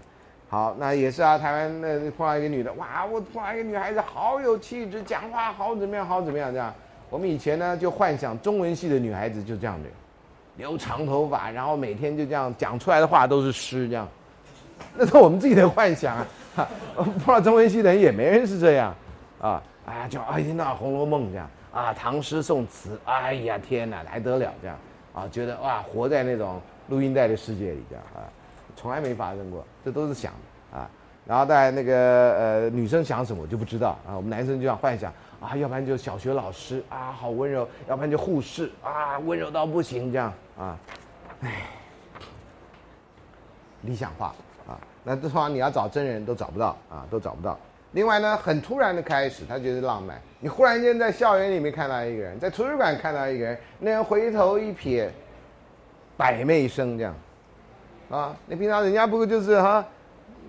好，那也是啊。台湾那碰到一个女的，哇，我碰到一个女孩子，好有气质，讲话好怎么样，好怎么样这样。我们以前呢就幻想中文系的女孩子就这样的，留长头发，然后每天就这样讲出来的话都是诗这样。那是我们自己的幻想啊。不知道中文系的人也没人是这样啊。哎呀，就哎呀那《红楼梦》这样啊，唐诗宋词，哎呀天哪，还得了这样啊？觉得哇，活在那种录音带的世界里这样啊。从来没发生过，这都是想的啊。然后在那个呃，女生想什么我就不知道啊。我们男生就想幻想啊，要不然就小学老师啊，好温柔；要不然就护士啊，温柔到不行这样啊。哎，理想化。那这方你要找真人都找不到啊，都找不到。另外呢，很突然的开始，他觉得浪漫。你忽然间在校园里面看到一个人，在图书馆看到一个人，那人回头一瞥，百媚生这样。啊，你平常人家不就是哈，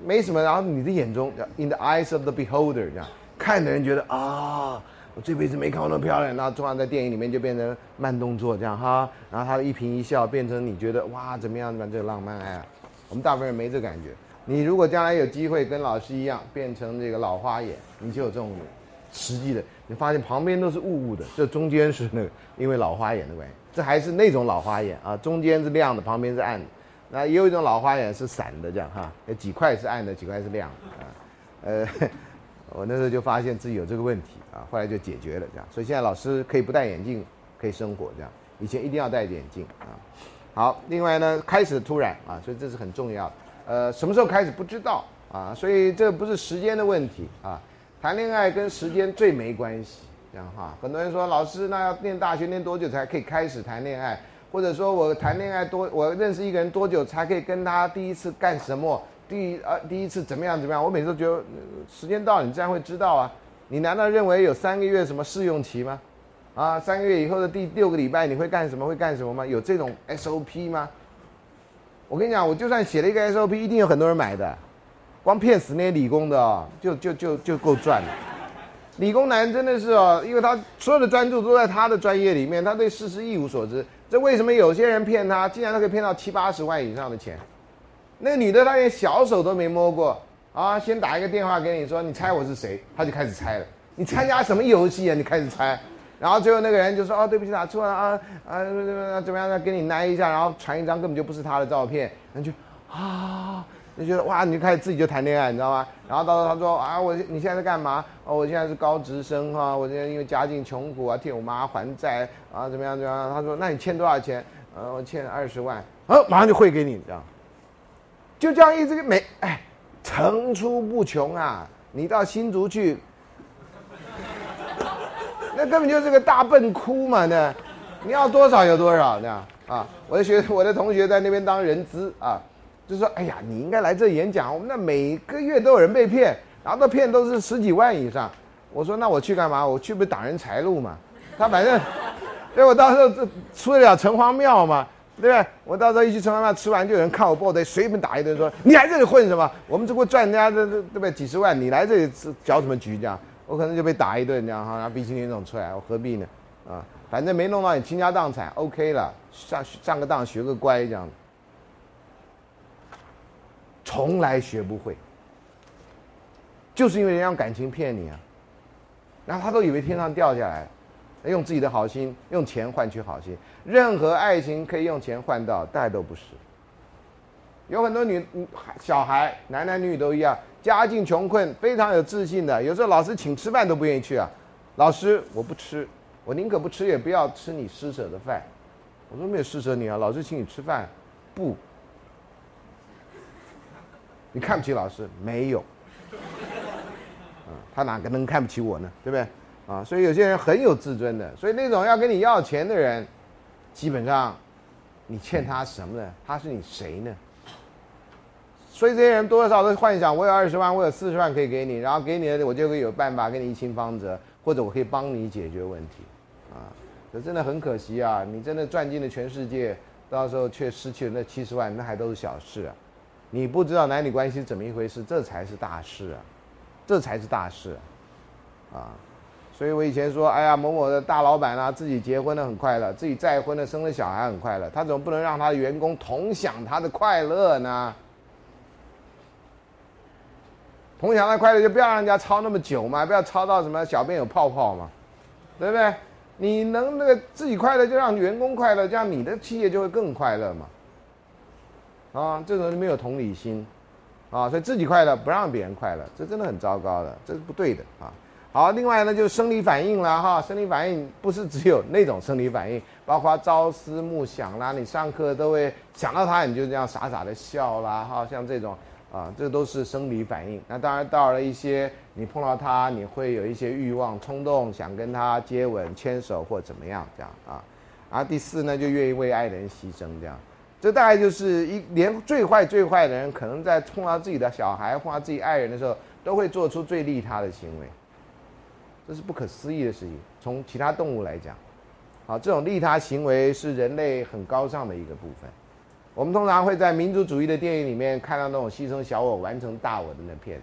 没什么，然后你的眼中，in the eyes of the beholder，这样看的人觉得啊，我这辈子没看过那么漂亮，然后突然在电影里面就变成慢动作这样哈，然后他的一颦一笑变成你觉得哇怎么样怎么样这个浪漫哎，我们大部分人没这感觉。你如果将来有机会跟老师一样变成这个老花眼，你就有这种实际的，你发现旁边都是雾雾的，这中间是那个因为老花眼的关系，这还是那种老花眼啊，中间是亮的，旁边是暗的。那也有一种老花眼是散的，这样哈，有几块是暗的，几块是亮的啊。呃，我那时候就发现自己有这个问题啊，后来就解决了这样。所以现在老师可以不戴眼镜可以生活这样，以前一定要戴眼镜啊。好，另外呢，开始突然啊，所以这是很重要的。呃，什么时候开始不知道啊，所以这不是时间的问题啊。谈恋爱跟时间最没关系，这样哈。很多人说老师，那要念大学念多久才可以开始谈恋爱？或者说我谈恋爱多，我认识一个人多久才可以跟他第一次干什么？第呃第一次怎么样怎么样？我每次都觉得时间到，你自然会知道啊。你难道认为有三个月什么试用期吗？啊，三个月以后的第六个礼拜你会干什么？会干什么吗？有这种 SOP 吗？我跟你讲，我就算写了一个 SOP，一定有很多人买的。光骗死那些理工的哦，就就就就够赚了。理工男真的是哦，因为他所有的专注都在他的专业里面，他对事实一无所知。这为什么有些人骗他，竟然都可以骗到七八十万以上的钱？那个女的她连小手都没摸过啊，先打一个电话给你说，你猜我是谁，他就开始猜了。你参加什么游戏啊？你开始猜，然后最后那个人就说，哦，对不起，打错了啊啊，怎么样？再给你挨一下，然后传一张根本就不是他的照片，然后就啊。就觉得哇，你就开始自己就谈恋爱，你知道吗？然后到时候他说啊，我你现在在干嘛？哦，我现在是高职生哈，我现在因为家境穷苦啊，替我妈还债啊，怎么样怎么样？他说那你欠多少钱？呃，我欠二十万，哦，马上就汇给你，这样。就这样一直没哎，层出不穷啊！你到新竹去，那根本就是个大笨窟嘛！那你要多少有多少，这样啊？我的学我的同学在那边当人资啊。就说：“哎呀，你应该来这演讲。我们那每个月都有人被骗，然后都骗都是十几万以上。我说：那我去干嘛？我去不挡人财路嘛？他反正，对我到时候这出得了城隍庙嘛？对不对？我到时候一去城隍庙吃完，就有人看我报得随便打一顿，说你来这里混什么？我们这不赚人家这这对不对？几十万，你来这里搅什么局？这样我可能就被打一顿，这样哈，然后鼻青脸肿出来，我何必呢？啊，反正没弄到你倾家荡产，OK 了，上上个当学个乖这样。”从来学不会，就是因为人家用感情骗你啊，然后他都以为天上掉下来，用自己的好心用钱换取好心，任何爱情可以用钱换到，大概都不是。有很多女小孩，男男女女都一样，家境穷困，非常有自信的，有时候老师请吃饭都不愿意去啊，老师我不吃，我宁可不吃也不要吃你施舍的饭，我说没有施舍你啊，老师请你吃饭，不。你看不起老师没有？他哪个能看不起我呢？对不对？啊，所以有些人很有自尊的，所以那种要跟你要钱的人，基本上，你欠他什么呢？他是你谁呢？所以这些人多少都幻想，我有二十万，我有四十万可以给你，然后给你的我就会有办法给你一清方泽，或者我可以帮你解决问题，啊，这真的很可惜啊！你真的赚尽了全世界，到时候却失去了那七十万，那还都是小事啊。你不知道男女关系怎么一回事，这才是大事啊，这才是大事，啊，所以我以前说，哎呀，某某的大老板啊，自己结婚了很快乐，自己再婚了生了小孩很快乐，他怎么不能让他的员工同享他的快乐呢？同享的快乐就不要让人家操那么久嘛，不要操到什么小便有泡泡嘛，对不对？你能那个自己快乐，就让员工快乐，这样你的企业就会更快乐嘛。啊，这种人没有同理心，啊，所以自己快乐不让别人快乐，这真的很糟糕的，这是不对的啊。好，另外呢就是生理反应了哈，生理反应不是只有那种生理反应，包括朝思暮想啦，你上课都会想到他，你就这样傻傻的笑啦，哈，像这种啊，这都是生理反应。那当然到了一些你碰到他，你会有一些欲望冲动，想跟他接吻、牵手或怎么样这样啊。然后第四呢，就愿意为爱人牺牲这样。这大概就是一连最坏最坏的人，可能在碰到自己的小孩、碰到自己爱人的时候，都会做出最利他的行为。这是不可思议的事情。从其他动物来讲，好，这种利他行为是人类很高尚的一个部分。我们通常会在民族主义的电影里面看到那种牺牲小我完成大我的那片，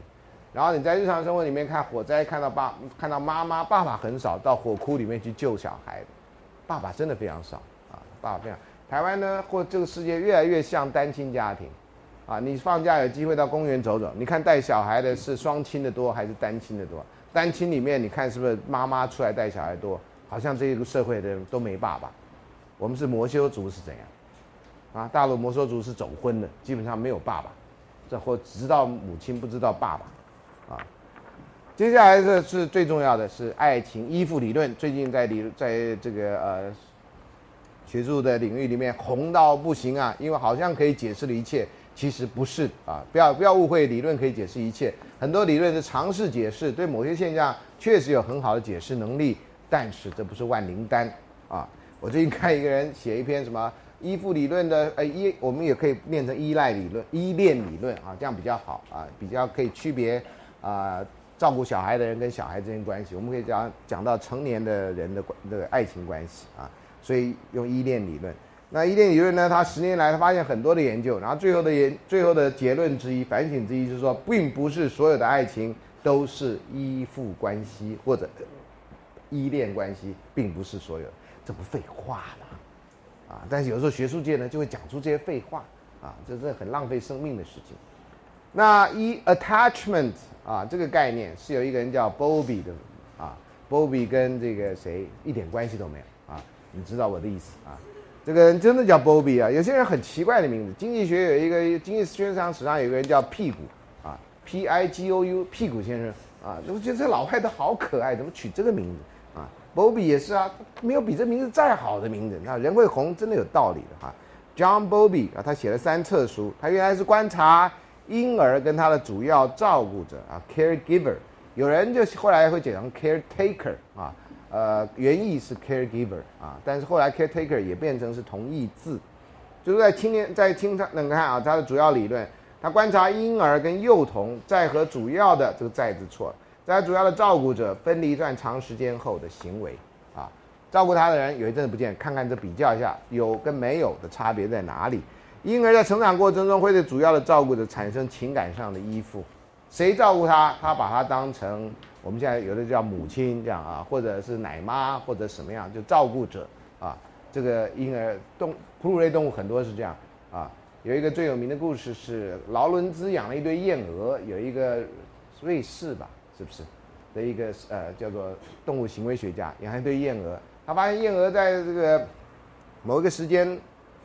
然后你在日常生活里面看火灾，看到爸看到妈妈爸爸很少到火窟里面去救小孩，爸爸真的非常少啊，爸爸非常。台湾呢，或这个世界越来越像单亲家庭，啊，你放假有机会到公园走走，你看带小孩的是双亲的多还是单亲的多？单亲里面你看是不是妈妈出来带小孩多？好像这个社会的人都没爸爸。我们是摩修族是怎样？啊，大陆摩梭族是走婚的，基本上没有爸爸，这或只知道母亲不知道爸爸，啊，接下来这是最重要的是爱情依附理论，最近在理在这个呃学术的领域里面红到不行啊，因为好像可以解释了一切，其实不是啊，不要不要误会，理论可以解释一切，很多理论是尝试解释，对某些现象确实有很好的解释能力，但是这不是万灵丹啊。我最近看一个人写一篇什么。依附理论的呃依，我们也可以念成依赖理论、依恋理论啊，这样比较好啊，比较可以区别啊照顾小孩的人跟小孩之间关系。我们可以讲讲到成年的人的这个爱情关系啊，所以用依恋理论。那依恋理论呢，他十年来他发现很多的研究，然后最后的研最后的结论之一、反省之一是说，并不是所有的爱情都是依附关系或者依恋关系，并不是所有，这不废话？啊，但是有时候学术界呢就会讲出这些废话，啊，这是很浪费生命的事情。那一 attachment 啊，这个概念是有一个人叫 Bobby 的，啊，Bobby 跟这个谁一点关系都没有啊，你知道我的意思啊？这个人真的叫 Bobby 啊？有些人很奇怪的名字，经济学有一个经济学上史上有一个人叫屁股啊，P I G O U 屁股先生啊，我觉得这老外都好可爱，怎么取这个名字？Bobby 也是啊，没有比这名字再好的名字。那人会红，真的有道理的哈。John Bobby 啊，他写了三册书。他原来是观察婴儿跟他的主要照顾者啊，caregiver。有人就后来会解成 caretaker 啊，呃，原意是 caregiver 啊，但是后来 caretaker 也变成是同义字。就是在青年在青他能看啊，他的主要理论，他观察婴儿跟幼童在和主要的这个在字错了。在主要的照顾者分离一段长时间后的行为，啊，照顾他的人有一阵子不见，看看这比较一下有跟没有的差别在哪里。婴儿在成长过程中会对主要的照顾者产生情感上的依附，谁照顾他，他把他当成我们现在有的叫母亲这样啊，或者是奶妈或者什么样就照顾者啊。这个婴儿动哺乳类动物很多是这样啊。有一个最有名的故事是劳伦兹养了一堆燕鹅，有一个瑞士吧。是不是的一个呃叫做动物行为学家养一堆燕鹅，他发现燕鹅在这个某一个时间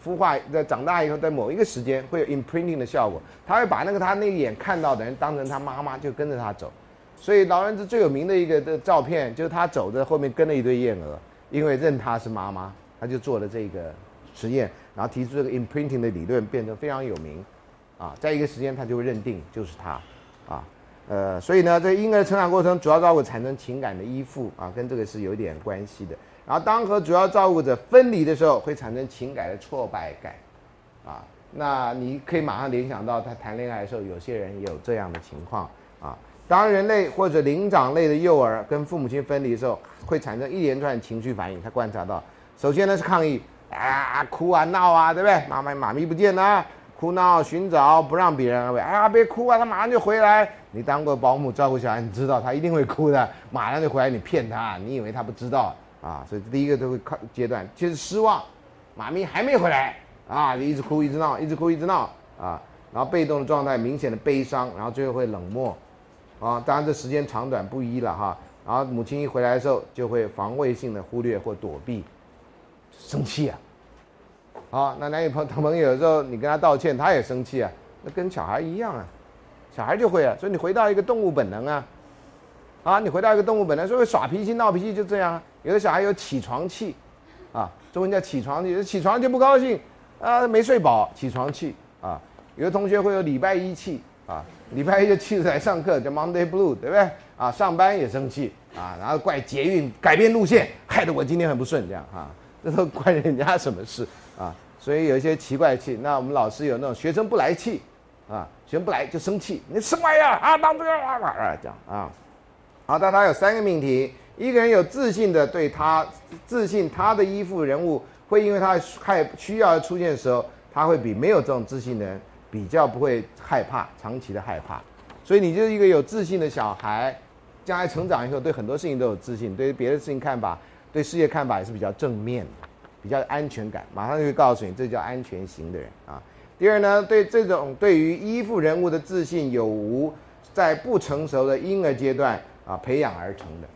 孵化，在长大以后，在某一个时间会有 imprinting 的效果，他会把那个他那眼看到的人当成他妈妈，就跟着他走。所以劳伦兹最有名的一个的照片就是他走着后面跟了一堆燕鹅，因为认他是妈妈，他就做了这个实验，然后提出这个 imprinting 的理论，变得非常有名。啊，在一个时间他就会认定就是他，啊。呃，所以呢，这婴儿成长过程主要照顾产生情感的依附啊，跟这个是有点关系的。然后当和主要照顾者分离的时候，会产生情感的挫败感，啊，那你可以马上联想到他谈恋爱的时候，有些人也有这样的情况啊。当人类或者灵长类的幼儿跟父母亲分离的时候，会产生一连串情绪反应。他观察到，首先呢是抗议啊，哭啊闹啊，对不对？妈妈妈咪不见了。哭闹、寻找，不让别人安慰。哎呀，别哭啊，他马上就回来。你当过保姆照顾小孩，你知道他一定会哭的，马上就回来。你骗他，你以为他不知道啊？所以第一个都会看阶段，就是失望，妈咪还没回来啊，就一直哭，一直闹，一直哭，一直闹啊。然后被动的状态，明显的悲伤，然后最后会冷漠啊。当然这时间长短不一了哈。然后母亲一回来的时候，就会防卫性的忽略或躲避，生气啊。好，那男女朋朋友有时候你跟他道歉，他也生气啊，那跟小孩一样啊，小孩就会啊，所以你回到一个动物本能啊，啊，你回到一个动物本能，所以耍脾气闹脾气就这样啊。有的小孩有起床气，啊，中文叫起床气，起床就不高兴，啊，没睡饱，起床气啊。有的同学会有礼拜一气，啊，礼拜一就气着来上课，叫 Monday Blue，对不对？啊，上班也生气，啊，然后怪捷运改变路线，害得我今天很不顺，这样啊。这都关人家什么事啊？所以有一些奇怪气。那我们老师有那种学生不来气，啊，学生不来就生气，你什么玩意儿啊？当这个啊啊这样啊。好，但他有三个命题：一个人有自信的对他自信，他的依附人物会因为他害需要出现的时候，他会比没有这种自信的人比较不会害怕，长期的害怕。所以你就是一个有自信的小孩，将来成长以后对很多事情都有自信，对别的事情看法、对世界看法也是比较正面的，比较安全感，马上就会告诉你这叫安全型的人啊。第二呢，对这种对于依附人物的自信有无，在不成熟的婴儿阶段啊培养而成的，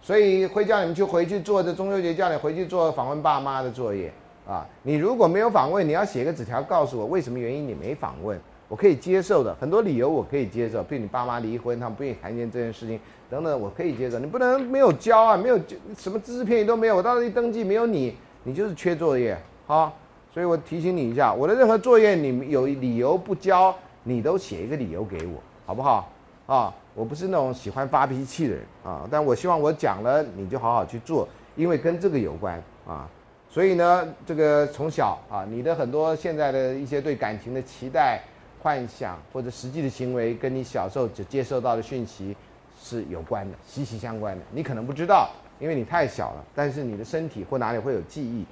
所以会叫你们去回去做这中秋节叫你回去做访问爸妈的作业啊。你如果没有访问，你要写个纸条告诉我为什么原因你没访问，我可以接受的，很多理由我可以接受，比如你爸妈离婚，他们不愿意谈见这件事情等等，我可以接受。你不能没有交啊，没有什么知识片语都没有，我到时候一登记没有你，你就是缺作业好。所以我提醒你一下，我的任何作业你有理由不交，你都写一个理由给我，好不好？啊，我不是那种喜欢发脾气的人啊，但我希望我讲了你就好好去做，因为跟这个有关啊。所以呢，这个从小啊，你的很多现在的一些对感情的期待、幻想或者实际的行为，跟你小时候只接受到的讯息是有关的，息息相关的。你可能不知道，因为你太小了，但是你的身体或哪里会有记忆。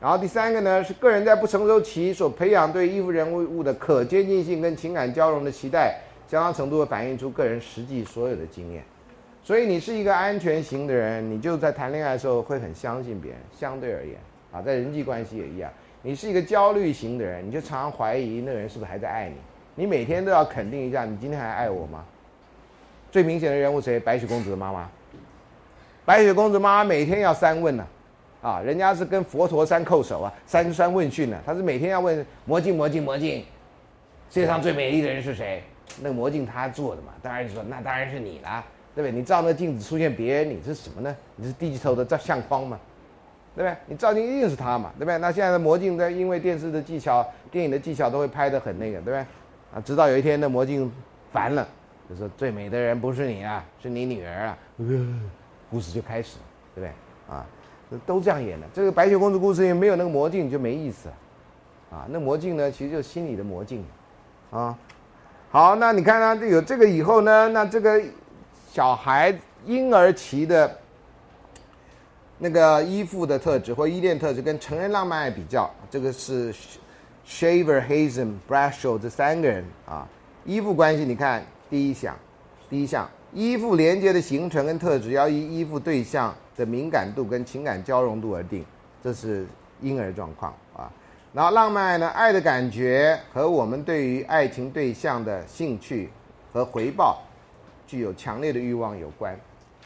然后第三个呢，是个人在不成熟期所培养对依附人物物的可接近性跟情感交融的期待，相当程度会反映出个人实际所有的经验。所以你是一个安全型的人，你就在谈恋爱的时候会很相信别人。相对而言，啊，在人际关系也一样。你是一个焦虑型的人，你就常常怀疑那个人是不是还在爱你。你每天都要肯定一下，你今天还爱我吗？最明显的人物谁？白雪公主的妈妈。白雪公主妈妈每天要三问呢。啊，人家是跟佛陀三叩首啊，三三问讯呢。她是每天要问魔镜，魔镜，魔镜，世界上最美丽的人是谁？那个魔镜她做的嘛，当然说那当然是你啦，对不对？你照那镜子出现别人，你是什么呢？你是低级头的照相框嘛，对不对？你照镜一定是他嘛，对不对？那现在的魔镜在因为电视的技巧、电影的技巧都会拍得很那个，对不对？啊，直到有一天那魔镜烦了，就说最美的人不是你啊，是你女儿啊，故事就开始，对不对？啊。都这样演的，这个白雪公主故事也没有那个魔镜就没意思，啊，那魔镜呢，其实就是心理的魔镜，啊，好，那你看呢，有这个以后呢，那这个小孩婴儿期的那个依附的特质或依恋特质跟成人浪漫爱比较，这个是 Shaver、Hazen、Bradshaw 这三个人啊，依附关系，你看第一项，第一项依附连接的形成跟特质要依依附对象。的敏感度跟情感交融度而定，这是婴儿状况啊。然后浪漫爱呢，爱的感觉和我们对于爱情对象的兴趣和回报具有强烈的欲望有关，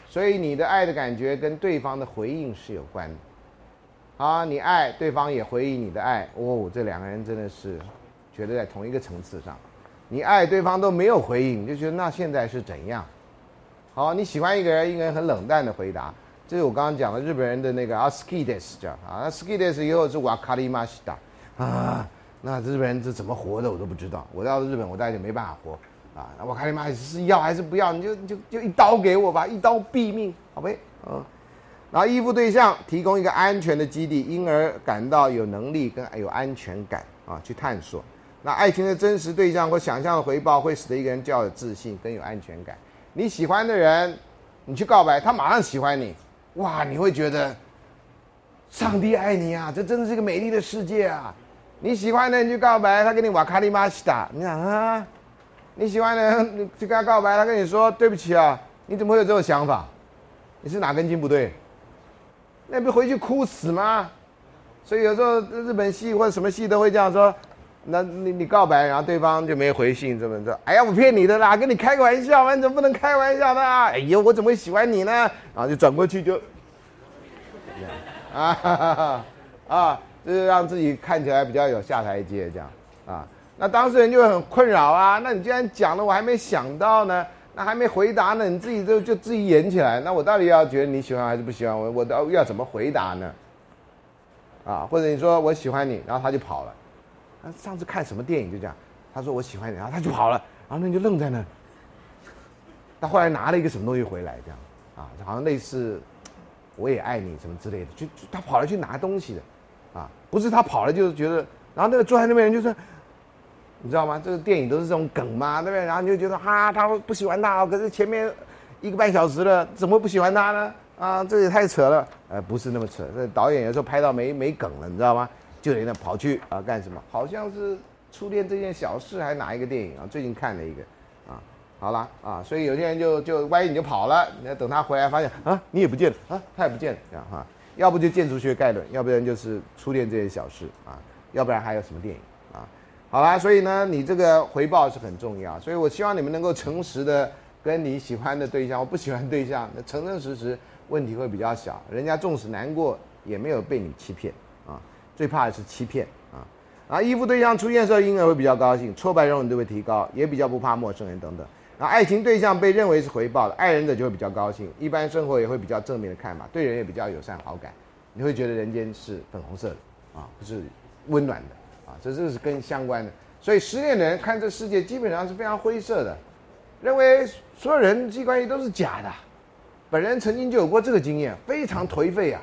所以你的爱的感觉跟对方的回应是有关的。啊，你爱对方也回应你的爱，哦，这两个人真的是觉得在同一个层次上。你爱对方都没有回应，你就觉得那现在是怎样？好，你喜欢一个人，一个人很冷淡的回答。这是我刚刚讲的日本人的那个啊，skides 叫啊，skides 以后是瓦卡里马西达啊，那日本人这怎么活的我都不知道。我到了日本，我大概就没办法活啊。那瓦卡里马是要还是不要？你就就就一刀给我吧，一刀毙命，好呗，嗯。然后依附对象提供一个安全的基地，因而感到有能力跟有安全感啊，去探索。那爱情的真实对象或想象的回报，会使得一个人较有自信，更有安全感。你喜欢的人，你去告白，他马上喜欢你。哇，你会觉得上帝爱你啊！这真的是一个美丽的世界啊！你喜欢的人去告白，他跟你瓦卡里马西达，你想啊？你喜欢的人去跟他告白，他跟你说对不起啊！你怎么会有这种想法？你是哪根筋不对？那不回去哭死吗？所以有时候日本戏或者什么戏都会这样说。那你你告白，然后对方就没回信，这么着？哎呀，我骗你的啦，跟你开个玩笑嘛，你怎么不能开玩笑的？哎呦，我怎么会喜欢你呢？然后就转过去就，啊哈哈啊，就是让自己看起来比较有下台阶，这样啊。那当事人就很困扰啊。那你既然讲了，我还没想到呢，那还没回答呢，你自己就就自己演起来。那我到底要觉得你喜欢还是不喜欢我？我要要怎么回答呢？啊，或者你说我喜欢你，然后他就跑了。他上次看什么电影就这样，他说我喜欢你，然后他就跑了，然后那就愣在那。他后来拿了一个什么东西回来，这样，啊，好像类似，我也爱你什么之类的，就他跑了去拿东西的，啊，不是他跑了就是觉得，然后那个坐在那边人就说，你知道吗？这个电影都是这种梗嘛，对不对？然后你就觉得哈，他不喜欢他，可是前面一个半小时了，怎么会不喜欢他呢？啊，这也太扯了，呃，不是那么扯，这导演有时候拍到没没梗了，你知道吗？就得那跑去啊干什么？好像是初恋这件小事，还哪一个电影啊？最近看了一个，啊，好了啊，所以有些人就就万一你就跑了，那等他回来发现啊你也不见了啊他也不见了这样哈，要不就建筑学概论，要不然就是初恋这件小事啊，要不然还有什么电影啊？好啦，所以呢你这个回报是很重要，所以我希望你们能够诚实的跟你喜欢的对象或不喜欢对象，那诚诚实实问题会比较小，人家纵使难过也没有被你欺骗，最怕的是欺骗啊。啊，依附对象出现的时候，婴儿会比较高兴，挫败容忍度会提高，也比较不怕陌生人等等。然后爱情对象被认为是回报的，爱人者就会比较高兴，一般生活也会比较正面的看法，对人也比较友善好感，你会觉得人间是粉红色的啊，不是温暖的啊，这这是跟相关的。所以失恋的人看这世界基本上是非常灰色的，认为所有人际关系都是假的。本人曾经就有过这个经验，非常颓废啊，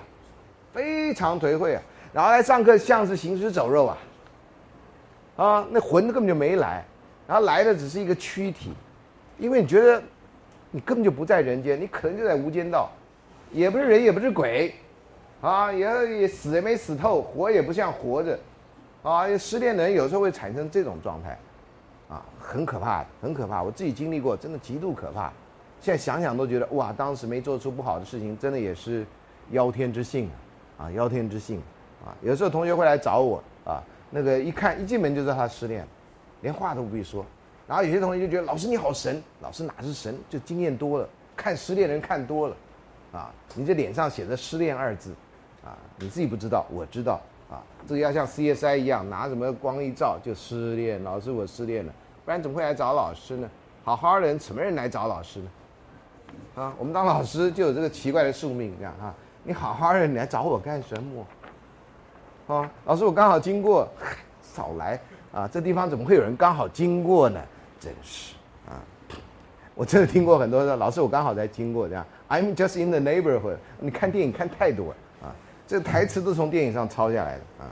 非常颓废啊，然后来上课像是行尸走肉啊。啊，那魂根本就没来，然后来的只是一个躯体，因为你觉得你根本就不在人间，你可能就在无间道，也不是人，也不是鬼，啊，也也死也没死透，活也不像活着，啊，失恋的人有时候会产生这种状态，啊，很可怕，很可怕，我自己经历过，真的极度可怕，现在想想都觉得哇，当时没做出不好的事情，真的也是妖天之幸啊，妖天之幸啊，有时候同学会来找我啊。那个一看一进门就知道他失恋，连话都不必说。然后有些同学就觉得老师你好神，老师哪是神，就经验多了，看失恋人看多了，啊，你这脸上写着失恋二字，啊，你自己不知道，我知道，啊，这个要像 CSI 一样拿什么光一照就失恋，老师我失恋了，不然怎么会来找老师呢？好好的人什么人来找老师呢？啊，我们当老师就有这个奇怪的宿命，这样啊，你好好的你来找我干什么？哦，老师，我刚好经过，少来啊！这地方怎么会有人刚好经过呢？真是啊！我真的听过很多的，老师，我刚好在经过这样。I'm just in the neighborhood。你看电影看太多了啊！这台词都从电影上抄下来的啊。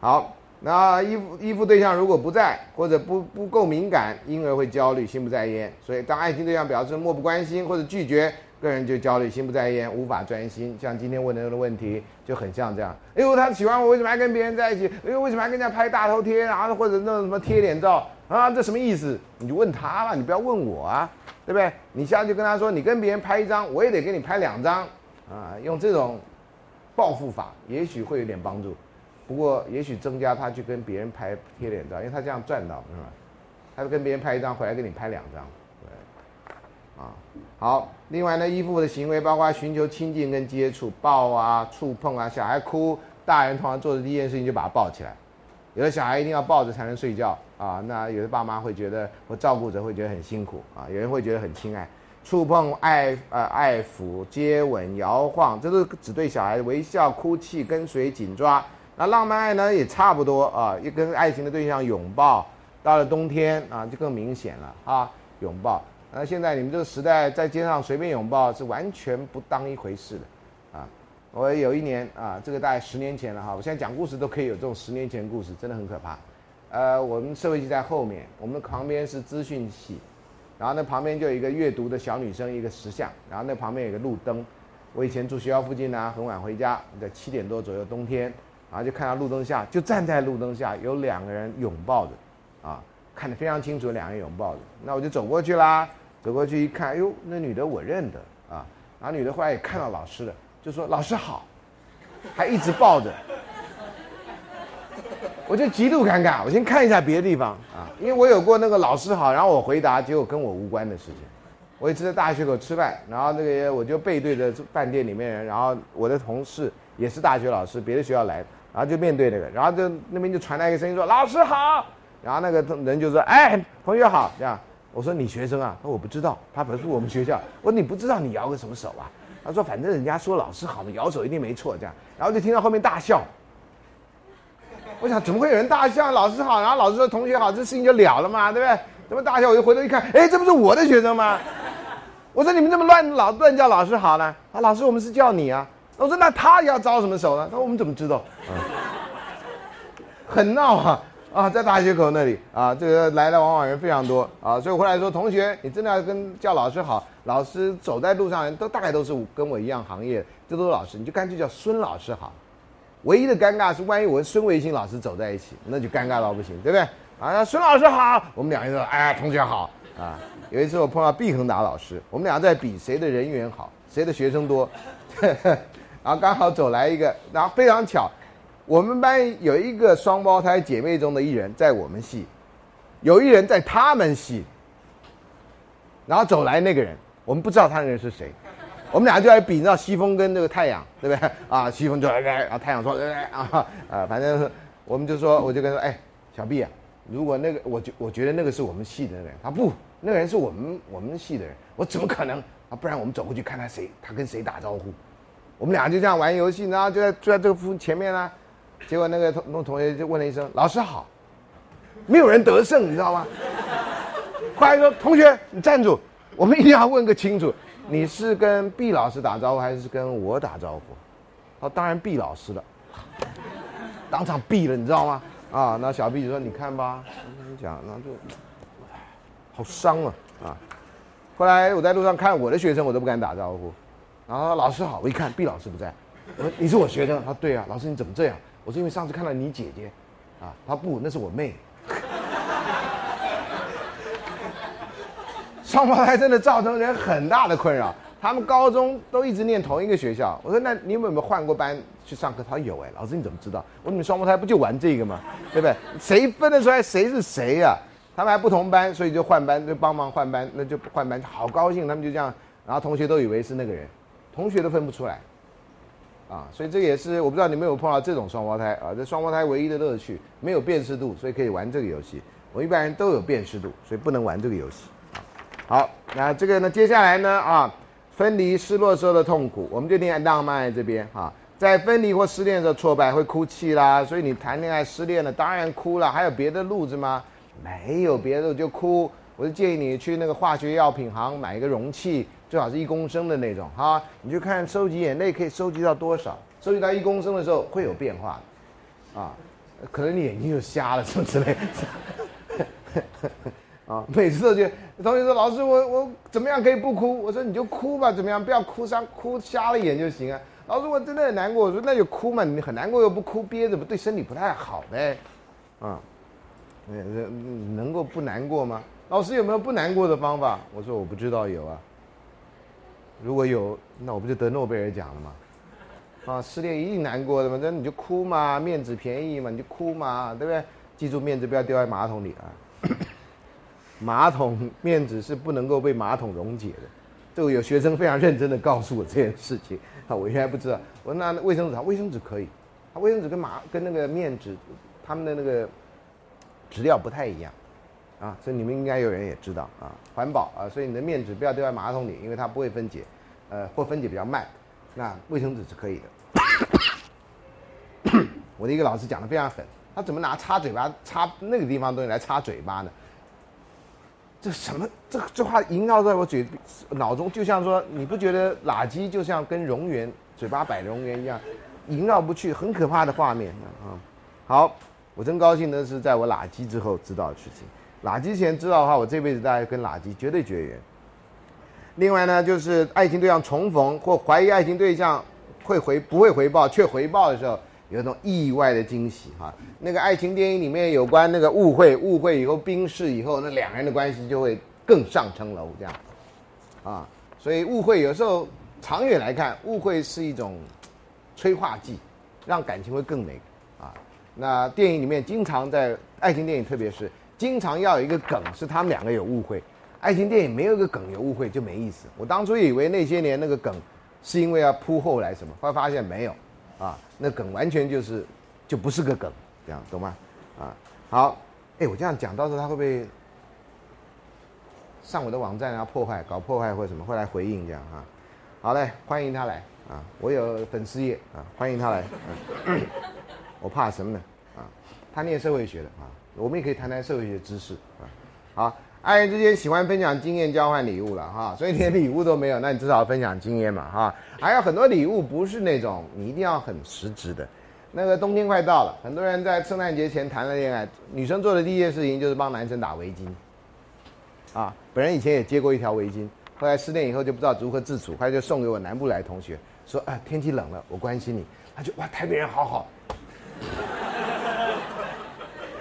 好，那依附依附对象如果不在或者不不够敏感，婴儿会焦虑，心不在焉。所以当爱情对象表示漠不关心或者拒绝。个人就焦虑，心不在焉，无法专心。像今天问的那个问题，就很像这样。哎呦，他喜欢我，为什么还跟别人在一起？哎呦，为什么还跟人家拍大头贴然后或者那种什么贴脸照啊？这什么意思？你就问他了，你不要问我啊，对不对？你下次就跟他说，你跟别人拍一张，我也得给你拍两张啊。用这种报复法，也许会有点帮助。不过，也许增加他去跟别人拍贴脸照，因为他这样赚到，是吧？他就跟别人拍一张，回来给你拍两张。对啊，好。另外呢，依附的行为包括寻求亲近跟接触，抱啊、触碰啊。小孩哭，大人通常做的第一件事情就把他抱起来。有的小孩一定要抱着才能睡觉啊。那有的爸妈会觉得，或照顾者会觉得很辛苦啊。有人会觉得很亲爱，触碰、爱呃爱抚、接吻、摇晃，这都是只对小孩微笑、哭泣、跟随、紧抓。那浪漫爱呢，也差不多啊，一跟爱情的对象拥抱。到了冬天啊，就更明显了啊，拥抱。那现在你们这个时代，在街上随便拥抱是完全不当一回事的，啊！我有一年啊，这个大概十年前了哈，我现在讲故事都可以有这种十年前故事，真的很可怕。呃，我们社会系在后面，我们的旁边是资讯系，然后那旁边就有一个阅读的小女生，一个石像，然后那旁边有个路灯。我以前住学校附近呢，很晚回家，在七点多左右冬天，然后就看到路灯下，就站在路灯下有两个人拥抱着，啊，看得非常清楚，两个人拥抱着。那我就走过去啦。走过去一看，哎呦，那女的我认得啊！然后女的后来也看到老师了，就说：“老师好。”还一直抱着，我就极度尴尬。我先看一下别的地方啊，因为我有过那个老师好，然后我回答结果跟我无关的事情。我一次在大学口吃饭，然后那个我就背对着饭店里面人，然后我的同事也是大学老师，别的学校来的，然后就面对那个，然后就那边就传来一个声音说：“老师好。”然后那个人就说：“哎，同学好。”这样。我说你学生啊？他说我不知道，他不是我们学校。我说你不知道，你摇个什么手啊？他说反正人家说老师好嘛，摇手一定没错。这样，然后就听到后面大笑。我想怎么会有人大笑？老师好，然后老师说同学好，这事情就了了嘛，对不对？怎么大笑？我就回头一看，哎，这不是我的学生吗？我说你们这么乱老乱叫老师好呢？啊，老师我们是叫你啊。我说那他要招什么手呢？他说我们怎么知道？很闹啊。啊，在大学口那里啊，这个来来往往人非常多啊，所以回来说，同学，你真的要跟叫老师好，老师走在路上人都大概都是跟我一样行业，这都是老师，你就干脆叫孙老师好，唯一的尴尬是，万一我跟孙维新老师走在一起，那就尴尬到不行，对不对？啊，孙老师好，我们两个人说，哎，同学好啊。有一次我碰到毕恒达老师，我们俩在比谁的人缘好，谁的学生多，然后刚好走来一个，然后非常巧，我们班有一个双胞胎姐妹中的一人在我们系，有一人在他们系，然后走来那个人，我们不知道他那个人是谁，我们俩就在比，你知道西风跟那个太阳，对不对？啊，西风就来，然后太阳说，来来啊啊，反正我们就说，我就跟他说，哎，小毕啊，如果那个，我觉我觉得那个是我们系的人，他不，那个人是我们我们系的人，我怎么可能啊？不然我们走过去看他谁，他跟谁打招呼。我们俩就这样玩游戏，然后就在就在这个夫前面呢，结果那个同那同学就问了一声：“老师好。”没有人得胜，你知道吗？后来说：“同学，你站住，我们一定要问个清楚，你是跟毕老师打招呼还是跟我打招呼？”哦，当然毕老师了，当场毙了，你知道吗？啊，那小毕就说：“你看吧，我跟你讲，那就好伤啊啊！”后来我在路上看我的学生，我都不敢打招呼。然后老师好，我一看毕老师不在，我说你是我学生，他说对啊，老师你怎么这样？我说因为上次看到你姐姐，啊，他不，那是我妹。双胞胎真的造成人很大的困扰，他们高中都一直念同一个学校。我说那你们有没有换过班去上课？他说有哎，老师你怎么知道？我说你们双胞胎不就玩这个吗？对不对？谁分得出来谁是谁呀？他们还不同班，所以就换班，就帮忙换班，那就换班，好高兴，他们就这样，然后同学都以为是那个人。同学都分不出来，啊，所以这也是我不知道你们有碰到这种双胞胎啊？这双胞胎唯一的乐趣没有辨识度，所以可以玩这个游戏。我一般人都有辨识度，所以不能玩这个游戏。好，那这个呢？接下来呢？啊，分离失落时候的痛苦，我们就念浪漫这边哈。在分离或失恋的时候挫败会哭泣啦，所以你谈恋爱失恋了，当然哭了。还有别的路子吗？没有别的路就哭。我就建议你去那个化学药品行买一个容器。最好是一公升的那种哈，你就看收集眼泪可以收集到多少，收集到一公升的时候会有变化，啊，可能你眼睛就瞎了什么之类的，啊，每次都觉得同学说老师我我怎么样可以不哭？我说你就哭吧，怎么样不要哭伤哭瞎了眼就行啊。老师我真的很难过，我说那就哭嘛，你很难过又不哭憋着不对身体不太好呗，啊，能够不难过吗？老师有没有不难过的方法？我说我不知道有啊。如果有，那我不就得诺贝尔奖了吗？啊，失恋一定难过的嘛，那你就哭嘛，面子便宜嘛，你就哭嘛，对不对？记住面子不要丢在马桶里啊！马桶面子是不能够被马桶溶解的。这个有学生非常认真的告诉我这件事情啊，我原来不知道。我说那卫生纸，卫生纸可以，它卫生纸跟马跟那个面纸，他们的那个质料不太一样。啊，所以你们应该有人也知道啊，环保啊，所以你的面纸不要丢在马桶里，因为它不会分解，呃，或分解比较慢。那卫生纸是可以的。我的一个老师讲的非常狠，他怎么拿擦嘴巴擦那个地方东西来擦嘴巴呢？这什么？这这话萦绕在我嘴脑中，就像说你不觉得垃圾就像跟蝾螈嘴巴摆蝾螈一样，萦绕不去，很可怕的画面啊。好，我真高兴的是在我垃圾之后知道的事情。垃圾前知道的话，我这辈子大概跟垃圾绝对绝缘。另外呢，就是爱情对象重逢或怀疑爱情对象会回不会回报却回报的时候，有一种意外的惊喜哈。那个爱情电影里面有关那个误会，误会以后冰释以后，那两人的关系就会更上层楼这样。啊，所以误会有时候长远来看，误会是一种催化剂，让感情会更美啊。那电影里面经常在爱情电影，特别是。经常要有一个梗，是他们两个有误会。爱情电影没有一个梗有误会就没意思。我当初以为那些年那个梗，是因为要铺后来什么，后来发现没有，啊，那梗完全就是，就不是个梗，这样懂吗？啊，好，哎，我这样讲，到时候他会不会上我的网站啊破坏，搞破坏或者什么，会来回应这样哈？好嘞，欢迎他来啊，我有粉丝页啊，欢迎他来。我怕什么呢？啊，他念社会学的啊。我们也可以谈谈社会学知识啊。好，爱人之间喜欢分享经验、交换礼物了哈，所以连礼物都没有，那你至少分享经验嘛哈。还有很多礼物不是那种你一定要很实质的。那个冬天快到了，很多人在圣诞节前谈了恋爱，女生做的第一件事情就是帮男生打围巾。啊，本人以前也接过一条围巾，后来失恋以后就不知道如何自处，后来就送给我南部来同学，说啊天气冷了，我关心你。他就哇台北人好好，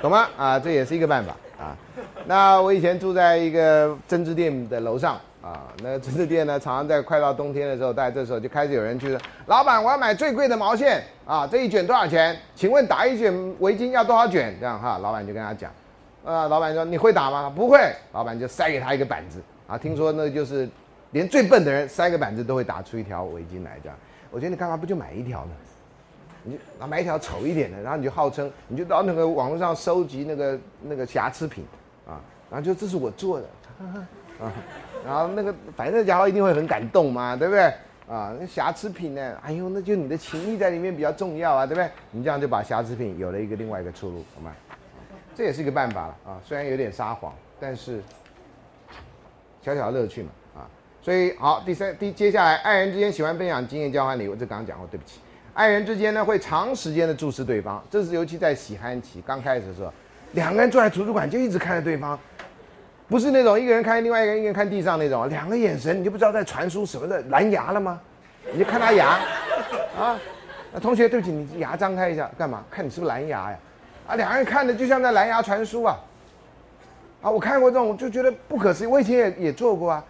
懂吗？啊，这也是一个办法啊。那我以前住在一个针织店的楼上啊，那针织店呢，常常在快到冬天的时候，大概这时候就开始有人去说，老板，我要买最贵的毛线啊，这一卷多少钱？请问打一卷围巾要多少卷？这样哈，老板就跟他讲，啊，老板说你会打吗？不会，老板就塞给他一个板子啊，听说那就是连最笨的人塞个板子都会打出一条围巾来，这样，我觉得你干嘛不就买一条呢？你就买一条丑一点的，然后你就号称，你就到那个网络上收集那个那个瑕疵品，啊，然后就这是我做的，啊，然后那个反正那家伙一定会很感动嘛，对不对？啊，那瑕疵品呢？哎呦，那就你的情谊在里面比较重要啊，对不对？你这样就把瑕疵品有了一个另外一个出路，好吗？这也是一个办法了啊，虽然有点撒谎，但是小小的乐趣嘛，啊，所以好，第三第接下来，爱人之间喜欢分享经验交换礼物，这刚刚讲过，对不起。爱人之间呢，会长时间的注视对方，这是尤其在喜憨期刚开始的时候，两个人坐在图书馆就一直看着对方，不是那种一个人看另外一个人，一个人看地上那种，两个眼神你就不知道在传输什么的蓝牙了吗？你就看他牙，啊，那同学对不起，你牙张开一下干嘛？看你是不是蓝牙呀？啊，两个人看的就像在蓝牙传输啊，啊，我看过这种我就觉得不可思议，我以前也也做过啊，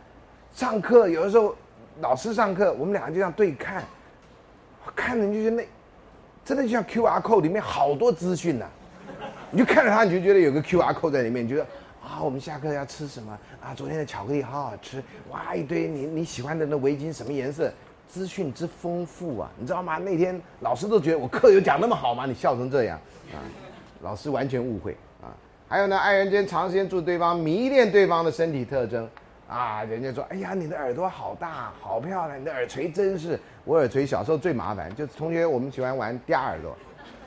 上课有的时候老师上课，我们两个就这样对看。看着你就觉得那，真的就像 Q R code 里面好多资讯呐，你就看着它，你就觉得有个 Q R code 在里面，你觉得啊，我们下课要吃什么啊？昨天的巧克力好好吃，哇，一堆你你喜欢的那围巾什么颜色？资讯之丰富啊，你知道吗？那天老师都觉得我课有讲那么好吗？你笑成这样啊，老师完全误会啊。还有呢，爱人间长时间住对方，迷恋对方的身体特征。啊，人家说，哎呀，你的耳朵好大，好漂亮，你的耳垂真是。我耳垂小时候最麻烦，就同学我们喜欢玩嗲耳朵，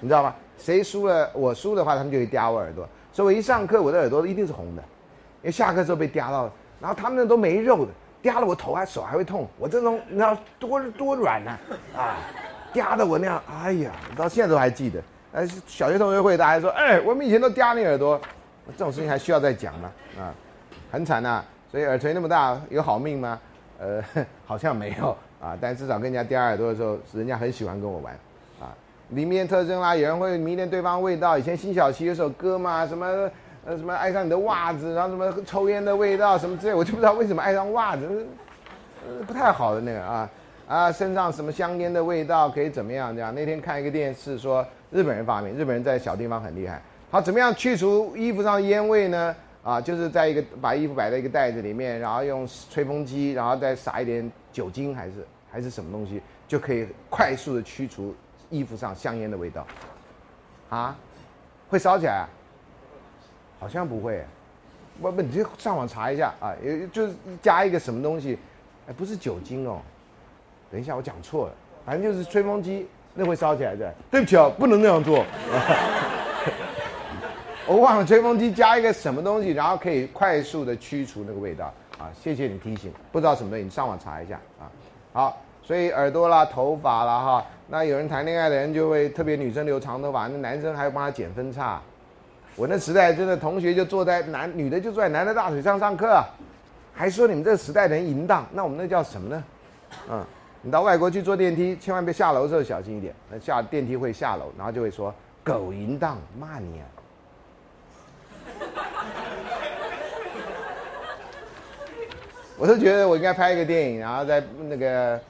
你知道吗？谁输了，我输的话，他们就会嗲我耳朵。所以我一上课，我的耳朵一定是红的，因为下课之后被嗲到了。然后他们那都没肉的，嗲了我头还手还会痛。我这种你知道多多软呐，啊，嗲的我那样，哎呀，到现在都还记得。呃，小学同学会大家说，哎，我们以前都嗲你耳朵，这种事情还需要再讲吗？啊，很惨呐。所以耳垂那么大有好命吗？呃，好像没有啊。但至少跟人家叼耳朵的时候，人家很喜欢跟我玩啊。里面特征啦，有人会迷恋对方味道。以前辛晓琪有首歌嘛，什么呃什么爱上你的袜子，然后什么抽烟的味道什么之类，我就不知道为什么爱上袜子，呃不太好的那个啊啊身上什么香烟的味道可以怎么样这样？那天看一个电视说日本人发明，日本人在小地方很厉害，好怎么样去除衣服上的烟味呢？啊，就是在一个把衣服摆在一个袋子里面，然后用吹风机，然后再撒一点酒精，还是还是什么东西，就可以快速的驱除衣服上香烟的味道。啊，会烧起来？好像不会。不不，你就上网查一下啊，有就是加一个什么东西，哎，不是酒精哦。等一下，我讲错了，反正就是吹风机，那会烧起来的。对不起哦，不能那样做。我忘了吹风机加一个什么东西，然后可以快速的驱除那个味道啊！谢谢你提醒，不知道什么东西，你上网查一下啊。好，所以耳朵啦、头发啦哈，那有人谈恋爱的人就会特别女生留长头发，那男生还要帮他剪分叉。我那时代真的同学就坐在男女的就坐在男的大腿上上课，还说你们这时代人淫荡，那我们那叫什么呢？嗯，你到外国去坐电梯，千万别下楼的时候小心一点，那下电梯会下楼，然后就会说狗淫荡，骂你啊。我是觉得我应该拍一个电影，然后在那个、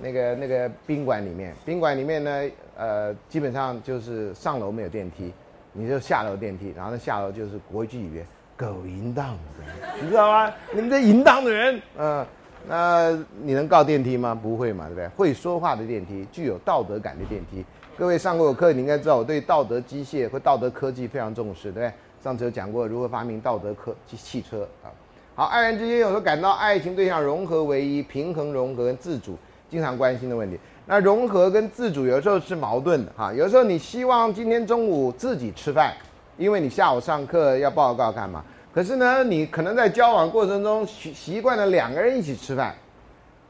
那个、那个宾馆里面，宾馆里面呢，呃，基本上就是上楼没有电梯，你就下楼电梯，然后呢下楼就是国际语言“狗淫荡的”，你知道吗？你们这淫荡的人，嗯，那你能告电梯吗？不会嘛，对不对？会说话的电梯，具有道德感的电梯。各位上过我课，你应该知道我对道德机械和道德科技非常重视，对不对？上次有讲过如何发明道德科技汽车啊。好，爱人之间有时候感到爱情对象融合为一，平衡融合跟自主，经常关心的问题。那融合跟自主有时候是矛盾的哈。有时候你希望今天中午自己吃饭，因为你下午上课要报告干嘛？可是呢，你可能在交往过程中习习惯了两个人一起吃饭，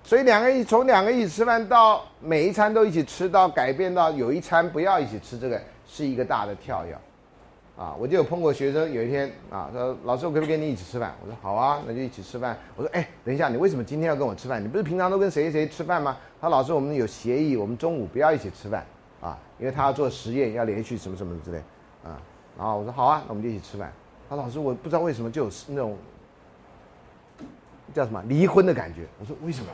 所以两个人从两个一起吃饭到每一餐都一起吃到改变到有一餐不要一起吃，这个是一个大的跳跃。啊，我就有碰过学生，有一天啊，说老师，我可不可以跟你一起吃饭？我说好啊，那就一起吃饭。我说哎，等一下，你为什么今天要跟我吃饭？你不是平常都跟谁谁吃饭吗？他说老师，我们有协议，我们中午不要一起吃饭啊，因为他要做实验，要连续什么什么之类啊。然后我说好啊，那我们就一起吃饭。他说老师，我不知道为什么就有那种叫什么离婚的感觉。我说为什么？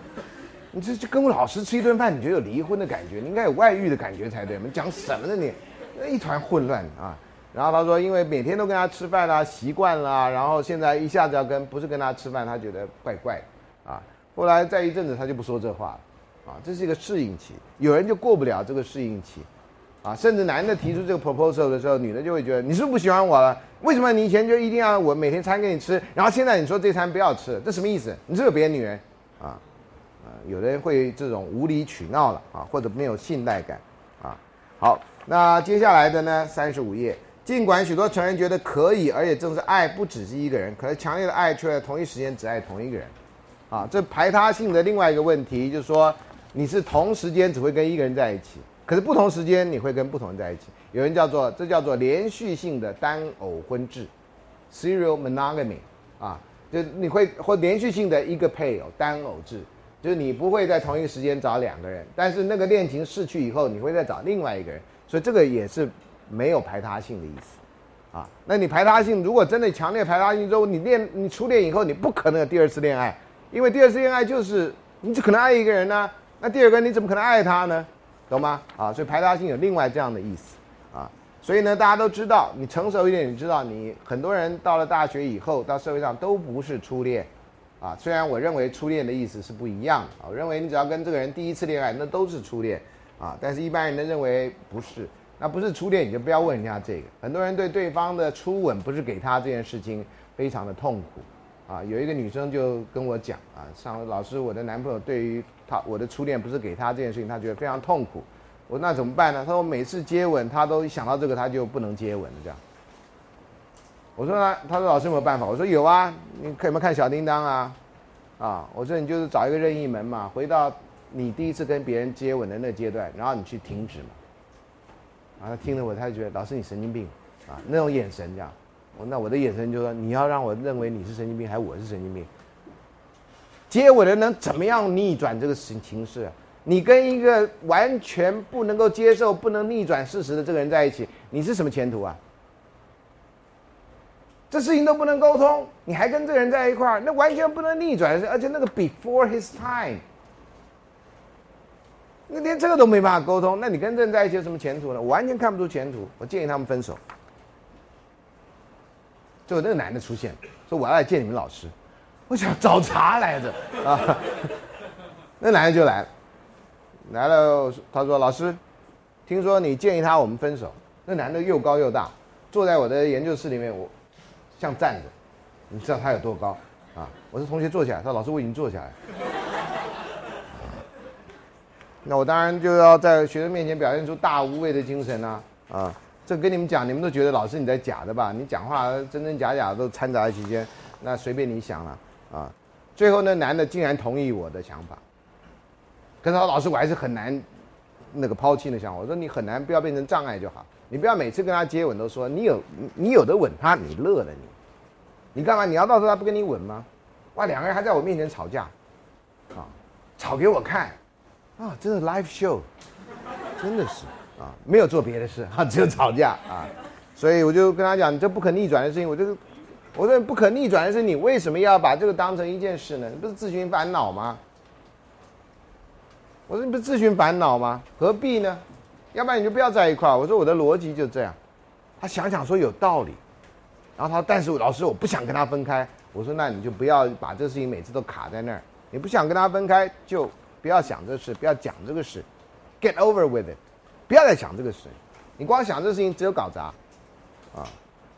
你这就跟我老师吃一顿饭，你觉得有离婚的感觉？你应该有外遇的感觉才对。你讲什么呢你？一团混乱啊！然后他说，因为每天都跟他吃饭啦，习惯了，然后现在一下子要跟不是跟他吃饭，他觉得怪怪的啊。后来再一阵子，他就不说这话了啊。这是一个适应期，有人就过不了这个适应期啊。甚至男的提出这个 proposal 的时候，女的就会觉得你是不是不喜欢我了？为什么你以前就一定要我每天餐给你吃，然后现在你说这餐不要吃，这什么意思？你是有别的女人啊？啊，有的人会这种无理取闹了啊，或者没有信赖感啊。好。那接下来的呢？三十五页。尽管许多成人觉得可以，而且正是爱不只是一个人，可是强烈的爱却在同一时间只爱同一个人。啊，这排他性的另外一个问题就是说，你是同时间只会跟一个人在一起，可是不同时间你会跟不同人在一起。有人叫做这叫做连续性的单偶婚制，serial monogamy。啊，就你会或连续性的一个配偶单偶制，就是你不会在同一个时间找两个人，但是那个恋情逝去以后，你会再找另外一个人。所以这个也是没有排他性的意思，啊，那你排他性，如果真的强烈排他性之后，你恋你初恋以后，你不可能有第二次恋爱，因为第二次恋爱就是你只可能爱一个人呢，那第二个你怎么可能爱他呢？懂吗？啊，所以排他性有另外这样的意思，啊，所以呢，大家都知道，你成熟一点，你知道，你很多人到了大学以后，到社会上都不是初恋，啊，虽然我认为初恋的意思是不一样啊，我认为你只要跟这个人第一次恋爱，那都是初恋。啊，但是一般人都认为不是，那不是初恋你就不要问人家这个。很多人对对方的初吻不是给他这件事情非常的痛苦，啊，有一个女生就跟我讲啊，上老师我的男朋友对于他我的初恋不是给他这件事情，他觉得非常痛苦。我那怎么办呢？他说每次接吻他都想到这个他就不能接吻这样。我说呢，他说老师有没有办法？我说有啊，你可以没有看小叮当啊？啊，我说你就是找一个任意门嘛，回到。你第一次跟别人接吻的那阶段，然后你去停止嘛？啊，他听了我，他就觉得老师你神经病，啊，那种眼神这样，我那我的眼神就说你要让我认为你是神经病，还是我是神经病？接吻的能怎么样逆转这个情情势？你跟一个完全不能够接受、不能逆转事实的这个人在一起，你是什么前途啊？这事情都不能沟通，你还跟这个人在一块儿，那完全不能逆转，而且那个 before his time。那连这个都没办法沟通，那你跟人在一起有什么前途呢？我完全看不出前途。我建议他们分手。最后那个男的出现，说我要来见你们老师，我想找茬来着啊。那男的就来了，来了，他说老师，听说你建议他我们分手。那男的又高又大，坐在我的研究室里面，我像站着，你知道他有多高啊？我说同学坐起来，他说老师我已经坐下来。那我当然就要在学生面前表现出大无畏的精神啊！啊，这跟你们讲，你们都觉得老师你在假的吧？你讲话真真假假都掺杂在其间，那随便你想了啊！最后那男的竟然同意我的想法，可是老师我还是很难那个抛弃的想法。我说你很难不要变成障碍就好，你不要每次跟他接吻都说你有你有的吻他，你乐了你，你干嘛？你要到时候他不跟你吻吗？哇，两个人还在我面前吵架，啊，吵给我看。啊，真的 live show，真的是啊，没有做别的事啊，只有吵架啊，所以我就跟他讲，这不可逆转的事情，我就我说不可逆转的是你为什么要把这个当成一件事呢？你不是自寻烦恼吗？我说你不是自寻烦恼吗？何必呢？要不然你就不要在一块儿。我说我的逻辑就这样。他想想说有道理，然后他但是老师我不想跟他分开。我说那你就不要把这事情每次都卡在那儿。你不想跟他分开就。不要想这事，不要讲这个事，get over with it，不要再想这个事。你光想这个事情，只有搞砸，啊。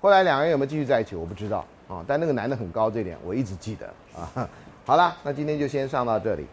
后来两个人有没有继续在一起，我不知道啊。但那个男的很高，这点我一直记得啊。好了，那今天就先上到这里。